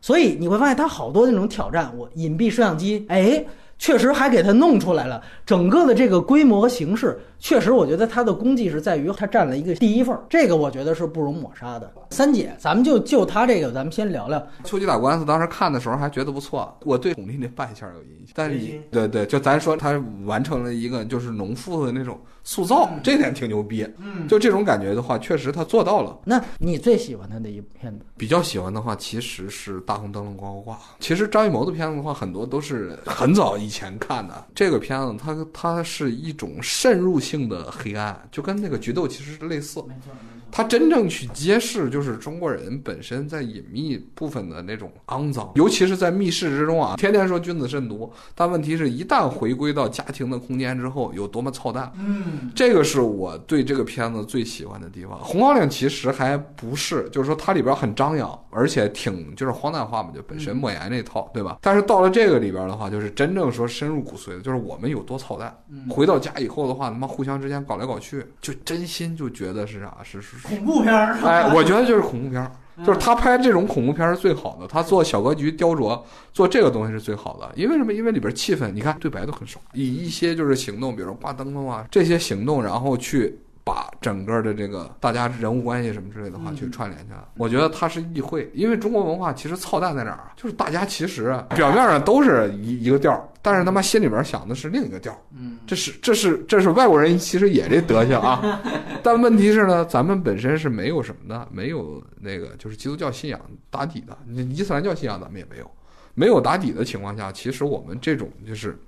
S3: 所以你会发现他好多那种挑战，我隐蔽摄像机，哎。确实还给他弄出来了，整个的这个规模和形式，确实我觉得他的功绩是在于他占了一个第一份儿，这个我觉得是不容抹杀的。三姐，咱们就就他这个，咱们先聊聊
S1: 秋菊打官司。当时看的时候还觉得不错，我对巩俐那扮相有印象，但是对对，就咱说他完成了一个就是农妇的那种。塑造这点挺牛逼，嗯，就这种感觉的话，确实他做到了。
S3: 那你最喜欢他的一部片子？
S1: 比较喜欢的话，其实是《大红灯笼高高挂》。其实张艺谋的片子的话，很多都是很早以前看的。这个片子，它它是一种渗入性性的黑暗，就跟那个《菊豆》其实是类似。
S3: 没错。
S1: 他真正去揭示，就是中国人本身在隐秘部分的那种肮脏，尤其是在密室之中啊，天天说君子慎独，但问题是一旦回归到家庭的空间之后，有多么操蛋。
S3: 嗯，
S1: 这个是我对这个片子最喜欢的地方。红高粱其实还不是，就是说它里边很张扬，而且挺就是荒诞化嘛，就本身莫言那套，对吧？但是到了这个里边的话，就是真正说深入骨髓的，就是我们有多操蛋。回到家以后的话，他妈互相之间搞来搞去，就真心就觉得是啥？是是。
S3: 恐怖片儿，
S1: 哎，我觉得就是恐怖片儿，就是他拍这种恐怖片儿是最好的。他做小格局雕琢，做这个东西是最好的。因为什么？因为里边气氛，你看对白都很少，以一些就是行动，比如说挂灯笼啊这些行动，然后去。把整个的这个大家人物关系什么之类的话去串联起来，我觉得它是意会，因为中国文化其实操蛋在哪儿啊？就是大家其实表面上都是一一个调，但是他妈心里边想的是另一个调。
S3: 嗯，
S1: 这是这是这是外国人其实也这德行啊，但问题是呢，咱们本身是没有什么的，没有那个就是基督教信仰打底的，你伊斯兰教信仰咱们也没有，没有打底的情况下，其实我们这种就是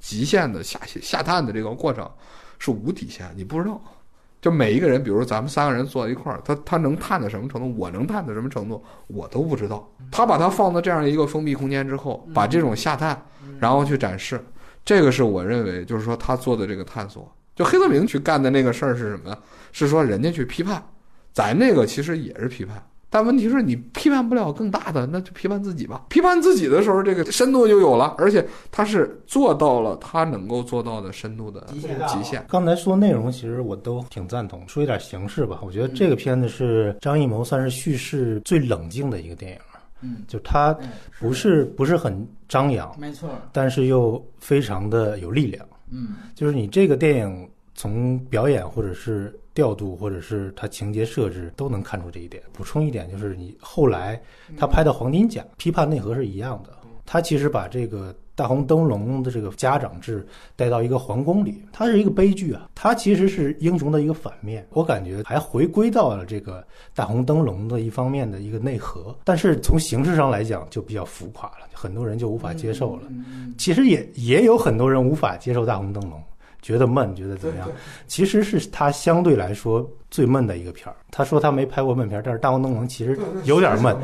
S1: 极限的下下探的这个过程是无底线，你不知道。就每一个人，比如咱们三个人坐在一块儿，他他能探到什么程度，我能探到什么程度，我都不知道。他把它放到这样一个封闭空间之后，把这种下探，然后去展示，这个是我认为就是说他做的这个探索。就黑泽明去干的那个事儿是什么？是说人家去批判，咱那个其实也是批判。但问题是你批判不了更大的，那就批判自己吧。批判自己的时候，这个深度就有了，而且他是做到了他能够做到的深度的极限。
S2: 刚才说内容，其实我都挺赞同。说一点形式吧，我觉得这个片子是张艺谋算是叙事最冷静的一个电影。
S3: 嗯，
S2: 就他不是不是很张扬，
S3: 没错，
S2: 但是又非常的有力量。
S3: 嗯，
S2: 就是你这个电影从表演或者是。调度或者是他情节设置都能看出这一点。补充一点，就是你后来他拍的《黄金甲》，批判内核是一样的。他其实把这个大红灯笼的这个家长制带到一个皇宫里，它是一个悲剧啊。它其实是英雄的一个反面。我感觉还回归到了这个大红灯笼的一方面的一个内核，但是从形式上来讲就比较浮夸了，很多人就无法接受了。其实也也有很多人无法接受大红灯笼。觉得闷，觉得怎么样？其实是他相对来说最闷的一个片儿。他说他没拍过闷片，但是《大红灯笼》其实有点闷，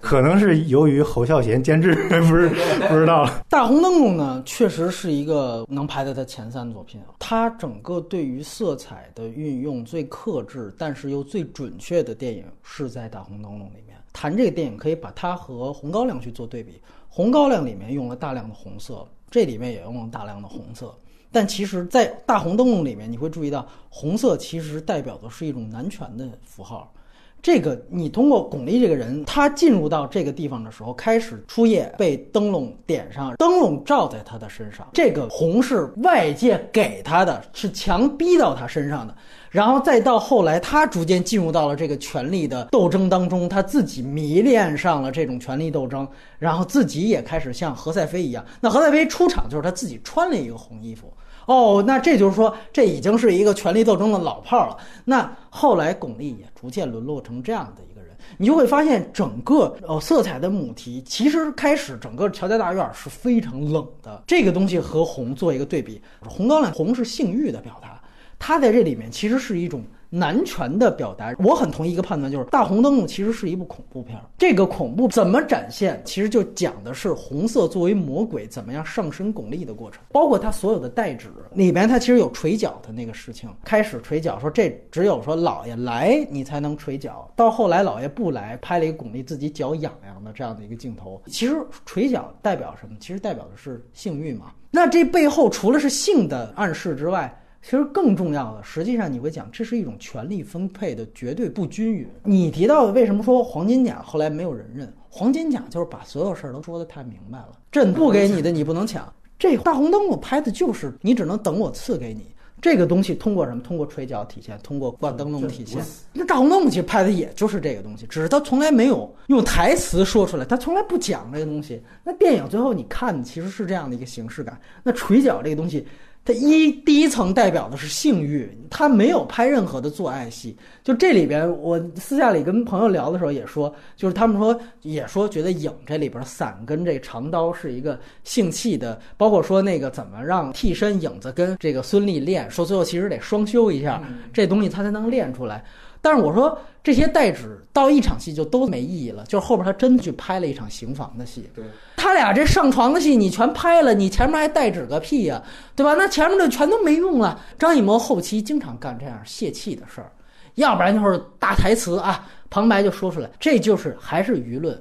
S2: 可能是由于侯孝贤监制，不是不知道了。
S3: 《大红灯笼》呢，确实是一个能排在他前三作品。他整个对于色彩的运用最克制，但是又最准确的电影是在《大红灯笼》里面。谈这个电影，可以把它和《红高粱》去做对比，《红高粱》里面用了大量的红色，这里面也用了大量的红色。但其实，在大红灯笼里面，你会注意到，红色其实代表的是一种男权的符号。这个你通过巩俐这个人，他进入到这个地方的时候，开始初夜被灯笼点上，灯笼照在他的身上，这个红是外界给他的，是强逼到他身上的。然后再到后来，他逐渐进入到了这个权力的斗争当中，他自己迷恋上了这种权力斗争，然后自己也开始像何赛飞一样。那何赛飞出场就是他自己穿了一个红衣服，哦，那这就是说这已经是一个权力斗争的老炮了。那后来巩俐也逐渐沦落成这样的一个人，你就会发现整个呃色彩的母题，其实开始整个乔家大院是非常冷的。这个东西和红做一个对比，红高粱红是性欲的表达。它在这里面其实是一种男权的表达。我很同意一个判断，就是《大红灯笼》其实是一部恐怖片。这个恐怖怎么展现，其实就讲的是红色作为魔鬼怎么样上升巩俐的过程，包括它所有的代指里边，它其实有捶脚的那个事情。开始捶脚说这只有说老爷来你才能捶脚，到后来老爷不来，拍了一个巩俐自己脚痒痒的这样的一个镜头。其实捶脚代表什么？其实代表的是性欲嘛。那这背后除了是性的暗示之外，其实更重要的，实际上你会讲，这是一种权力分配的绝对不均匀。你提到的为什么说黄金甲后来没有人认？黄金甲就是把所有事儿都说得太明白了，朕不给你的你不能抢。这大红灯笼拍的就是你只能等我赐给你这个东西，通过什么？通过垂角体现，通过挂灯笼体现。那大红灯笼其实拍的也就是这个东西，只是他从来没有用台词说出来，他从来不讲这个东西。那电影最后你看其实是这样的一个形式感。那垂脚这个东西。它一第一层代表的是性欲，他没有拍任何的做爱戏。就这里边，我私下里跟朋友聊的时候也说，就是他们说也说觉得影这里边伞跟这长刀是一个性器的，包括说那个怎么让替身影子跟这个孙俪练，说最后其实得双修一下这东西，他才能练出来。但是我说这些代指到一场戏就都没意义了，就是后边他真去拍了一场刑房的戏。
S1: 对。
S3: 他俩这上床的戏你全拍了，你前面还代指个屁呀，对吧？那前面的全都没用了。张艺谋后期经常干这样泄气的事儿，要不然就是大台词啊，旁白就说出来，这就是还是舆论。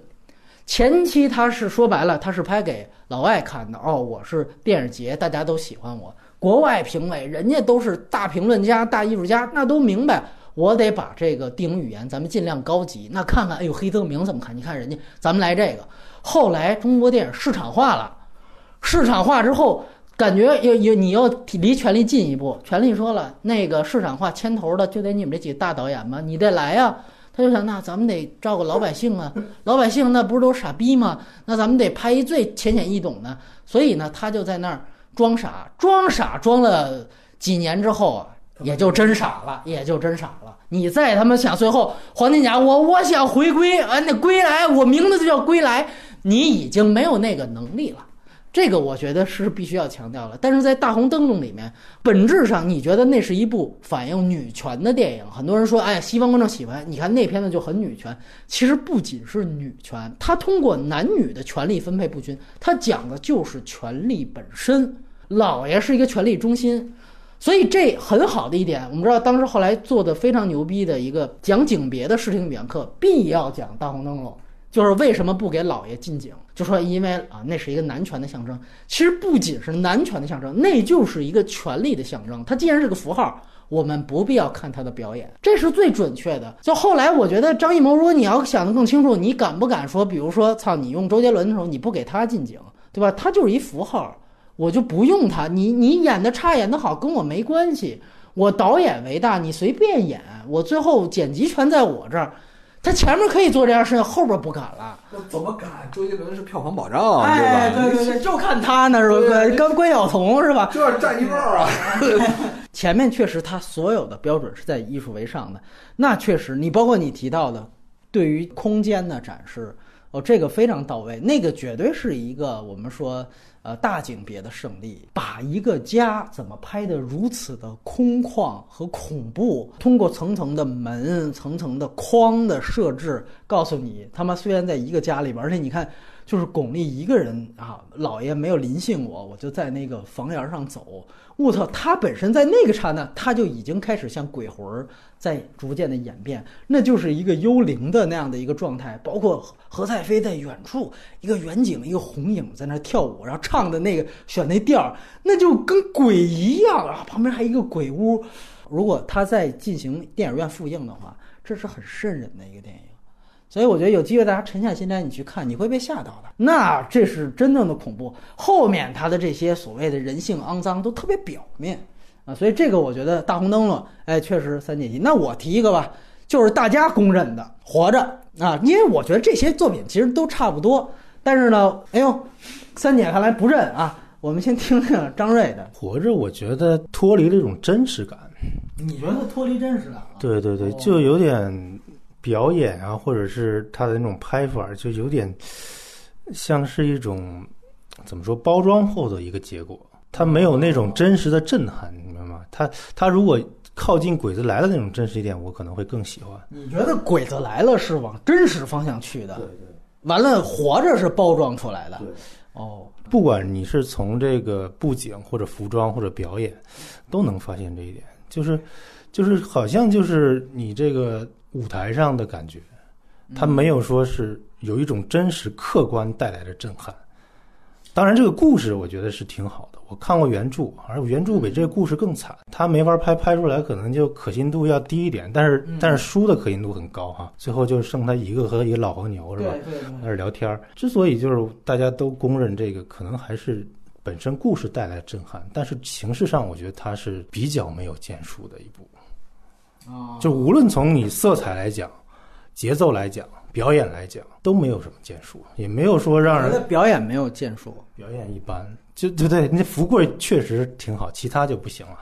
S3: 前期他是说白了，他是拍给老外看的哦，我是电影节，大家都喜欢我。国外评委人家都是大评论家、大艺术家，那都明白，我得把这个电影语言咱们尽量高级。那看看，哎呦，黑泽明怎么看？你看人家，咱们来这个。后来中国电影市场化了，市场化之后，感觉又又你又离权力近一步。权力说了，那个市场化牵头的就得你们这几个大导演吗？你得来呀。他就想，那咱们得照顾老百姓啊，老百姓那不是都傻逼吗？那咱们得拍一最浅显易懂的。所以呢，他就在那儿装傻，装傻装了几年之后啊，也就真傻了，也就真傻了。你再他妈想最后黄金甲，我我想回归啊，那归来，我名字就叫归来。你已经没有那个能力了，这个我觉得是必须要强调了。但是在《大红灯笼》里面，本质上你觉得那是一部反映女权的电影。很多人说，哎，西方观众喜欢，你看那片子就很女权。其实不仅是女权，它通过男女的权力分配不均，它讲的就是权力本身。老爷是一个权力中心，所以这很好的一点。我们知道，当时后来做的非常牛逼的一个讲景别的视听语言课，必要讲《大红灯笼》。就是为什么不给老爷进景？就说因为啊，那是一个男权的象征。其实不仅是男权的象征，那就是一个权力的象征。它既然是个符号，我们不必要看他的表演，这是最准确的。就后来我觉得张艺谋，如果你要想得更清楚，你敢不敢说，比如说，操，你用周杰伦的时候，你不给他进景，对吧？他就是一符号，我就不用他。你你演的差，演的好，跟我没关系。我导演为大，你随便演，我最后剪辑权在我这儿。他前面可以做这样事情，后边不敢了。
S1: 那怎么敢？周杰伦是票房保障，
S3: 哎，对对对，就看他呢，是吧？跟关晓彤是吧？
S1: 就是占一半啊。
S3: 前面确实他所有的标准是在艺术为上的，那确实，你包括你提到的，对于空间的展示，哦，这个非常到位，那个绝对是一个我们说。呃，大景别的胜利，把一个家怎么拍得如此的空旷和恐怖，通过层层的门、层层的框的设置，告诉你，他妈虽然在一个家里边，而且你看。就是巩俐一个人啊，老爷没有临幸我，我就在那个房檐上走。我操，他本身在那个刹那，他就已经开始像鬼魂儿在逐渐的演变，那就是一个幽灵的那样的一个状态。包括何赛飞在远处，一个远景，一个红影在那跳舞，然后唱的那个选那调儿，那就跟鬼一样啊。旁边还一个鬼屋。如果他在进行电影院复映的话。这是很瘆人的一个电影。所以我觉得有机会大家沉下心来你去看，你会被吓到的。那这是真正的恐怖，后面他的这些所谓的人性肮脏都特别表面啊。所以这个我觉得大红灯笼，哎，确实三解析。那我提一个吧，就是大家公认的《活着》啊，因为我觉得这些作品其实都差不多。但是呢，哎呦，三姐看来不认啊。我们先听听张瑞的《
S2: 活着》，我觉得脱离了一种真实感。
S3: 你觉得脱离真实感了？
S2: 对对对，就有点。表演啊，或者是他的那种拍法，就有点像是一种怎么说包装后的一个结果。他没有那种真实的震撼？他他如果靠近《鬼子来了》那种真实一点，我可能会更喜欢。
S3: 你觉得《鬼子来了》是往真实方向去的？
S2: 对对。
S3: 完了，活着是包装出来的。
S2: 对。
S3: 哦，
S2: 不管你是从这个布景或者服装或者表演，都能发现这一点，就是就是好像就是你这个。舞台上的感觉，他没有说是有一种真实客观带来的震撼。当然，这个故事我觉得是挺好的。我看过原著，而原著比这个故事更惨。他没法拍，拍出来可能就可信度要低一点。但是，但是书的可信度很高哈。最后就剩他一个和一个老黄牛是吧？在那聊天。之所以就是大家都公认这个，可能还是本身故事带来震撼，但是形式上我觉得它是比较没有建树的一部。就无论从你色彩来讲，节奏来讲，表演来讲，都没有什么建树，也没有说让人
S3: 表演没有建树，
S2: 表演一般，就对对，那福贵确实挺好，其他就不行了。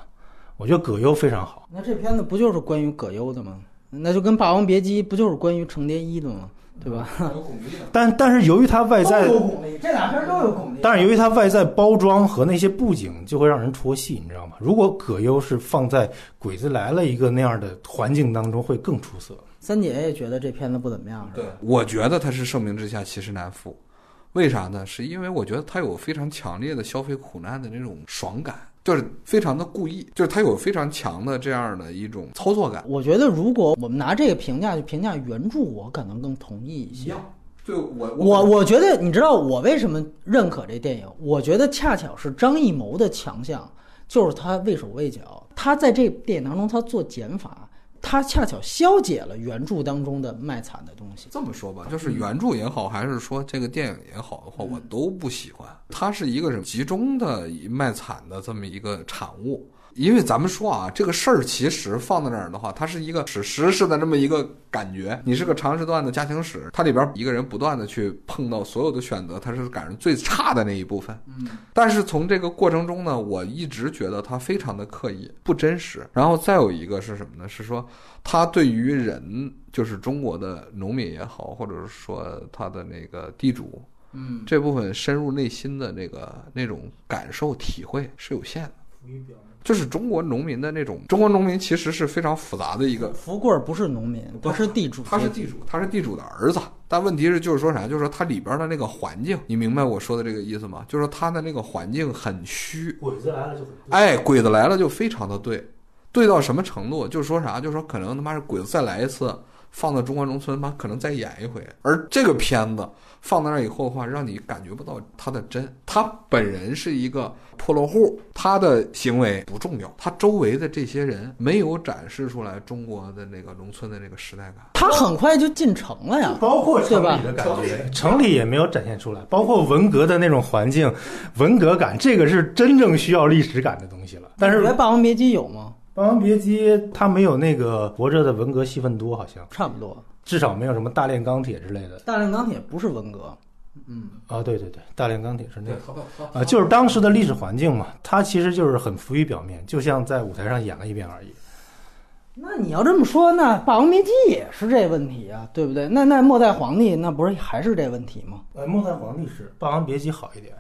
S2: 我觉得葛优非常好。
S3: 那这片子不就是关于葛优的吗？那就跟《霸王别姬》不就是关于程蝶衣的吗？对吧？
S2: 但但是由于它外在，
S3: 这两片都有巩俐。
S2: 但是由于它外在包装和那些布景，就会让人戳戏，你知道吗？如果葛优是放在《鬼子来了》一个那样的环境当中，会更出色。
S3: 三姐也觉得这片子不怎么样，
S1: 对，我觉得它是盛名之下其实难副，为啥呢？是因为我觉得它有非常强烈的消费苦难的那种爽感。就是非常的故意，就是他有非常强的这样的一种操作感。
S3: 我觉得如果我们拿这个评价去评价原著，我可能更同意一些。
S1: 就我
S3: 我我觉得，你知道我为什么认可这电影？我觉得恰巧是张艺谋的强项，就是他畏手畏脚，他在这电影当中他做减法。它恰巧消解了原著当中的卖惨的东西。
S1: 这么说吧，就是原著也好，还是说这个电影也好的话，我都不喜欢。它是一个什么集中的卖惨的这么一个产物。因为咱们说啊，这个事儿其实放在那儿的话，它是一个史诗式的这么一个感觉。你是个长时段的家庭史，它里边一个人不断的去碰到所有的选择，他是赶上最差的那一部分。
S3: 嗯，
S1: 但是从这个过程中呢，我一直觉得他非常的刻意，不真实。然后再有一个是什么呢？是说他对于人，就是中国的农民也好，或者是说他的那个地主，
S3: 嗯，
S1: 这部分深入内心的那个那种感受体会是有限的。就是中国农民的那种，中国农民其实是非常复杂的一个。
S3: 福贵不是农民，不是地主，
S1: 他是地主，他是地主的儿子。但问题是，就是说啥？就是说他里边的那个环境，你明白我说的这个意思吗？就是说他的那个环境很虚。
S2: 鬼子来了就很
S1: 哎，鬼子来了就非常的对，对到什么程度？就是说啥？就是说可能他妈是鬼子再来一次，放到中国农村，妈可能再演一回。而这个片子。放在那儿以后的话，让你感觉不到他的真。他本人是一个破落户，他的行为不重要，他周围的这些人没有展示出来中国的那个农村的那个时代感。
S3: 他很快就进城了呀，
S2: 包括城里的感觉，城里也没有展现出来。包括文革的那种环境，文革感，这个是真正需要历史感的东西了。但是《
S3: 霸王别姬》有吗？
S2: 《霸王别姬》它没有那个活着的文革戏份多，好像
S3: 差不多。
S2: 至少没有什么大炼钢铁之类的。
S3: 大炼钢铁不是文革，
S2: 嗯啊，对对对，大炼钢铁是那个啊，就是当时的历史环境嘛，它其实就是很浮于表面，就像在舞台上演了一遍而已。
S3: 那你要这么说，那《霸王别姬》也是这问题啊，对不对？那那末代皇帝那不是还是这问题吗？
S2: 呃，末代皇帝是《霸王别姬》好一点。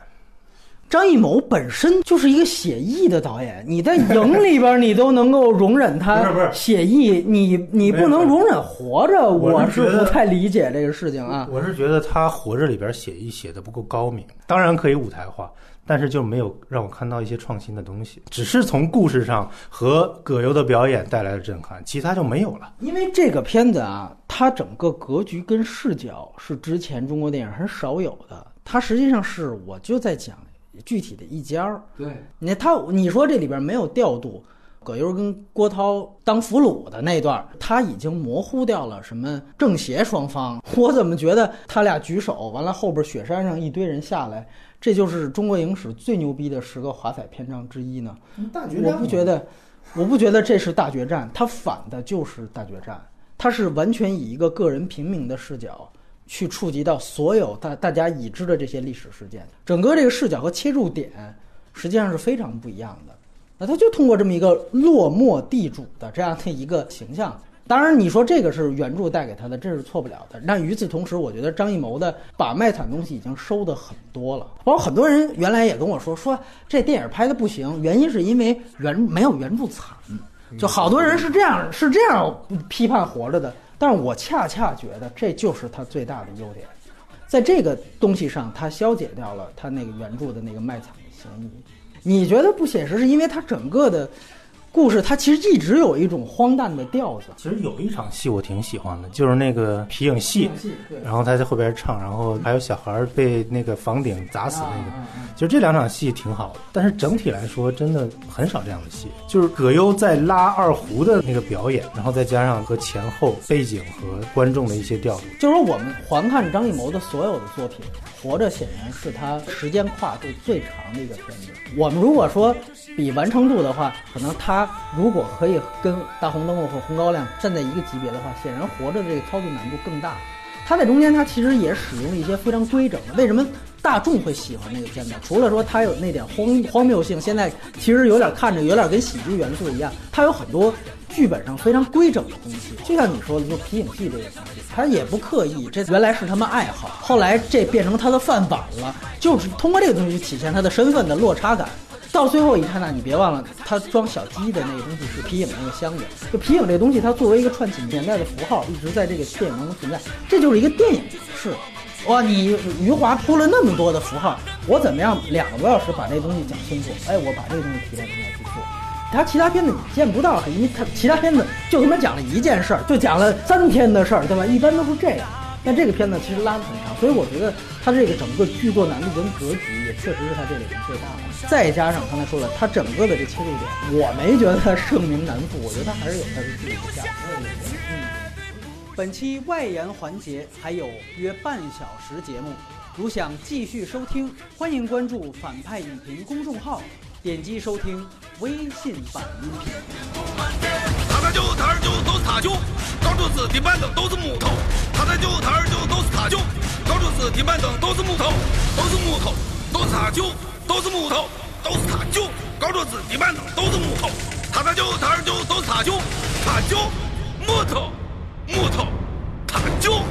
S3: 张艺谋本身就是一个写意的导演，你在 影里边你都能够容忍他写意，你你不能容忍活着，我
S2: 是
S3: 不太理解这个事情啊。
S2: 我是觉得他活着里边写意写的不够高明，当然可以舞台化，但是就没有让我看到一些创新的东西，只是从故事上和葛优的表演带来的震撼，其他就没有了。
S3: 因为这个片子啊，它整个格局跟视角是之前中国电影很少有的，它实际上是我就在讲。具体的一家儿，
S1: 对，
S3: 你他你说这里边没有调度，葛优跟郭涛当俘虏的那段，他已经模糊掉了什么正邪双方。我怎么觉得他俩举手，完了后边雪山上一堆人下来，这就是中国影史最牛逼的十个华彩篇章之一呢？
S2: 大
S3: 我不觉得，我不觉得这是大决战，他反的就是大决战，他是完全以一个个人平民的视角去触及到所有大大家已知的这些历史事件，整个这个视角和切入点实际上是非常不一样的。那他就通过这么一个落寞地主的这样的一个形象。当然，你说这个是原著带给他的，这是错不了的。但与此同时，我觉得张艺谋的把卖惨东西已经收的很多了。包括很多人原来也跟我说，说这电影拍的不行，原因是因为原没有原著惨。就好多人是这样是这样 批判活着的。但是我恰恰觉得这就是它最大的优点，在这个东西上，它消解掉了它那个原著的那个卖惨的嫌疑。你觉得不写实，是因为它整个的。故事它其实一直有一种荒诞的调子。
S2: 其实有一场戏我挺喜欢的，就是那个皮影戏，然后他在后边唱，然后还有小孩被那个房顶砸死那个，其实这两场戏挺好的。但是整体来说，真的很少这样的戏。就是葛优在拉二胡的那个表演，然后再加上和前后背景和观众的一些调度。
S3: 就是说，我们环看张艺谋的所有的作品，《活着》显然是它时间跨度最长的一个片子。我们如果说比完成度的话，可能它。如果可以跟大红灯笼和红高粱站在一个级别的话，显然活着这个操作难度更大。它在中间，它其实也使用了一些非常规整的。为什么大众会喜欢那个片子？除了说它有那点荒荒谬性，现在其实有点看着有点跟喜剧元素一样。它有很多剧本上非常规整的东西，就像你说的，就皮影戏这个东西，它也不刻意。这原来是他们爱好，后来这变成他的饭碗了，就是通过这个东西体现他的身份的落差感。到最后一刹那，你别忘了，他装小鸡的那个东西是皮影那个箱子。就皮影这东西，它作为一个串起年代的符号，一直在这个电影当中存在。这就是一个电影式，哇，你余华铺了那么多的符号，我怎么样两个多小时把这东西讲清楚？哎，我把这个东西提炼出来去做。他其他片子你见不到，因为他其他片子就他妈讲了一件事儿，就讲了三天的事儿，对吧？一般都是这样。但这个片子其实拉得很长，所以我觉得他这个整个剧作难度跟格局也确实是他这里面最大的。再加上刚才说了，他整个的这切入点，我没觉得他盛名难副，我觉得他还是有他的自己的价值。本期外延环节还有约半小时节目，如想继续收听，欢迎关注反派影评公众号，点击收听微信版音频。
S4: 他就他就都是塔就，高柱子、顶板凳都是木头。他就他就都是塔就，高柱子、顶板凳都是木头，都是木头，都是塔就，都是木头，都是塔就，高柱子、顶板凳都是木头。他就他就都是塔就，塔就，木头，木头，他就。